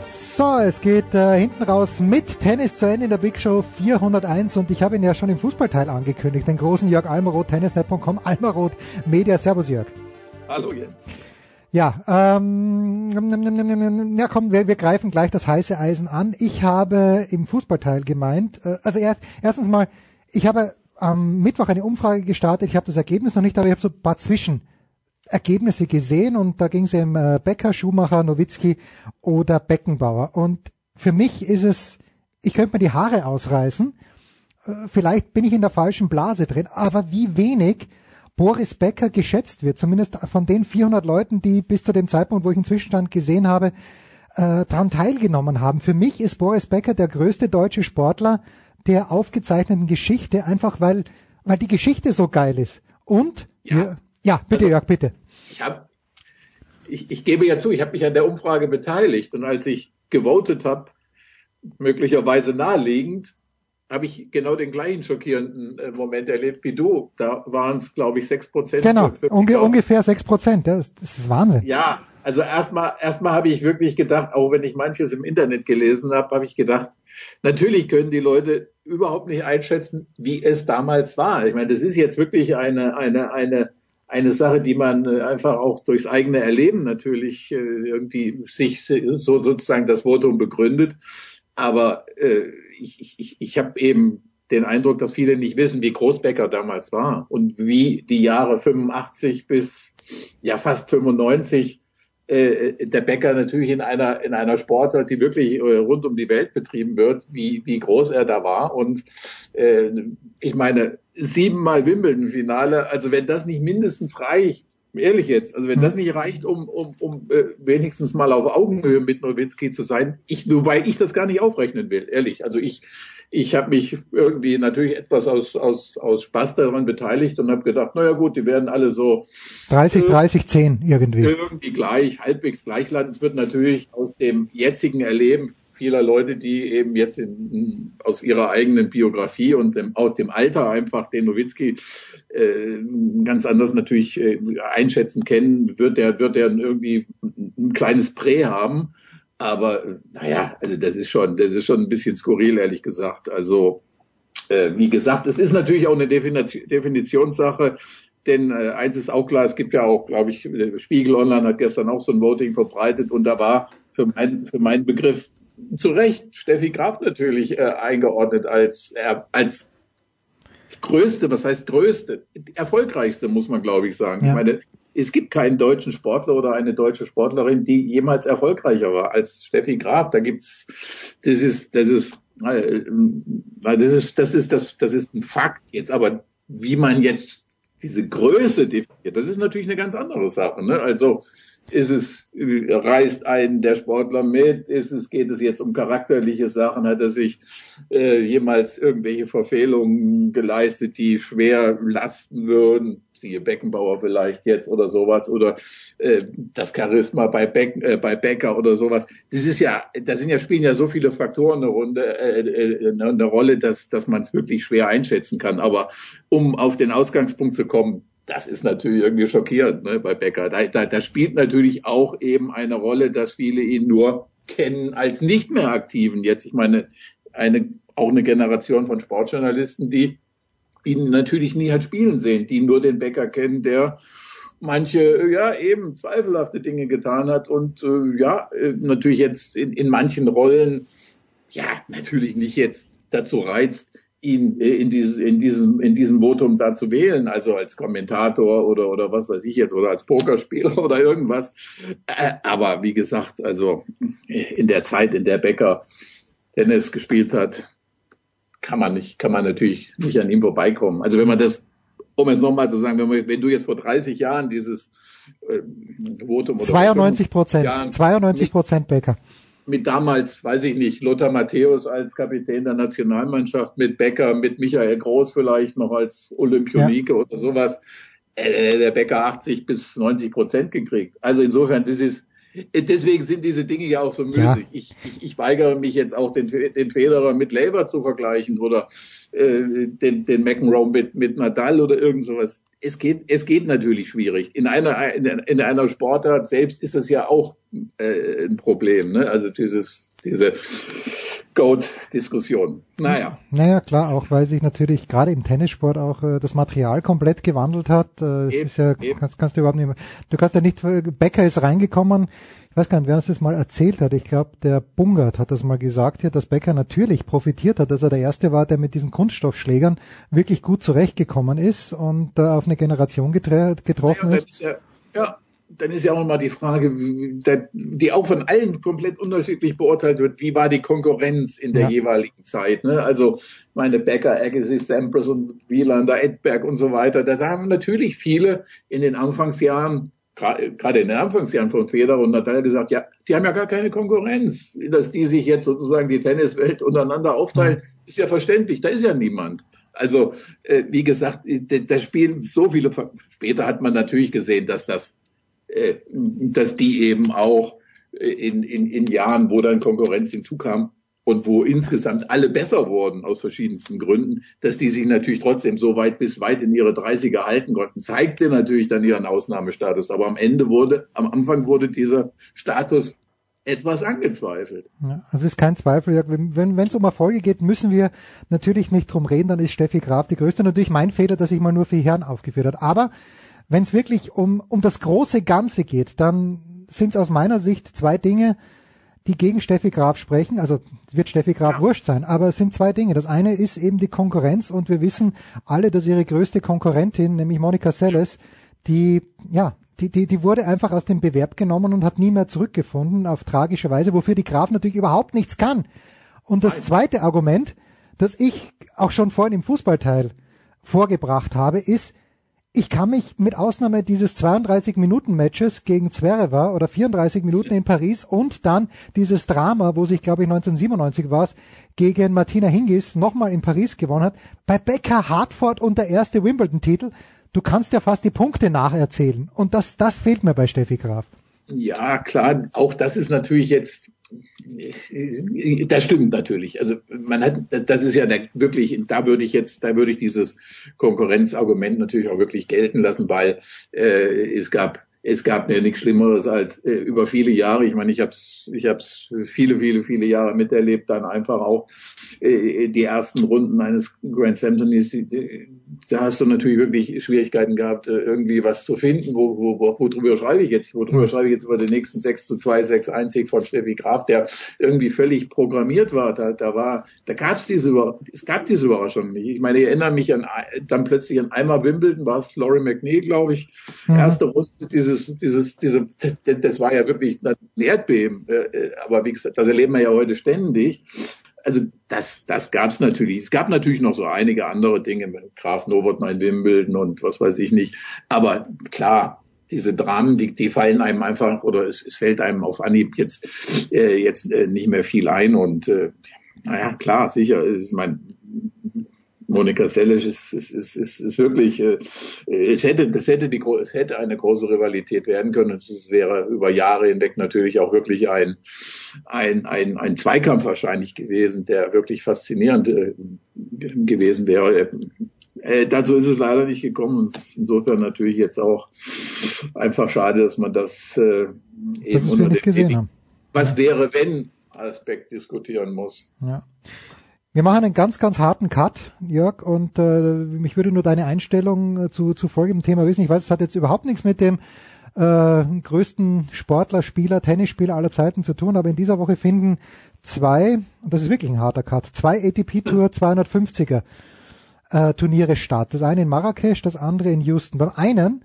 So, es geht äh, hinten raus mit Tennis zu Ende in der Big Show 401 und ich habe ihn ja schon im Fußballteil angekündigt, den großen Jörg Almaroth, tennisnet.com, Almaroth Media. Servus Jörg. Hallo Jens. Ja, ähm, ja komm, wir, wir greifen gleich das heiße Eisen an. Ich habe im Fußballteil gemeint, äh, also erst, erstens mal, ich habe am Mittwoch eine Umfrage gestartet, ich habe das Ergebnis noch nicht, aber ich habe so ein paar Zwischenergebnisse gesehen und da ging es um äh, Becker, Schumacher, Nowitzki oder Beckenbauer. Und für mich ist es, ich könnte mir die Haare ausreißen, äh, vielleicht bin ich in der falschen Blase drin, aber wie wenig Boris Becker geschätzt wird, zumindest von den 400 Leuten, die bis zu dem Zeitpunkt, wo ich einen Zwischenstand gesehen habe, äh, daran teilgenommen haben. Für mich ist Boris Becker der größte deutsche Sportler der aufgezeichneten Geschichte, einfach weil, weil die Geschichte so geil ist. Und, ja, wir, ja bitte also, Jörg, bitte. Ich, hab, ich, ich gebe ja zu, ich habe mich an der Umfrage beteiligt und als ich gewotet habe, möglicherweise naheliegend, habe ich genau den gleichen schockierenden äh, Moment erlebt wie du. Da waren es, glaube ich, sechs Prozent. Genau, unge ungefähr sechs Prozent. Das, das ist Wahnsinn. Ja, also erstmal erstmal habe ich wirklich gedacht, auch wenn ich manches im Internet gelesen habe, habe ich gedacht, natürlich können die Leute überhaupt nicht einschätzen, wie es damals war. Ich meine, das ist jetzt wirklich eine eine eine eine Sache, die man äh, einfach auch durchs eigene Erleben natürlich äh, irgendwie sich so sozusagen das Votum begründet. Aber äh, ich, ich, ich habe eben den Eindruck, dass viele nicht wissen, wie groß Becker damals war und wie die Jahre 85 bis ja fast 95 äh, der Bäcker natürlich in einer in einer Sportart, die wirklich äh, rund um die Welt betrieben wird, wie wie groß er da war. Und äh, ich meine siebenmal Wimbledon-Finale, also wenn das nicht mindestens reicht, ehrlich jetzt, also wenn das nicht reicht, um, um, um äh, wenigstens mal auf Augenhöhe mit Nowitzki zu sein, ich, wobei ich das gar nicht aufrechnen will, ehrlich. Also ich, ich habe mich irgendwie natürlich etwas aus, aus, aus Spaß daran beteiligt und habe gedacht, naja gut, die werden alle so 30, 30, 10 irgendwie. Irgendwie gleich, halbwegs gleich landen. Es wird natürlich aus dem jetzigen Erleben vieler Leute, die eben jetzt in, aus ihrer eigenen Biografie und dem, auch dem Alter einfach den Nowitzki äh, ganz anders natürlich äh, einschätzen kennen, wird der wird der irgendwie ein kleines Prä haben. Aber naja, also das ist schon, das ist schon ein bisschen skurril, ehrlich gesagt. Also äh, wie gesagt, es ist natürlich auch eine Definition, Definitionssache. Denn äh, eins ist auch klar, es gibt ja auch, glaube ich, Spiegel Online hat gestern auch so ein Voting verbreitet und da war für, mein, für meinen Begriff zu Recht Steffi Graf natürlich äh, eingeordnet als, äh, als größte, was heißt größte, erfolgreichste, muss man glaube ich sagen. Ja. Ich meine, es gibt keinen deutschen Sportler oder eine deutsche Sportlerin, die jemals erfolgreicher war als Steffi Graf. Da gibt's, das ist, das ist, äh, das ist, das ist, das, das ist ein Fakt. Jetzt aber, wie man jetzt diese Größe definiert, das ist natürlich eine ganz andere Sache. Ne? Also ist es, reißt einen der Sportler mit? Ist es, geht es jetzt um charakterliche Sachen? Hat er sich äh, jemals irgendwelche Verfehlungen geleistet, die schwer lasten würden? Siehe Beckenbauer vielleicht jetzt oder sowas oder äh, das Charisma bei, Beck, äh, bei Becker oder sowas. Das ist ja, da sind ja spielen ja so viele Faktoren eine Runde, äh, äh, eine Rolle, dass dass man es wirklich schwer einschätzen kann. Aber um auf den Ausgangspunkt zu kommen, das ist natürlich irgendwie schockierend ne, bei Becker. Da, da, da spielt natürlich auch eben eine Rolle, dass viele ihn nur kennen als nicht mehr aktiven. Jetzt, ich meine, eine, auch eine Generation von Sportjournalisten, die ihn natürlich nie hat spielen sehen, die nur den Becker kennen, der manche, ja, eben zweifelhafte Dinge getan hat und äh, ja, äh, natürlich jetzt in, in manchen Rollen, ja, natürlich nicht jetzt dazu reizt, ihn äh, in, dieses, in, diesem, in diesem Votum da zu wählen, also als Kommentator oder, oder was weiß ich jetzt, oder als Pokerspieler oder irgendwas. Äh, aber wie gesagt, also in der Zeit, in der Becker Tennis gespielt hat, kann man nicht, kann man natürlich nicht an ihm vorbeikommen. Also wenn man das, um es nochmal zu sagen, wenn, man, wenn du jetzt vor 30 Jahren dieses äh, Votum oder 92 Prozent, 92 Prozent Becker mit damals, weiß ich nicht, Lothar Matthäus als Kapitän der Nationalmannschaft, mit Becker, mit Michael Groß vielleicht noch als Olympionike ja. oder sowas, äh, der Becker 80 bis 90 Prozent gekriegt. Also insofern, das ist, deswegen sind diese Dinge ja auch so müßig. Ja. Ich, ich, ich weigere mich jetzt auch den, den Federer mit Labour zu vergleichen oder äh, den, den McEnroe mit, mit Nadal oder irgend sowas. Es geht, es geht natürlich schwierig. In einer, in, in einer Sportart selbst ist das ja auch äh, ein Problem. Ne? Also dieses, diese Goat-Diskussion. Naja. Naja, klar, auch weil sich natürlich gerade im Tennissport auch äh, das Material komplett gewandelt hat. Äh, es ist ja, kannst, kannst du überhaupt nicht mehr, du kannst ja nicht, Becker ist reingekommen, ich weiß gar nicht, wer uns das mal erzählt hat. Ich glaube, der Bungert hat das mal gesagt hier, dass Becker natürlich profitiert hat, dass er der Erste war, der mit diesen Kunststoffschlägern wirklich gut zurechtgekommen ist und äh, auf eine Generation getroffen ja, ist. Ja, ja, dann ist ja auch mal die Frage, die auch von allen komplett unterschiedlich beurteilt wird, wie war die Konkurrenz in der ja. jeweiligen Zeit. Ne? Also meine Becker, Agassi, Sampras und Wielander, Edberg und so weiter. Da haben natürlich viele in den Anfangsjahren, gerade in den Anfangsjahren von Federer und Nadal gesagt, ja, die haben ja gar keine Konkurrenz. Dass die sich jetzt sozusagen die Tenniswelt untereinander aufteilen, mhm. ist ja verständlich. Da ist ja niemand. Also, äh, wie gesagt, da spielen so viele. Später hat man natürlich gesehen, dass das äh, dass die eben auch äh, in, in, in Jahren, wo dann Konkurrenz hinzukam und wo insgesamt alle besser wurden aus verschiedensten Gründen, dass die sich natürlich trotzdem so weit bis weit in ihre 30er halten konnten, zeigte natürlich dann ihren Ausnahmestatus. Aber am Ende wurde, am Anfang wurde dieser Status etwas angezweifelt. Ja, also ist kein Zweifel. Ja, wenn es um Erfolge geht, müssen wir natürlich nicht drum reden, dann ist Steffi Graf die größte. Natürlich mein Fehler, dass ich mal nur vier Herren aufgeführt hat. Aber wenn es wirklich um, um das große Ganze geht, dann sind es aus meiner Sicht zwei Dinge, die gegen Steffi Graf sprechen. Also wird Steffi Graf ja. wurscht sein, aber es sind zwei Dinge. Das eine ist eben die Konkurrenz und wir wissen alle, dass ihre größte Konkurrentin, nämlich Monika Seles, die, ja, die, die, die wurde einfach aus dem Bewerb genommen und hat nie mehr zurückgefunden, auf tragische Weise, wofür die Graf natürlich überhaupt nichts kann. Und das zweite Argument, das ich auch schon vorhin im Fußballteil vorgebracht habe, ist, ich kann mich mit Ausnahme dieses 32 Minuten Matches gegen Zverev oder 34 Minuten in Paris und dann dieses Drama, wo sich glaube ich 1997 war es, gegen Martina Hingis nochmal in Paris gewonnen hat, bei Becker Hartford und der erste Wimbledon Titel, du kannst ja fast die Punkte nacherzählen. Und das das fehlt mir bei Steffi Graf. Ja, klar, auch das ist natürlich jetzt das stimmt natürlich. Also man hat, das ist ja wirklich, da würde ich jetzt, da würde ich dieses Konkurrenzargument natürlich auch wirklich gelten lassen, weil äh, es gab es gab mir nichts Schlimmeres als äh, über viele Jahre. Ich meine, ich habe es ich hab's viele, viele, viele Jahre miterlebt, dann einfach auch äh, die ersten Runden eines Grand Slam Turniers, da hast du natürlich wirklich Schwierigkeiten gehabt, äh, irgendwie was zu finden. Wo, wo, wo, worüber schreibe ich jetzt? Worüber schreibe ich jetzt über den nächsten 6 zu 2, 6 1 Sieg von Steffi Graf, der irgendwie völlig programmiert war. Da, da war, da gab es diese, es gab diese Überraschung nicht. Ich meine, ich erinnere mich an, dann plötzlich an einmal Wimbledon, war es Laurie McNeil, glaube ich, erste Runde, dieses, dieses, diese, das, war ja wirklich ein Erdbeben. Äh, äh, aber wie gesagt, das erleben wir ja heute ständig also das, das gab es natürlich. Es gab natürlich noch so einige andere Dinge mit Graf Novotny Wimbledon und was weiß ich nicht. Aber klar, diese Dramen, die, die fallen einem einfach oder es, es fällt einem auf Anhieb jetzt äh, jetzt äh, nicht mehr viel ein und äh, naja, klar, sicher. Ich meine, Monika Seles ist, ist, ist, ist, ist wirklich, äh, es hätte, das hätte die, es hätte eine große Rivalität werden können. Es wäre über Jahre hinweg natürlich auch wirklich ein, ein, ein, ein Zweikampf wahrscheinlich gewesen, der wirklich faszinierend äh, gewesen wäre. Äh, dazu ist es leider nicht gekommen und insofern natürlich jetzt auch einfach schade, dass man das äh, eben unter dem gesehen haben. Was wäre, wenn Aspekt diskutieren muss. Ja. Wir machen einen ganz, ganz harten Cut, Jörg, und äh, mich würde nur deine Einstellung äh, zu, zu folgendem Thema wissen. Ich weiß, es hat jetzt überhaupt nichts mit dem äh, größten Sportler, Spieler, Tennisspieler aller Zeiten zu tun, aber in dieser Woche finden zwei, und das ist wirklich ein harter Cut, zwei ATP Tour 250er äh, Turniere statt. Das eine in Marrakesch, das andere in Houston. Beim einen,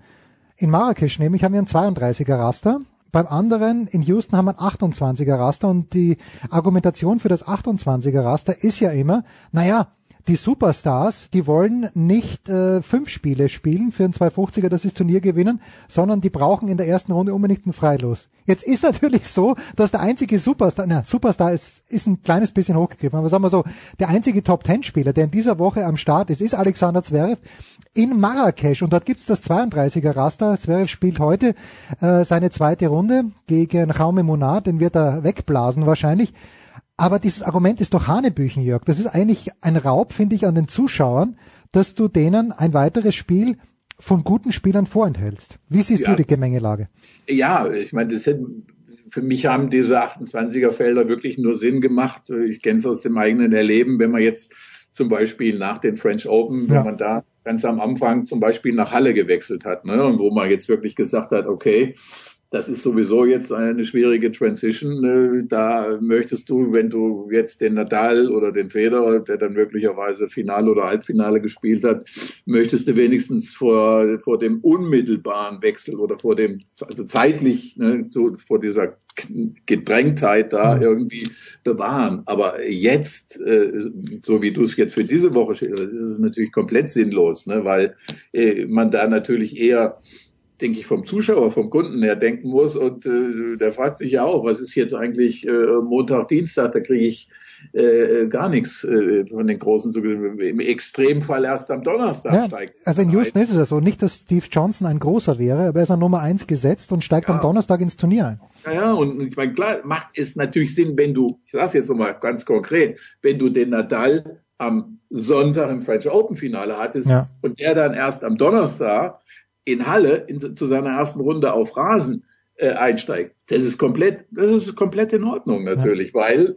in Marrakesch nämlich, haben wir einen 32er Raster beim anderen in Houston haben wir ein 28er Raster und die Argumentation für das 28er Raster ist ja immer, naja, die Superstars, die wollen nicht äh, fünf Spiele spielen für ein 250er, das ist Turnier gewinnen, sondern die brauchen in der ersten Runde unbedingt einen Freilos. Jetzt ist natürlich so, dass der einzige Superstar, na, Superstar ist, ist ein kleines bisschen hochgegriffen, aber sagen wir so, der einzige Top-10-Spieler, der in dieser Woche am Start ist, ist Alexander Zverev in Marrakesch und dort gibt's das 32er Raster. Zverev spielt heute äh, seine zweite Runde gegen Jaume Monat, den wird er wegblasen wahrscheinlich. Aber dieses Argument ist doch Hanebüchen, Jörg. Das ist eigentlich ein Raub, finde ich, an den Zuschauern, dass du denen ein weiteres Spiel von guten Spielern vorenthältst. Wie siehst ja. du die Gemengelage? Ja, ich meine, das hätte, für mich haben diese 28er Felder wirklich nur Sinn gemacht. Ich kenne es aus dem eigenen Erleben, wenn man jetzt zum Beispiel nach den French Open, ja. wenn man da ganz am Anfang zum Beispiel nach Halle gewechselt hat, ne, und wo man jetzt wirklich gesagt hat, okay, das ist sowieso jetzt eine schwierige Transition. Äh, da möchtest du, wenn du jetzt den Nadal oder den Federer, der dann möglicherweise Finale oder Halbfinale gespielt hat, möchtest du wenigstens vor, vor dem unmittelbaren Wechsel oder vor dem, also zeitlich, ne, so vor dieser Gedrängtheit da irgendwie bewahren. Aber jetzt, äh, so wie du es jetzt für diese Woche, ist es natürlich komplett sinnlos, ne, weil äh, man da natürlich eher denke ich, vom Zuschauer, vom Kunden her denken muss. Und äh, der fragt sich ja auch, was ist jetzt eigentlich äh, Montag, Dienstag, da kriege ich äh, gar nichts äh, von den großen, im Extremfall erst am Donnerstag ja, steigt. Also in Houston ist es ja so, nicht, dass Steve Johnson ein großer wäre, aber er ist an Nummer eins gesetzt und steigt ja. am Donnerstag ins Turnier ein. Ja, ja, und ich meine, klar, macht es natürlich Sinn, wenn du, ich sage jetzt nochmal ganz konkret, wenn du den Nadal am Sonntag im French Open Finale hattest ja. und der dann erst am Donnerstag in Halle in, zu seiner ersten Runde auf Rasen äh, einsteigt. Das ist komplett, das ist komplett in Ordnung natürlich, ja. weil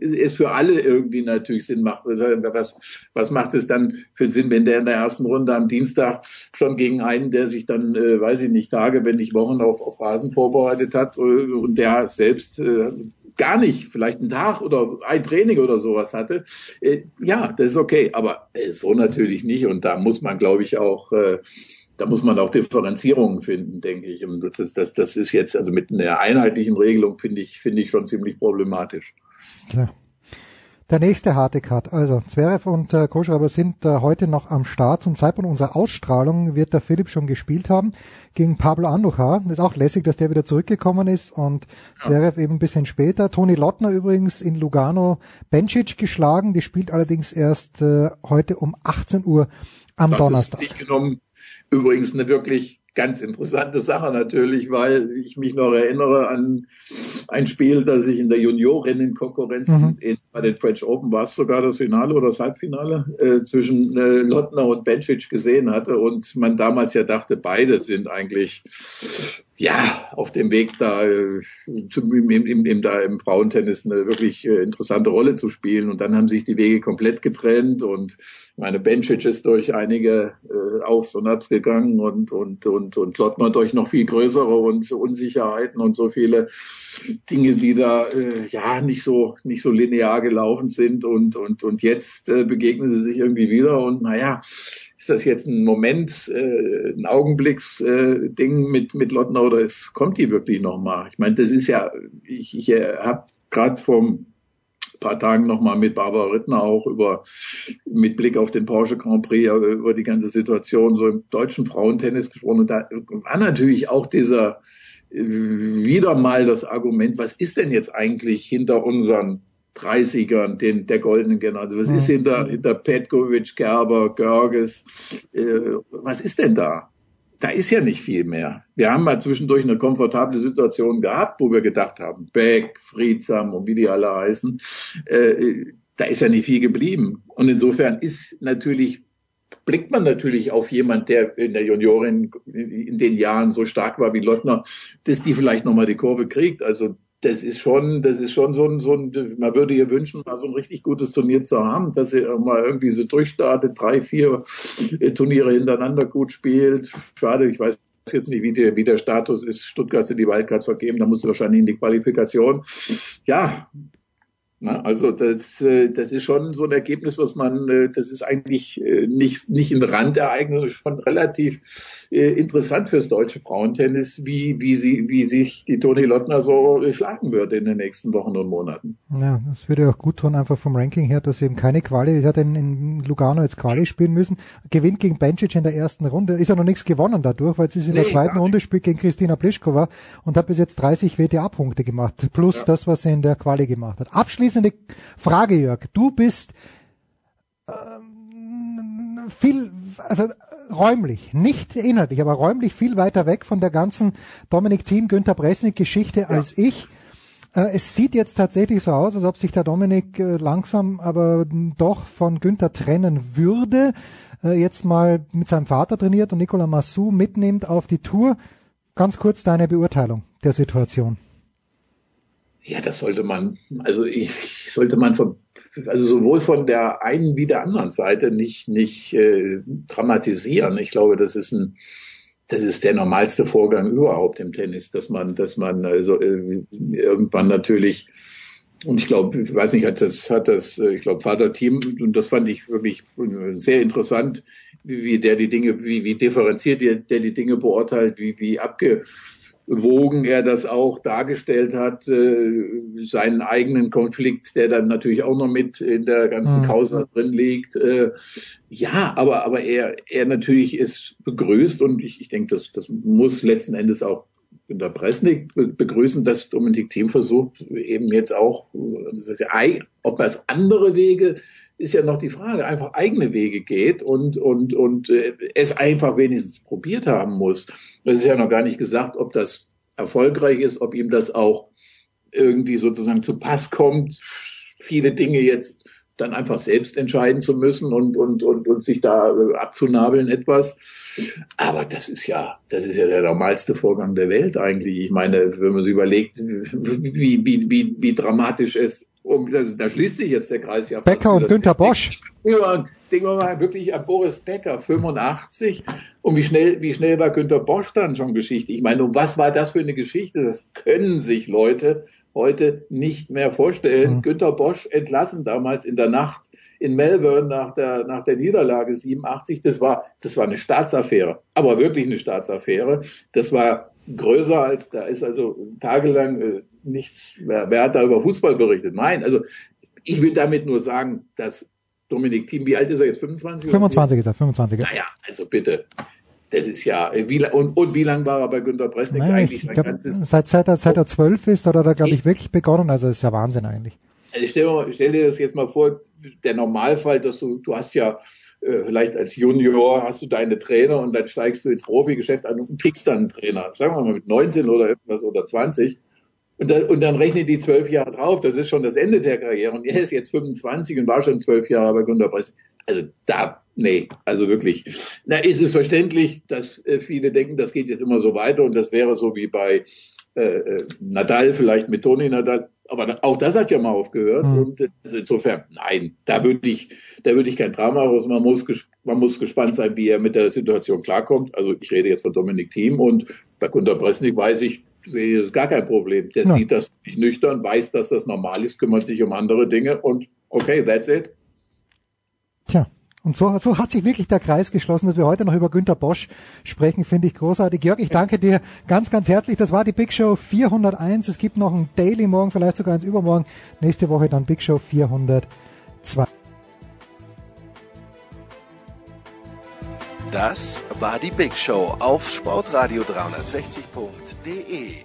es für alle irgendwie natürlich Sinn macht. Was, was macht es dann für Sinn, wenn der in der ersten Runde am Dienstag schon gegen einen, der sich dann, äh, weiß ich nicht, Tage, wenn nicht Wochen auf, auf Rasen vorbereitet hat äh, und der selbst äh, gar nicht, vielleicht einen Tag oder ein Training oder sowas hatte, äh, ja, das ist okay, aber äh, so natürlich nicht und da muss man, glaube ich, auch äh, da muss man auch Differenzierungen finden, denke ich. Und das ist, das, das ist jetzt, also mit einer einheitlichen Regelung finde ich, finde ich schon ziemlich problematisch. Klar. Der nächste harte Cut. Also Zverev und äh, Koschraber sind äh, heute noch am Start. Zum Zeitpunkt unserer Ausstrahlung wird der Philipp schon gespielt haben gegen Pablo Andujar. Ist auch lässig, dass der wieder zurückgekommen ist und ja. Zverev eben ein bisschen später. Toni Lottner übrigens in Lugano Bencic geschlagen. Die spielt allerdings erst äh, heute um 18 Uhr am das Donnerstag. Ist genommen Übrigens eine wirklich ganz interessante Sache natürlich, weil ich mich noch erinnere an ein Spiel, das ich in der Juniorinnenkonkurrenz mhm. bei den French Open war es sogar das Finale oder das Halbfinale äh, zwischen äh, Lottner und Bencic gesehen hatte und man damals ja dachte, beide sind eigentlich ja, auf dem Weg da, äh, zum, im, im, im, da im Frauentennis eine wirklich äh, interessante Rolle zu spielen. Und dann haben sich die Wege komplett getrennt und meine Bencic ist durch einige äh, Aufs und Abs gegangen und, und, und, und Lottner durch noch viel größere und Unsicherheiten und so viele Dinge, die da äh, ja nicht so, nicht so linear gelaufen sind. Und, und, und jetzt äh, begegnen sie sich irgendwie wieder und naja, ist das jetzt ein Moment, äh, ein Augenblicksding äh, Ding mit, mit Lottner oder es kommt die wirklich nochmal? Ich meine, das ist ja, ich, ich äh, habe gerade vor paar Tagen nochmal mit Barbara Rittner auch über, mit Blick auf den Porsche Grand Prix, über die ganze Situation so im deutschen Frauentennis gesprochen. Und da war natürlich auch dieser, wieder mal das Argument, was ist denn jetzt eigentlich hinter unseren 30ern, den, der goldenen Generation. Was mhm. ist hinter, hinter Petkovic, Gerber, Görges? Äh, was ist denn da? Da ist ja nicht viel mehr. Wir haben mal zwischendurch eine komfortable Situation gehabt, wo wir gedacht haben, Beck, Friedsam und wie die alle heißen, äh, da ist ja nicht viel geblieben. Und insofern ist natürlich blickt man natürlich auf jemand, der in der Juniorin in den Jahren so stark war wie Lottner, dass die vielleicht nochmal die Kurve kriegt. Also das ist schon, das ist schon so ein, so ein, man würde ihr wünschen, mal so ein richtig gutes Turnier zu haben, dass sie mal irgendwie so durchstartet, drei, vier Turniere hintereinander gut spielt. Schade, ich weiß jetzt nicht, wie der, wie der Status ist. Stuttgart sind die Wildcards vergeben, da muss sie wahrscheinlich in die Qualifikation. Ja, na, also das, äh, das ist schon so ein Ergebnis, was man, äh, das ist eigentlich äh, nicht, nicht ein Randereignis, schon relativ interessant fürs deutsche Frauentennis, wie, wie, sie, wie sich die Toni Lottner so schlagen würde in den nächsten Wochen und Monaten. Ja, das würde auch gut tun, einfach vom Ranking her, dass sie eben keine Quali, sie hat in, in Lugano jetzt Quali spielen müssen, gewinnt gegen Bencic in der ersten Runde, ist ja noch nichts gewonnen dadurch, weil sie in nee, der zweiten Runde spielt gegen Kristina Pliskova und hat bis jetzt 30 WTA-Punkte gemacht, plus ja. das, was sie in der Quali gemacht hat. Abschließende Frage, Jörg, du bist ähm, viel, also räumlich, nicht inhaltlich, aber räumlich viel weiter weg von der ganzen Dominik Thiem, Günther Bresnik Geschichte ja. als ich. Äh, es sieht jetzt tatsächlich so aus, als ob sich der Dominik äh, langsam aber doch von Günther trennen würde. Äh, jetzt mal mit seinem Vater trainiert und Nicolas Massou mitnimmt auf die Tour. Ganz kurz deine Beurteilung der Situation. Ja, das sollte man, also ich sollte man von, also sowohl von der einen wie der anderen Seite nicht nicht äh, dramatisieren. Ich glaube, das ist ein, das ist der normalste Vorgang überhaupt im Tennis, dass man, dass man also äh, irgendwann natürlich und ich glaube, ich weiß nicht, hat das, hat das, äh, ich glaube, Vater Team, und das fand ich wirklich sehr interessant, wie, wie der die Dinge, wie, wie differenziert der, der die Dinge beurteilt, wie, wie abge, wogen er das auch dargestellt hat, äh, seinen eigenen Konflikt, der dann natürlich auch noch mit in der ganzen mhm. Causa drin liegt. Äh, ja, aber, aber er, er natürlich ist begrüßt und ich, ich denke, das, das muss letzten Endes auch Günter Presnik begrüßen, dass Dominik Thiem versucht, eben jetzt auch, das ist ja, ob es andere Wege ist ja noch die Frage, einfach eigene Wege geht und, und, und äh, es einfach wenigstens probiert haben muss. Es ist ja noch gar nicht gesagt, ob das erfolgreich ist, ob ihm das auch irgendwie sozusagen zu Pass kommt, viele Dinge jetzt dann einfach selbst entscheiden zu müssen und, und, und, und sich da äh, abzunabeln etwas. Aber das ist ja, das ist ja der normalste Vorgang der Welt eigentlich. Ich meine, wenn man sich überlegt, wie, wie, wie, wie dramatisch es um, das, da schließt sich jetzt der Kreis ja. Becker und Günter Bosch. Denken wir mal wirklich an Boris Becker, 85. Und wie schnell, wie schnell war Günter Bosch dann schon Geschichte? Ich meine, was war das für eine Geschichte? Das können sich Leute heute nicht mehr vorstellen. Mhm. Günter Bosch entlassen damals in der Nacht in Melbourne nach der, nach der Niederlage 87. Das war, das war eine Staatsaffäre. Aber wirklich eine Staatsaffäre. Das war größer als, da ist also tagelang äh, nichts, wer, wer hat da über Fußball berichtet? Nein, also ich will damit nur sagen, dass Dominik Thiem, wie alt ist er jetzt? 25? 25 ist er, 25. Naja, also bitte. Das ist ja, wie, und, und wie lange war er bei Günter Bresnik naja, eigentlich? Sein glaub, seit, seit, er, seit er zwölf ist, oder hat er, glaube ich, wirklich begonnen, also ist ja Wahnsinn eigentlich. Also stell, stell dir das jetzt mal vor, der Normalfall, dass du, du hast ja äh, vielleicht als Junior hast du deine Trainer und dann steigst du ins Profigeschäft an und kriegst dann einen Trainer. Sagen wir mal mit 19 oder irgendwas oder 20. Und, dann, und dann rechne die zwölf Jahre drauf. Das ist schon das Ende der Karriere. Und er ist jetzt 25 und war schon zwölf Jahre bei Gunter Press. Also da, nee, also wirklich. Na, ist es verständlich, dass äh, viele denken, das geht jetzt immer so weiter und das wäre so wie bei äh, äh Nadal, vielleicht mit Toni Nadal. Aber auch das hat ja mal aufgehört. Mhm. Und also insofern, nein, da würde ich, da würde ich kein Drama raus. Man muss, man muss gespannt sein, wie er mit der Situation klarkommt. Also ich rede jetzt von Dominik Thiem und bei Gunter Bresnik weiß ich, sehe ich gar kein Problem. Der ja. sieht das nicht nüchtern, weiß, dass das normal ist, kümmert sich um andere Dinge und okay, that's it. Tja. Und so, so hat sich wirklich der Kreis geschlossen, dass wir heute noch über Günter Bosch sprechen, finde ich großartig. Jörg, ich danke dir ganz, ganz herzlich. Das war die Big Show 401. Es gibt noch ein Daily morgen, vielleicht sogar eins übermorgen. Nächste Woche dann Big Show 402. Das war die Big Show auf Sportradio 360.de.